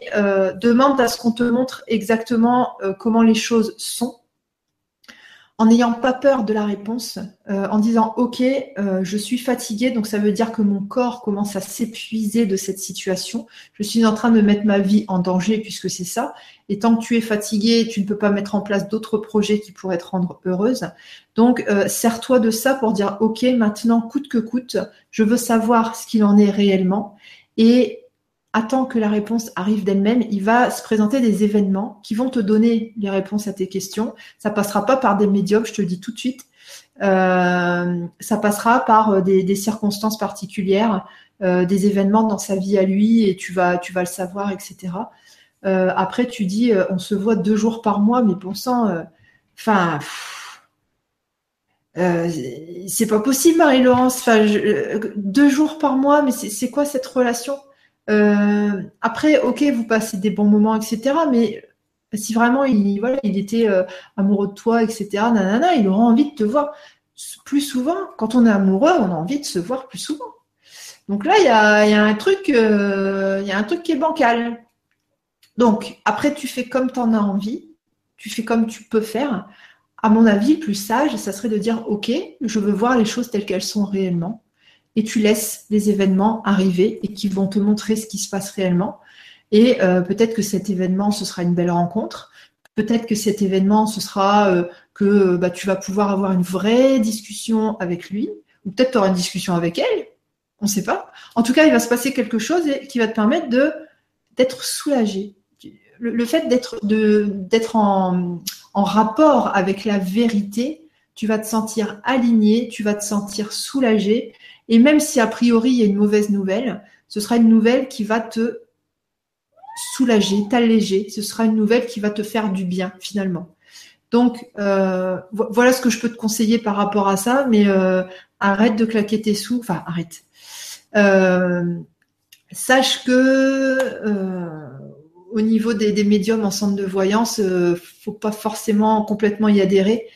S1: demande à ce qu'on te montre exactement comment les choses sont en n'ayant pas peur de la réponse, euh, en disant ok, euh, je suis fatiguée, donc ça veut dire que mon corps commence à s'épuiser de cette situation. Je suis en train de mettre ma vie en danger puisque c'est ça. Et tant que tu es fatiguée, tu ne peux pas mettre en place d'autres projets qui pourraient te rendre heureuse. Donc euh, sers-toi de ça pour dire ok, maintenant coûte que coûte, je veux savoir ce qu'il en est réellement et attends que la réponse arrive d'elle-même. Il va se présenter des événements qui vont te donner les réponses à tes questions. Ça passera pas par des médiums, je te le dis tout de suite. Euh, ça passera par euh, des, circonstances particulières, euh, des événements dans sa vie à lui, et tu vas, le savoir, etc. après, tu dis, on se voit deux jours par mois, mais bon sang, enfin. c'est pas possible, Marie-Laurence. Deux jours par mois, mais c'est quoi cette relation? Euh, après, ok, vous passez des bons moments, etc. Mais si vraiment il, était euh, amoureux de toi, etc., nanana, il aura envie de te voir plus souvent. Quand on est amoureux, on a envie de se voir plus souvent. Donc là, il y a, un truc, euh, y a un truc qui est bancal. Donc après, tu fais comme tu en as envie, tu fais comme tu peux faire. À mon avis, le plus sage, ça serait de dire, ok, je veux voir les choses telles qu'elles sont réellement et tu laisses les événements arriver et qui vont te montrer ce qui se passe réellement. Et euh, peut-être que cet événement, ce sera une belle rencontre. Peut-être que cet événement, ce sera euh, que bah, tu vas pouvoir avoir une vraie discussion avec lui, ou peut-être tu auras une discussion avec elle, on ne sait pas. En tout cas, il va se passer quelque chose qui va te permettre d'être soulagé. Le, fait d'être en rapport avec la vérité, tu vas te sentir aligné, tu vas te sentir soulagé et même si a priori il y a une mauvaise nouvelle, ce sera une nouvelle qui va te soulager, t'alléger. Ce sera une nouvelle qui va te faire du bien finalement. Donc euh, voilà ce que je peux te conseiller par rapport à ça, mais euh, arrête de claquer tes sous. Enfin arrête. Euh, sache que au niveau des, médiums en centre de voyance, faut pas forcément complètement y adhérer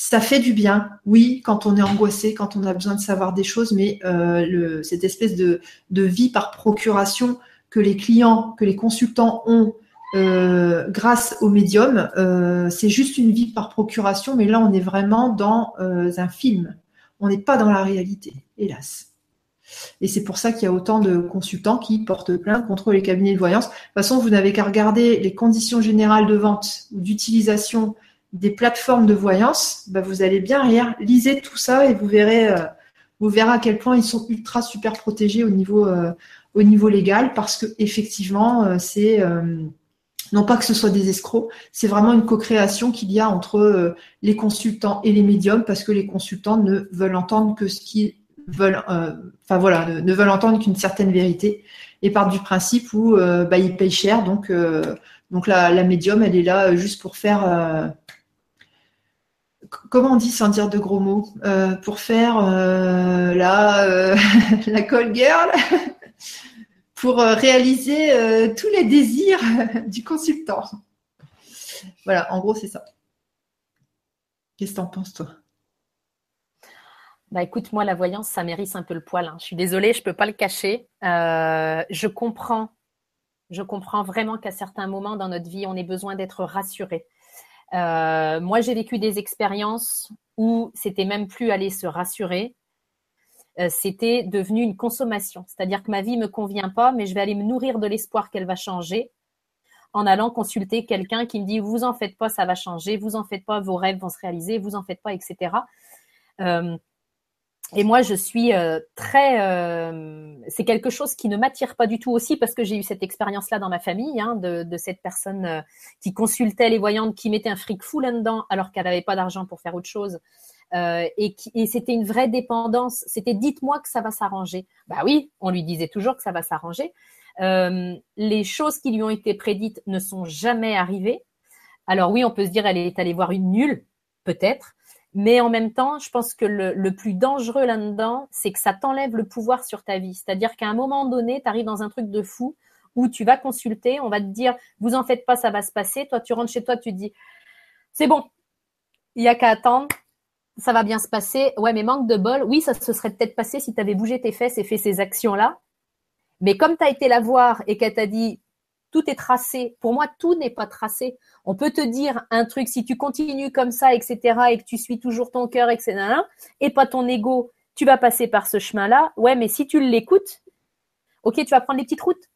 S1: ça fait du bien, oui, quand on est angoissé, quand on a besoin de savoir des choses, mais euh, cette espèce de, vie par procuration que les clients, que les consultants ont euh, grâce au médium, euh, c'est juste une vie par procuration, mais là on est vraiment dans un film. On n'est pas dans la réalité, hélas. Et c'est pour ça qu'il y a autant de consultants qui portent plainte contre les cabinets de voyance. De toute façon, vous n'avez qu'à regarder les conditions générales de vente ou d'utilisation des plateformes de voyance, bah, vous allez bien rire. Lisez tout ça et vous verrez, euh, vous verrez à quel point ils sont ultra super protégés au niveau, euh, légal parce que effectivement, euh, c'est non pas que ce soit des escrocs, c'est vraiment une co-création qu'il y a entre les consultants et les médiums parce que les consultants ne veulent entendre que ce qu'ils veulent, ne, veulent entendre qu'une certaine vérité et partent du principe où bah, ils payent cher, donc la médium, elle est là juste pour faire comment on dit sans dire de gros mots, euh, pour faire euh, la, euh, la call girl, pour réaliser tous les désirs du consultant. Voilà, en gros, c'est ça. Qu'est-ce que tu en penses, toi?
S2: Bah écoute, moi la voyance, ça mérite un peu le poil. Hein. Je suis désolée, je ne peux pas le cacher. je comprends, je comprends vraiment qu'à certains moments dans notre vie, on ait besoin d'être rassuré. Euh, moi, j'ai vécu des expériences où c'était même plus aller se rassurer, euh, c'était devenu une consommation. C'est-à-dire que ma vie me convient pas, mais je vais aller me nourrir de l'espoir qu'elle va changer en allant consulter quelqu'un qui me dit vous en faites pas, ça va changer, vous en faites pas, vos rêves vont se réaliser, vous en faites pas, etc. et moi, je suis euh, très. Euh, c'est quelque chose qui ne m'attire pas du tout aussi parce que j'ai eu cette expérience-là dans ma famille, hein, de, de, cette personne euh, qui consultait les voyantes, qui mettait un fric fou là-dedans alors qu'elle n'avait pas d'argent pour faire autre chose. et, et c'était une vraie dépendance. C'était dites-moi que ça va s'arranger. Bah oui, on lui disait toujours que ça va s'arranger. les choses qui lui ont été prédites ne sont jamais arrivées. Alors oui, on peut se dire elle est allée voir une nulle, peut-être. Mais en même temps, je pense que le, plus dangereux là-dedans, c'est que ça t'enlève le pouvoir sur ta vie. C'est-à-dire qu'à un moment donné, tu arrives dans un truc de fou où tu vas consulter, on va te dire, vous en faites pas, ça va se passer. Toi, tu rentres chez toi, tu te dis, c'est bon, il y a qu'à attendre, ça va bien se passer. Ouais, mais manque de bol. Oui, ça se serait peut-être passé si tu avais bougé tes fesses et fait ces actions-là. Mais comme tu as été la voir et qu'elle t'a dit tout est tracé, pour moi, tout n'est pas tracé. On peut te dire un truc, si tu continues comme ça, etc., et que tu suis toujours ton cœur, etc., et pas ton ego, tu vas passer par ce chemin-là. Ouais, mais si tu l'écoutes, ok, tu vas prendre les petites routes.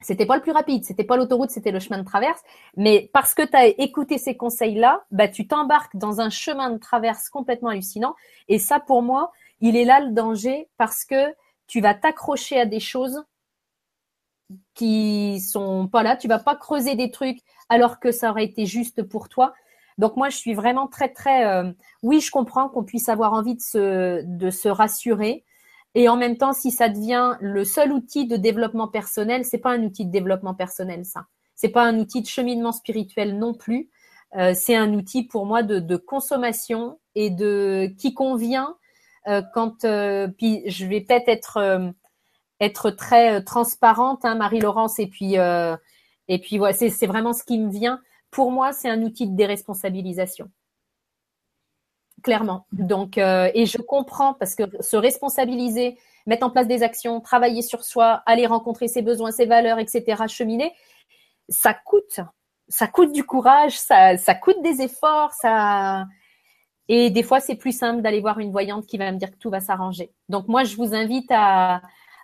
S2: C'était pas le plus rapide, c'était pas l'autoroute, c'était le chemin de traverse. Mais parce que tu as écouté ces conseils-là, bah, tu t'embarques dans un chemin de traverse complètement hallucinant. Et ça, pour moi, il est là le danger parce que tu vas t'accrocher à des choses qui sont pas là. Tu vas pas creuser des trucs alors que ça aurait été juste pour toi. Donc moi, je suis vraiment très très. Euh, oui, je comprends qu'on puisse avoir envie de se de se rassurer, et en même temps, si ça devient le seul outil de développement personnel, c'est pas un outil de développement personnel, ça. C'est pas un outil de cheminement spirituel non plus. Euh, c'est un outil pour moi de, de, consommation et de qui convient euh, quand. Puis je vais peut-être être être très transparente, hein, Marie-Laurence, et puis puis voilà, c'est vraiment ce qui me vient. Pour moi, c'est un outil de déresponsabilisation clairement. Donc, euh, et je comprends parce que se responsabiliser, mettre en place des actions, travailler sur soi, aller rencontrer ses besoins, ses valeurs, etc., cheminer, ça coûte. Ça coûte du courage, ça, ça coûte des efforts, ça. Et des fois, c'est plus simple d'aller voir une voyante qui va me dire que tout va s'arranger. Donc, moi, je vous invite à,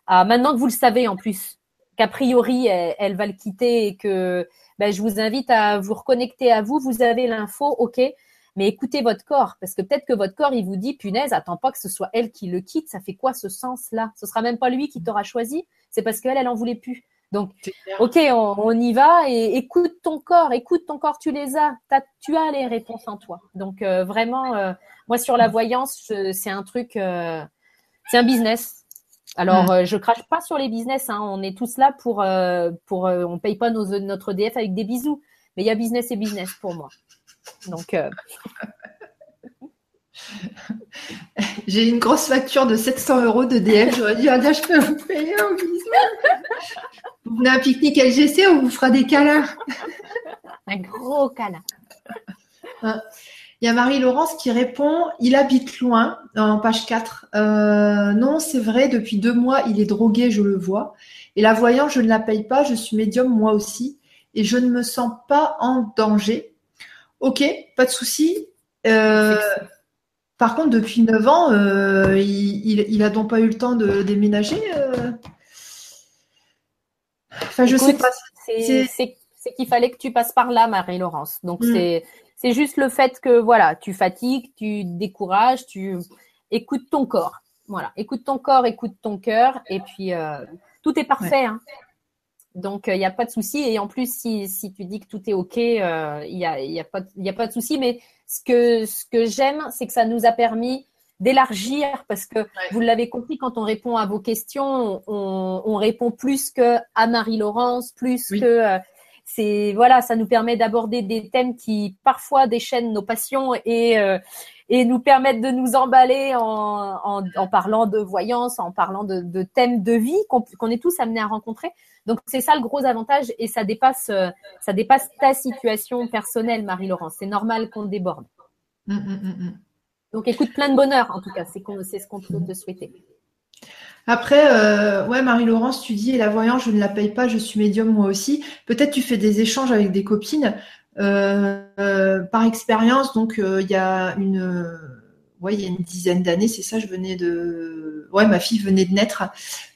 S2: à maintenant que vous le savez en plus, qu'a priori, elle, va le quitter et que ben, je vous invite à vous reconnecter à vous. Vous avez l'info, ok, mais écoutez votre corps, parce que peut-être que votre corps, il vous dit, punaise, attends pas que ce soit elle qui le quitte, ça fait quoi ce sens-là? Ce sera même pas lui qui t'aura choisi, c'est parce qu'elle, elle en voulait plus. Donc, ok, on, y va et écoute ton corps, écoute ton corps, tu les as, tu as les réponses en toi. Donc euh, vraiment, euh, moi sur la voyance, c'est un truc, euh, c'est un business. Alors, je crache pas sur les business, hein, on est tous là pour, pour, on paye pas nos, notre DF avec des bisous, mais il y a business et business pour moi. Donc. Euh,
S1: J'ai une grosse facture de 700 euros de DF. J'aurais dit, ah, je peux vous payer un Vous venez à un pique-nique LGC, on vous fera des câlins.
S2: Un gros câlin.
S1: Il y a Marie-Laurence qui répond Il habite loin, en page 4. Euh, non, c'est vrai, depuis deux mois, il est drogué, je le vois. Et la voyant, je ne la paye pas, je suis médium moi aussi. Et je ne me sens pas en danger. Ok, pas de souci. Euh, par contre, depuis 9 ans, euh, il, n'a donc pas eu le temps de déménager.
S2: Enfin, je sais pas. C'est qu'il fallait que tu passes par là, Marie-Laurence. Donc mm. c'est juste le fait que voilà, tu fatigues, tu décourages, tu écoutes ton corps. Voilà, écoute ton corps, écoute ton cœur, et puis tout est parfait. Hein. Donc, il euh, n'y a pas de souci. Et en plus, si, si tu dis que tout est OK, il euh, n'y a, y a, pas, y a pas de souci. Mais ce que, ce que j'aime, c'est que ça nous a permis d'élargir parce que vous l'avez compris, quand on répond à vos questions, on, on répond plus que à Marie-Laurence, plus que. Euh, c'est voilà, ça nous permet d'aborder des thèmes qui parfois déchaînent nos passions et et nous permettent de nous emballer en, en, en parlant de voyance, en parlant de, de thèmes de vie qu'on est tous amenés à rencontrer. Donc c'est ça le gros avantage et ça dépasse, euh, ça dépasse ta situation personnelle, Marie-Laurence. C'est normal qu'on déborde. Hum, hum, hum, Donc écoute, plein de bonheur en tout cas, c'est ce qu'on peut te souhaiter.
S1: Après, euh, ouais, Marie-Laurence, tu dis, la voyance, je ne la paye pas, je suis médium moi aussi. Peut-être tu fais des échanges avec des copines. Euh, par expérience, donc il y a une ouais, il y a une dizaine d'années, c'est ça, je venais de, ouais, ma fille venait de naître.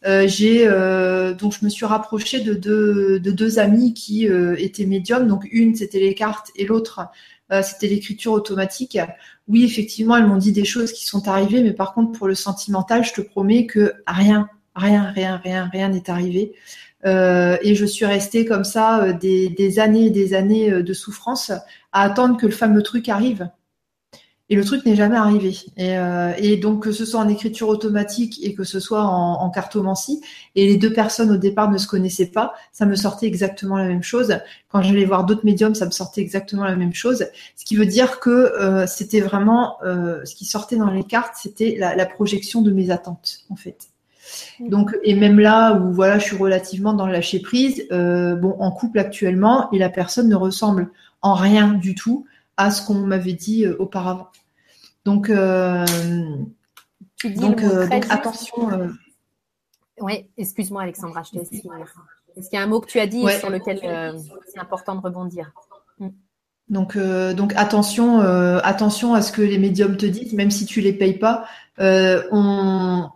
S1: Euh, j'ai euh, donc je me suis rapprochée de deux, de deux amies qui euh, étaient médiums. Donc une c'était les cartes et l'autre c'était l'écriture automatique. Oui, effectivement, elles m'ont dit des choses qui sont arrivées, mais par contre pour le sentimental, je te promets que rien, rien, rien, rien, rien n'est arrivé. et je suis restée comme ça des, des années et des années de souffrance à attendre que le fameux truc arrive. Et le truc n'est jamais arrivé. Euh, et, donc, que ce soit en écriture automatique et que ce soit en, cartomancie, et les deux personnes au départ ne se connaissaient pas, ça me sortait exactement la même chose. Quand j'allais voir d'autres médiums, ça me sortait exactement la même chose. Ce qui veut dire que euh, c'était vraiment euh, ce qui sortait dans les cartes, c'était la, projection de mes attentes, en fait. Donc, et même là où voilà, je suis relativement dans le lâcher prise, euh, bon, en couple actuellement, et la personne ne ressemble en rien du tout à ce qu'on m'avait dit euh, auparavant. Donc, euh, donc, attention.
S2: Oui, excuse-moi Alexandra, je te laisse Est-ce qu'il y a un mot que tu as dit sur lequel c'est important de rebondir?
S1: Mm. Donc, donc attention, attention à ce que les médiums te disent, même si tu les payes pas. on,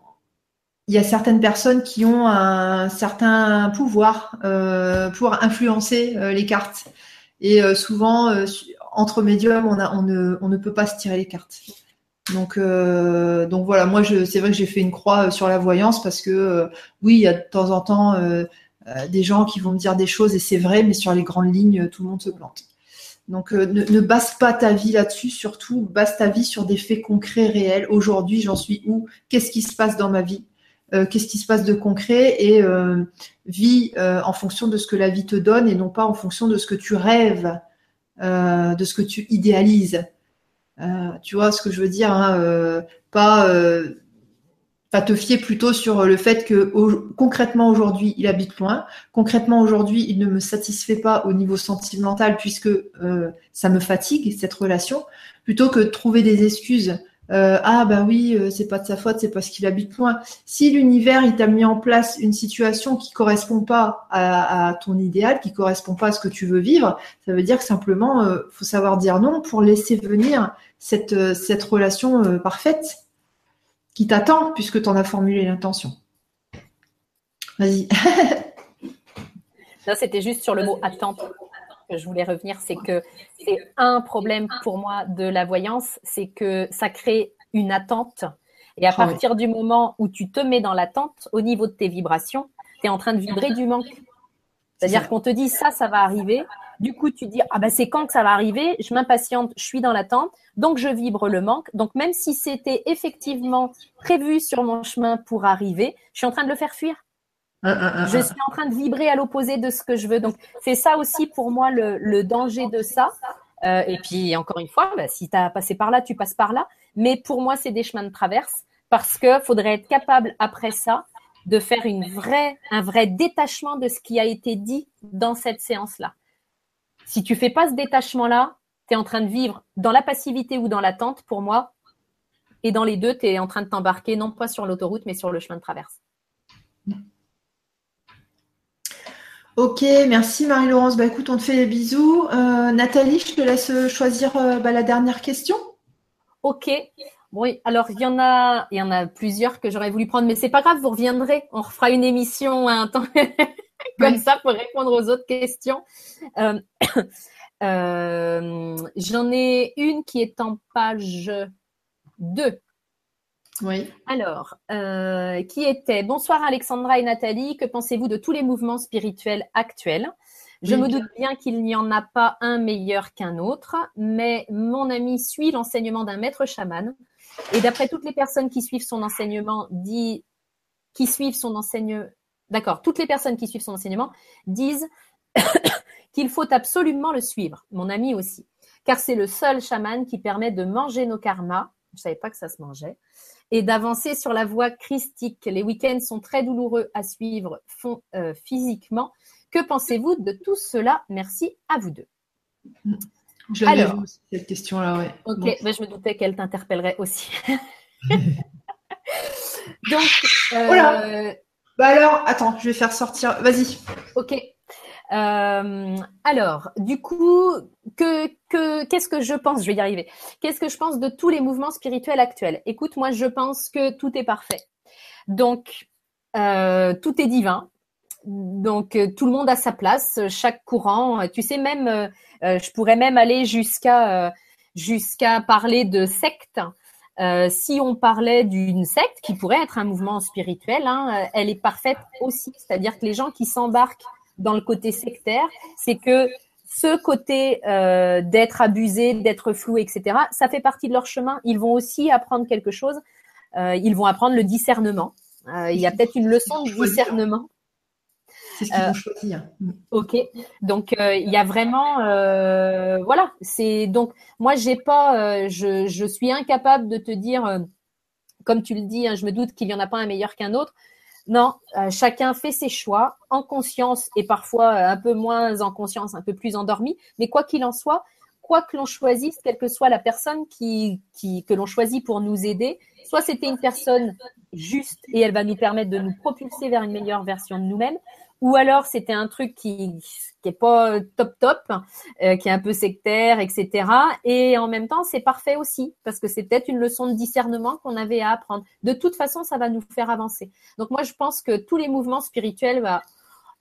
S1: il y a certaines personnes qui ont un certain pouvoir euh, pour influencer euh, les cartes. Et euh, souvent, entre médiums, on, ne, peut pas se tirer les cartes. Donc, donc voilà, moi, c'est vrai que j'ai fait une croix sur la voyance parce que oui, il y a de temps en temps des gens qui vont me dire des choses et c'est vrai, mais sur les grandes lignes, tout le monde se plante. Donc ne, ne, base pas ta vie là-dessus, surtout base ta vie sur des faits concrets, réels. Aujourd'hui, j'en suis où? Qu'est-ce qui se passe dans ma vie? Euh, qu'est-ce qui se passe de concret? Et euh, vis euh, en fonction de ce que la vie te donne et non pas en fonction de ce que tu rêves, de ce que tu idéalises. tu vois ce que je veux dire hein, Pas pas te fier plutôt sur le fait que concrètement aujourd'hui il habite loin, concrètement aujourd'hui il ne me satisfait pas au niveau sentimental puisque ça me fatigue cette relation, plutôt que de trouver des excuses euh, ah bah oui, euh, c'est pas de sa faute, c'est parce qu'il habite loin. Si l'univers il t'a mis en place une situation qui correspond pas à, ton idéal, qui correspond pas à ce que tu veux vivre, ça veut dire que simplement euh, faut savoir dire non pour laisser venir cette euh, cette relation parfaite qui t'attend puisque tu en as formulé l'intention. Vas-y.
S2: Là, c'était juste sur le mot attente que je voulais revenir, c'est que c'est un problème pour moi de la voyance, c'est que ça crée une attente. Et à ah partir du moment où tu te mets dans l'attente, au niveau de tes vibrations, tu es en train de vibrer du manque. C'est-à-dire qu'on te dit ça, ça va arriver. Du coup, tu dis ah ben c'est quand que ça va arriver? Je m'impatiente, je suis dans l'attente, donc je vibre le manque. Donc même si c'était effectivement prévu sur mon chemin pour arriver, je suis en train de le faire fuir. Je suis en train de vibrer à l'opposé de ce que je veux. Donc, c'est ça aussi pour moi le, danger de ça. Euh, et puis, encore une fois, bah, si tu as passé par là, tu passes par là. Mais pour moi, c'est des chemins de traverse parce que faudrait être capable, après ça, de faire une vraie, un vrai détachement de ce qui a été dit dans cette séance-là. Si tu fais pas ce détachement-là, tu es en train de vivre dans la passivité ou dans l'attente, pour moi. Et dans les deux, tu es en train de t'embarquer, non pas sur l'autoroute, mais sur le chemin de traverse.
S1: Ok, merci Marie-Laurence. Bah écoute, on te fait des bisous. Euh, Nathalie, je te laisse choisir euh, bah, la dernière question.
S2: Ok. Oui, alors il y en a, il y en a plusieurs que j'aurais voulu prendre, mais c'est pas grave, vous reviendrez. On refera une émission à un temps comme ça pour répondre aux autres questions. Euh, j'en ai une qui est en page 2.
S1: Oui.
S2: Alors, euh, qui était Bonsoir Alexandra et Nathalie, que pensez-vous de tous les mouvements spirituels actuels? Je me doute bien qu'il n'y en a pas un meilleur qu'un autre, mais mon ami suit l'enseignement d'un maître chaman. Et d'après toutes les personnes qui suivent son enseignement, dit, qui suivent son enseignement, d'accord, toutes les personnes qui suivent son enseignement disent qu'il faut absolument le suivre. Mon ami aussi, car c'est le seul chaman qui permet de manger nos karmas. Je savais pas que ça se mangeait et d'avancer sur la voie christique. Les week-ends sont très douloureux à suivre font, euh, physiquement. Que pensez-vous de tout cela? Merci à vous deux.
S1: Alors, cette question-là, ouais.
S2: Ok, ben, je me doutais qu'elle t'interpellerait aussi. Donc,
S1: euh... Bah alors, attends, je vais faire sortir. Vas-y.
S2: Ok. Euh, alors, du coup, que, que, qu'est-ce que je pense Je vais y arriver. Qu'est-ce que je pense de tous les mouvements spirituels actuels? Écoute, moi, je pense que tout est parfait. Donc, euh, tout est divin. Donc, euh, tout le monde a sa place, chaque courant. Tu sais, même, je pourrais même aller jusqu'à jusqu'à parler de secte. si on parlait d'une secte qui pourrait être un mouvement spirituel, hein, elle est parfaite aussi. C'est-à-dire que les gens qui s'embarquent dans le côté sectaire, c'est que ce côté euh, d'être abusé, d'être flou, etc., ça fait partie de leur chemin. Ils vont aussi apprendre quelque chose. Euh, ils vont apprendre le discernement. Euh, il y a peut-être une leçon de discernement.
S1: C'est ce qu'ils vont choisir.
S2: Ok, donc il y a vraiment, voilà, c'est donc moi j'ai pas, je, je suis incapable de te dire, comme tu le dis, hein, je me doute qu'il y en a pas un meilleur qu'un autre. Non, euh, chacun fait ses choix en conscience et parfois un peu moins en conscience, un peu plus endormi. Mais quoi qu'il en soit, quoi que l'on choisisse, quelle que soit la personne qui, qui que l'on choisit pour nous aider, soit c'était une personne juste et elle va nous permettre de nous propulser vers une meilleure version de nous-mêmes, ou alors c'était un truc qui qui est pas top top, euh, qui est un peu sectaire, etc. Et en même temps, c'est parfait aussi parce que c'est peut-être une leçon de discernement qu'on avait à apprendre. De toute façon, ça va nous faire avancer. Donc moi, je pense que tous les mouvements spirituels bah,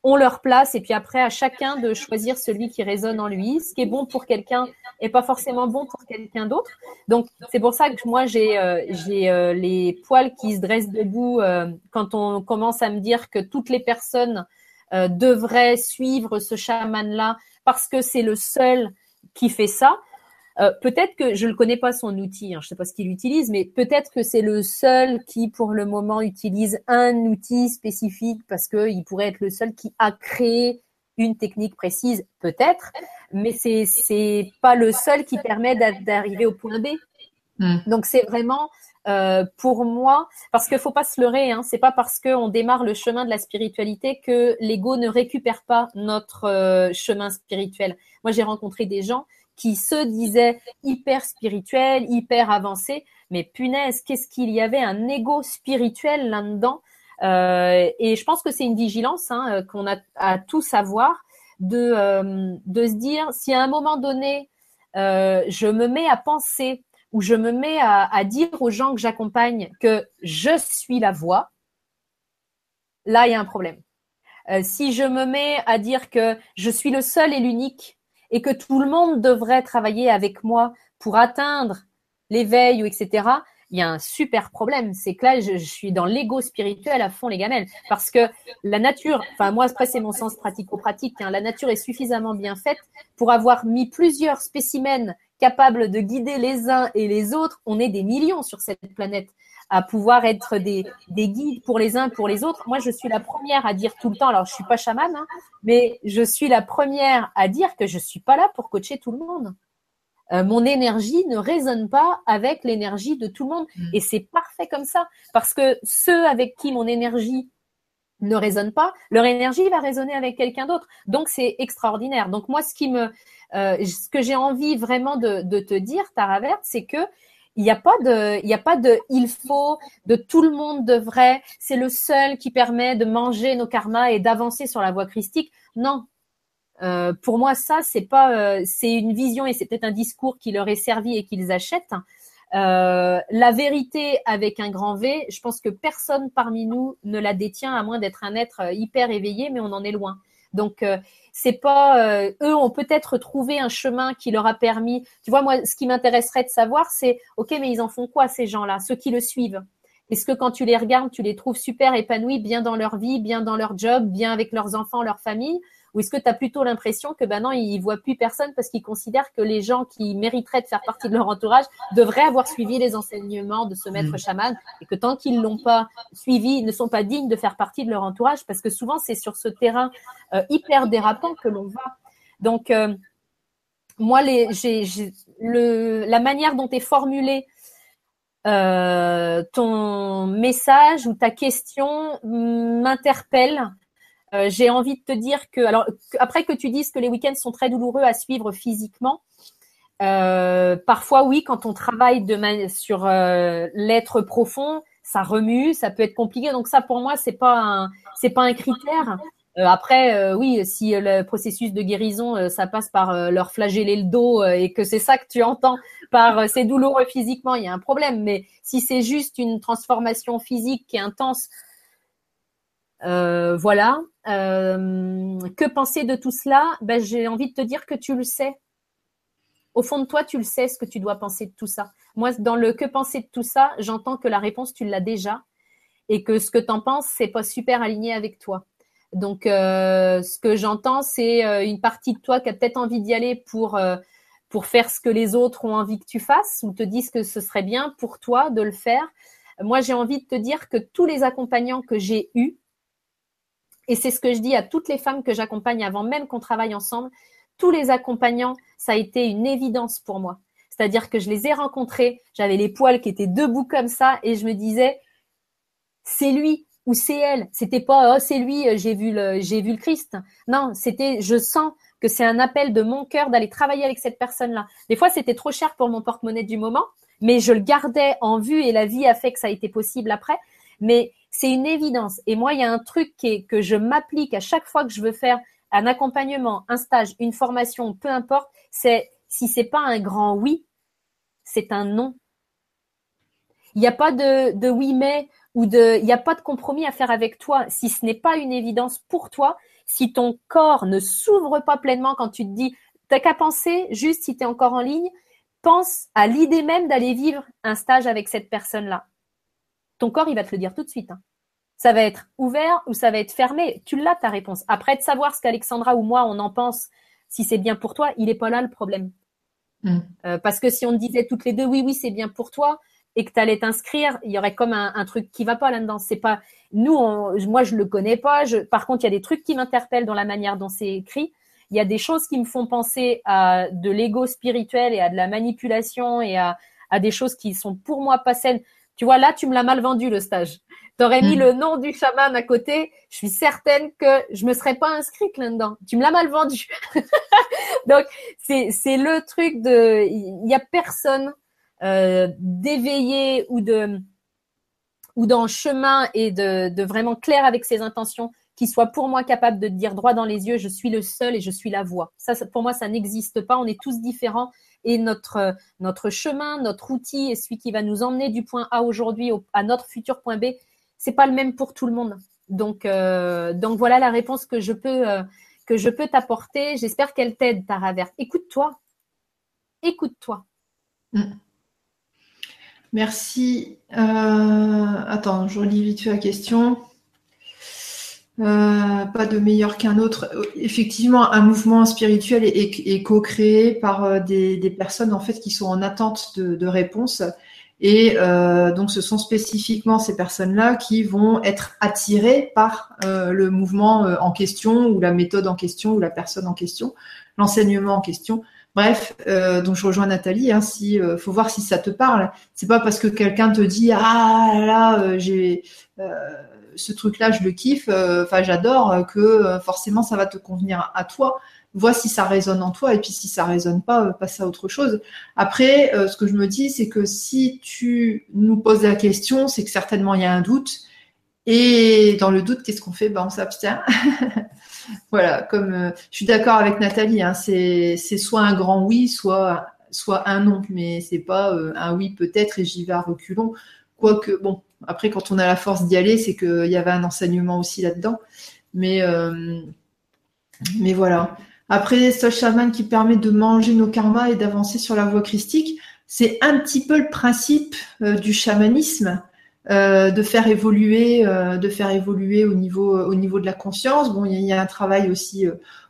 S2: ont leur place et puis après à chacun de choisir celui qui résonne en lui. Ce qui est bon pour quelqu'un est pas forcément bon pour quelqu'un d'autre. Donc c'est pour ça que moi j'ai euh, j'ai euh, les poils qui se dressent debout quand on commence à me dire que toutes les personnes euh, devrait suivre ce chaman-là parce que c'est le seul qui fait ça. Euh, peut-être que je ne connais pas son outil, hein, je ne sais pas ce qu'il utilise, mais peut-être que c'est le seul qui, pour le moment, utilise un outil spécifique parce qu'il pourrait être le seul qui a créé une technique précise, peut-être, mais c'est c'est pas le seul qui permet d'arriver au point B. Hmm. Donc c'est vraiment euh, pour moi, parce qu'il faut pas se leurrer, hein, c'est pas parce qu'on démarre le chemin de la spiritualité que l'ego ne récupère pas notre euh, chemin spirituel. Moi, j'ai rencontré des gens qui se disaient hyper spirituels, hyper avancés, mais punaise, qu'est-ce qu'il y avait un ego spirituel là-dedans? Euh, Et je pense que c'est une vigilance hein, qu'on a à tout savoir de de se dire si à un moment donné je me mets à penser où je me mets à, dire aux gens que j'accompagne que je suis la voix, là, il y a un problème. Euh, si je me mets à dire que je suis le seul et l'unique et que tout le monde devrait travailler avec moi pour atteindre l'éveil ou etc., il y a un super problème. C'est que là, je, suis dans l'ego spirituel à fond, les gamelles. Parce que la nature, enfin, moi, après, c'est mon sens pratico-pratique, hein, la nature est suffisamment bien faite pour avoir mis plusieurs spécimens capable de guider les uns et les autres. On est des millions sur cette planète à pouvoir être des, des guides pour les uns, pour les autres. Moi, je suis la première à dire tout le temps, alors je suis pas chamane, hein, mais je suis la première à dire que je suis pas là pour coacher tout le monde. Euh, mon énergie ne résonne pas avec l'énergie de tout le monde. Mm. Et c'est parfait comme ça. Parce que ceux avec qui mon énergie ne résonne pas, leur énergie va résonner avec quelqu'un d'autre. Donc c'est extraordinaire. Donc moi, ce qui me, euh, ce que j'ai envie vraiment de, te dire, Tara Verte, c'est que il n'y a pas de, il faut, de tout le monde devrait. C'est le seul qui permet de manger nos karmas et d'avancer sur la voie christique. Non. Euh, pour moi, ça, c'est pas, euh, c'est une vision et c'est peut-être un discours qui leur est servi et qu'ils achètent. La vérité avec un grand V, je pense que personne parmi nous ne la détient à moins d'être un être hyper éveillé, mais on en est loin. Donc euh, c'est pas euh, eux ont peut-être trouvé un chemin qui leur a permis. Tu vois moi, ce qui m'intéresserait de savoir, c'est ok, mais ils en font quoi ces gens-là, ceux qui le suivent? Est-ce que quand tu les regardes, tu les trouves super épanouis, bien dans leur vie, bien dans leur job, bien avec leurs enfants, leur famille? Ou est-ce que tu as plutôt l'impression que ben non, ils voient plus personne parce qu'ils considèrent que les gens qui mériteraient de faire partie de leur entourage devraient avoir suivi les enseignements de ce maître mm. chaman et que tant qu'ils l'ont pas suivi, ils ne sont pas dignes de faire partie de leur entourage parce que souvent c'est sur ce terrain euh, hyper dérapant que l'on va. Donc euh, moi, les, j'ai, le, la manière dont est formulé euh, ton message ou ta question m'interpelle euh, j'ai envie de te dire que, alors, après que tu dises que les week-ends sont très douloureux à suivre physiquement, euh, parfois, oui, quand on travaille sur euh, l'être profond, ça remue, ça peut être compliqué. Donc ça, pour moi, c'est pas c'est pas un critère. après, oui, si le processus de guérison, ça passe par leur flageller le dos et que c'est ça que tu entends par c'est douloureux physiquement, il y a un problème. Mais si c'est juste une transformation physique qui est intense euh, voilà. Euh, que penser de tout cela? Ben, J'ai envie de te dire que tu le sais. Au fond de toi, tu le sais ce que tu dois penser de tout ça. Moi, dans le que penser de tout ça, j'entends que la réponse, tu l'as déjà et que ce que tu en penses, c'est pas super aligné avec toi. Donc, euh, ce que j'entends, c'est une partie de toi qui a peut-être envie d'y aller pour, pour faire ce que les autres ont envie que tu fasses ou te disent que ce serait bien pour toi de le faire. Moi, j'ai envie de te dire que tous les accompagnants que j'ai eus, et c'est ce que je dis à toutes les femmes que j'accompagne avant même qu'on travaille ensemble. Tous les accompagnants, ça a été une évidence pour moi. C'est-à-dire que je les ai rencontrés, j'avais les poils qui étaient debout comme ça et je me disais, c'est lui. ou c'est elle. C'était pas oh c'est lui, j'ai vu le j'ai vu le Christ. Non, c'était je sens que c'est un appel de mon cœur d'aller travailler avec cette personne-là. Des fois, c'était trop cher pour mon porte-monnaie du moment, mais je le gardais en vue et la vie a fait que ça a été possible après. Mais c'est une évidence. Et moi, il y a un truc que je m'applique à chaque fois que je veux faire un accompagnement, un stage, une formation, peu importe, c'est si c'est pas un grand oui, c'est un non. Il n'y a pas de, de oui mais ou de, il n'y a pas de compromis à faire avec toi. Si ce n'est pas une évidence pour toi, si ton corps ne s'ouvre pas pleinement quand tu te dis, t'as qu'à penser, juste si tu es encore en ligne, pense à l'idée même d'aller vivre un stage avec cette personne-là. Ton corps, il va te le dire tout de suite. Hein. Ça va être ouvert ou ça va être fermé. Tu l'as ta réponse. Après de savoir ce qu'Alexandra ou moi on en pense, si c'est bien pour toi, il n'est pas là le problème. Mm. Euh, parce que si on disait toutes les deux oui oui c'est bien pour toi et que tu allais t'inscrire, il y aurait comme un, truc qui va pas là-dedans. C'est pas nous, moi je le connais pas. par contre, il y a des trucs qui m'interpellent dans la manière dont c'est écrit. Il y a des choses qui me font penser à de l'ego spirituel et à de la manipulation et à, à des choses qui sont pour moi pas saines. Tu vois, là, tu me l'as mal vendu le stage. T'aurais mis mm. le nom du chaman à côté, je suis certaine que je me serais pas inscrite là-dedans. Tu me l'as mal vendu. Donc c'est c'est le truc de il y a personne euh, d'éveillé ou de ou dans le chemin et de, de vraiment clair avec ses intentions qui soit pour moi capable de dire droit dans les yeux je suis le seul et je suis la voix. Ça, pour moi ça n'existe pas, on est tous différents et notre notre chemin, notre outil est celui qui va nous emmener du point A aujourd'hui à notre futur point B c'est pas le même pour tout le monde. Donc, euh, donc voilà la réponse que je peux euh, que je peux t'apporter. J'espère qu'elle t'aide, Tara Verte. Écoute-toi, écoute-toi. Mm.
S1: Merci. Euh, attends, je relis vite fait la question. Pas de meilleur qu'un autre. Effectivement, un mouvement spirituel est, co-créé par des, personnes en fait qui sont en attente de, de réponses et euh, donc, ce sont spécifiquement ces personnes-là qui vont être attirées par euh, le mouvement euh, en question ou la méthode en question ou la personne en question, l'enseignement en question. Bref, euh, donc je rejoins Nathalie. Hein, si euh, faut voir si ça te parle. C'est pas parce que quelqu'un te dit ah là, là j'ai ce truc-là, je le kiffe, enfin j'adore que forcément ça va te convenir à toi vois si ça résonne en toi et puis si ça résonne pas, euh, passe à autre chose. Après, euh, ce que je me dis, c'est que si tu nous poses la question, c'est que certainement il y a un doute. Et dans le doute, qu'est-ce qu'on fait? Ben, On s'abstient. voilà, comme euh, je suis d'accord avec Nathalie, hein, c'est soit un grand oui, soit, soit un non, mais c'est pas un oui peut-être et j'y vais à reculons. Quoique, bon, après, quand on a la force d'y aller, c'est qu'il y avait un enseignement aussi là-dedans. Mais, mais voilà. Après, ce chaman qui permet de manger nos karmas et d'avancer sur la voie christique, c'est un petit peu le principe euh, du chamanisme, euh, de faire évoluer, euh, au niveau, au niveau de la conscience. Bon, il y, a un travail aussi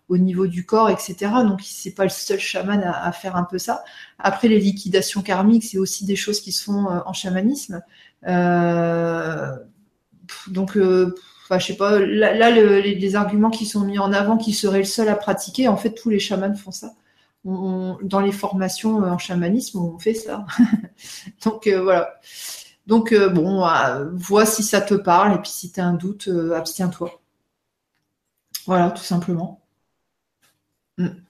S1: au niveau du corps, etc. Donc, c'est pas le seul chaman à, faire un peu ça. Après, les liquidations karmiques, c'est aussi des choses qui se font en chamanisme. Donc Enfin, je sais pas. Là, les, arguments qui sont mis en avant, qui seraient le seul à pratiquer, en fait, tous les chamans font ça. dans les formations euh, en chamanisme, on fait ça. Donc euh, voilà. Donc euh, bon, vois si ça te parle et puis si tu as un doute, abstiens-toi. Voilà, tout simplement. Hmm.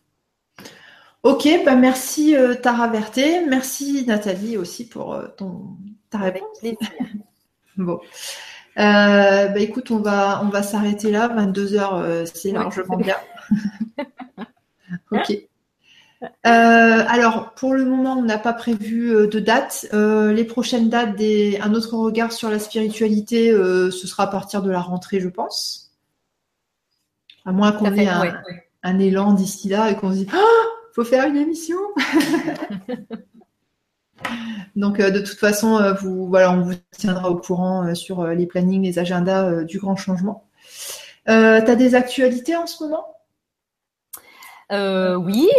S1: Ok, bah merci Tara Verté, merci Nathalie aussi pour ton ta réponse. bon. Euh, bah écoute, on va, on va s'arrêter là. 22 heures, euh, c'est largement bien. ok. Euh, alors, pour le moment, on n'a pas prévu de date. les prochaines dates, des, un autre regard sur la spiritualité, ce sera à partir de la rentrée, je pense. À moins qu'on ait un, un, élan d'ici là et qu'on se dise, oh, faut faire une émission. Donc euh, de toute façon, euh, vous, voilà, on vous tiendra au courant euh, sur les plannings, les agendas du grand changement. tu as des actualités en ce moment?
S2: Oui,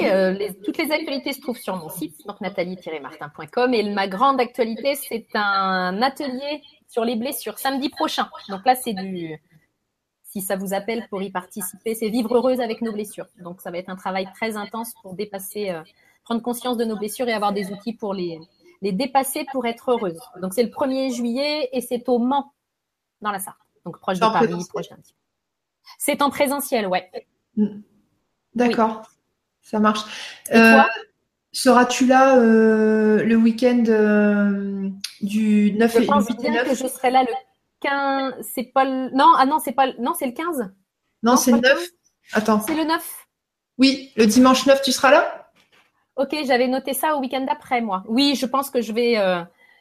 S2: toutes les actualités se trouvent sur mon site, donc nathalie-martin.com. Et ma grande actualité, c'est un atelier sur les blessures samedi prochain. Donc là, c'est du, si ça vous appelle pour y participer, c'est vivre heureuse avec nos blessures. Donc ça va être un travail très intense pour dépasser, prendre conscience de nos blessures et avoir des outils pour les, les dépasser pour être heureuse. Donc c'est le 1er juillet et c'est au Mans, dans la Sarthe. Donc proche de Paris, proche d'un C'est en présentiel, ouais.
S1: Mm. D'accord, ça marche. Euh, seras-tu là euh, le week-end euh, du 9
S2: je et, pense bien que je serai là le 15. C'est pas le... Non, ah non, c'est pas non, c'est le 15.
S1: Non, c'est le 9. Attends.
S2: C'est le 9.
S1: Oui, le dimanche 9, tu seras là?
S2: Ok, j'avais noté ça au week-end d'après, moi. Oui, je pense que je vais,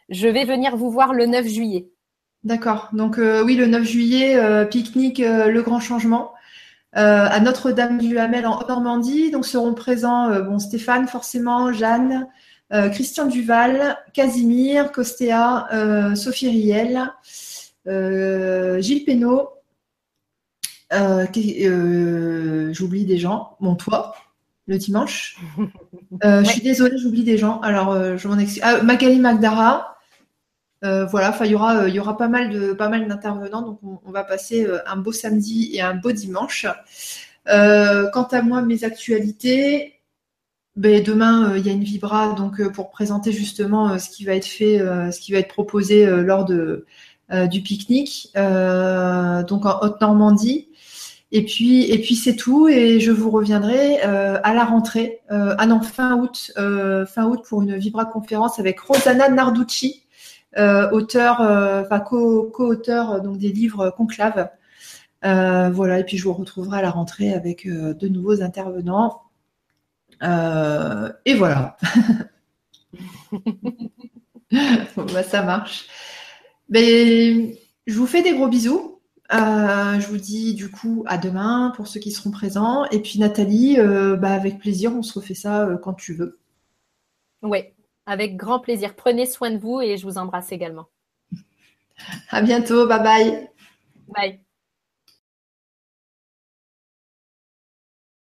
S2: je vais venir vous voir le 9 juillet.
S1: D'accord. Donc oui, le 9 juillet, pique-nique, le grand changement. Euh, à Notre-Dame du Hamel en Normandie. Donc seront présents euh, bon, Stéphane forcément, Jeanne, euh, Christian Duval, Casimir, Costea, Sophie Riel, Gilles Pénaud. j'oublie des gens. Bon, toi, le dimanche. Je suis désolée, j'oublie des gens. Alors, je m'en excuse. Ah, Magali Magdara. Euh, voilà, il y aura, euh, il y aura pas mal de pas mal d'intervenants, donc on, va passer euh, un beau samedi et un beau dimanche. quant à moi, mes actualités, ben, demain il y a une vibra donc pour présenter justement ce qui va être fait, ce qui va être proposé lors de du pique-nique, donc en Haute-Normandie. Et puis, et puis c'est tout. Et je vous reviendrai à la rentrée, ah non, fin août, fin août pour une Vibra conférence avec Rosanna Narducci, euh, auteur, euh, enfin co-auteur euh, des livres Conclave. voilà, et puis je vous retrouverai à la rentrée avec de nouveaux intervenants. et voilà. Bah, ça marche. Ben, je vous fais des gros bisous. je vous dis du coup à demain pour ceux qui seront présents. Et puis Nathalie, bah, avec plaisir, on se refait ça quand tu veux.
S2: Oui, avec grand plaisir. Prenez soin de vous et je vous embrasse également.
S1: À bientôt. Bye bye.
S2: Bye.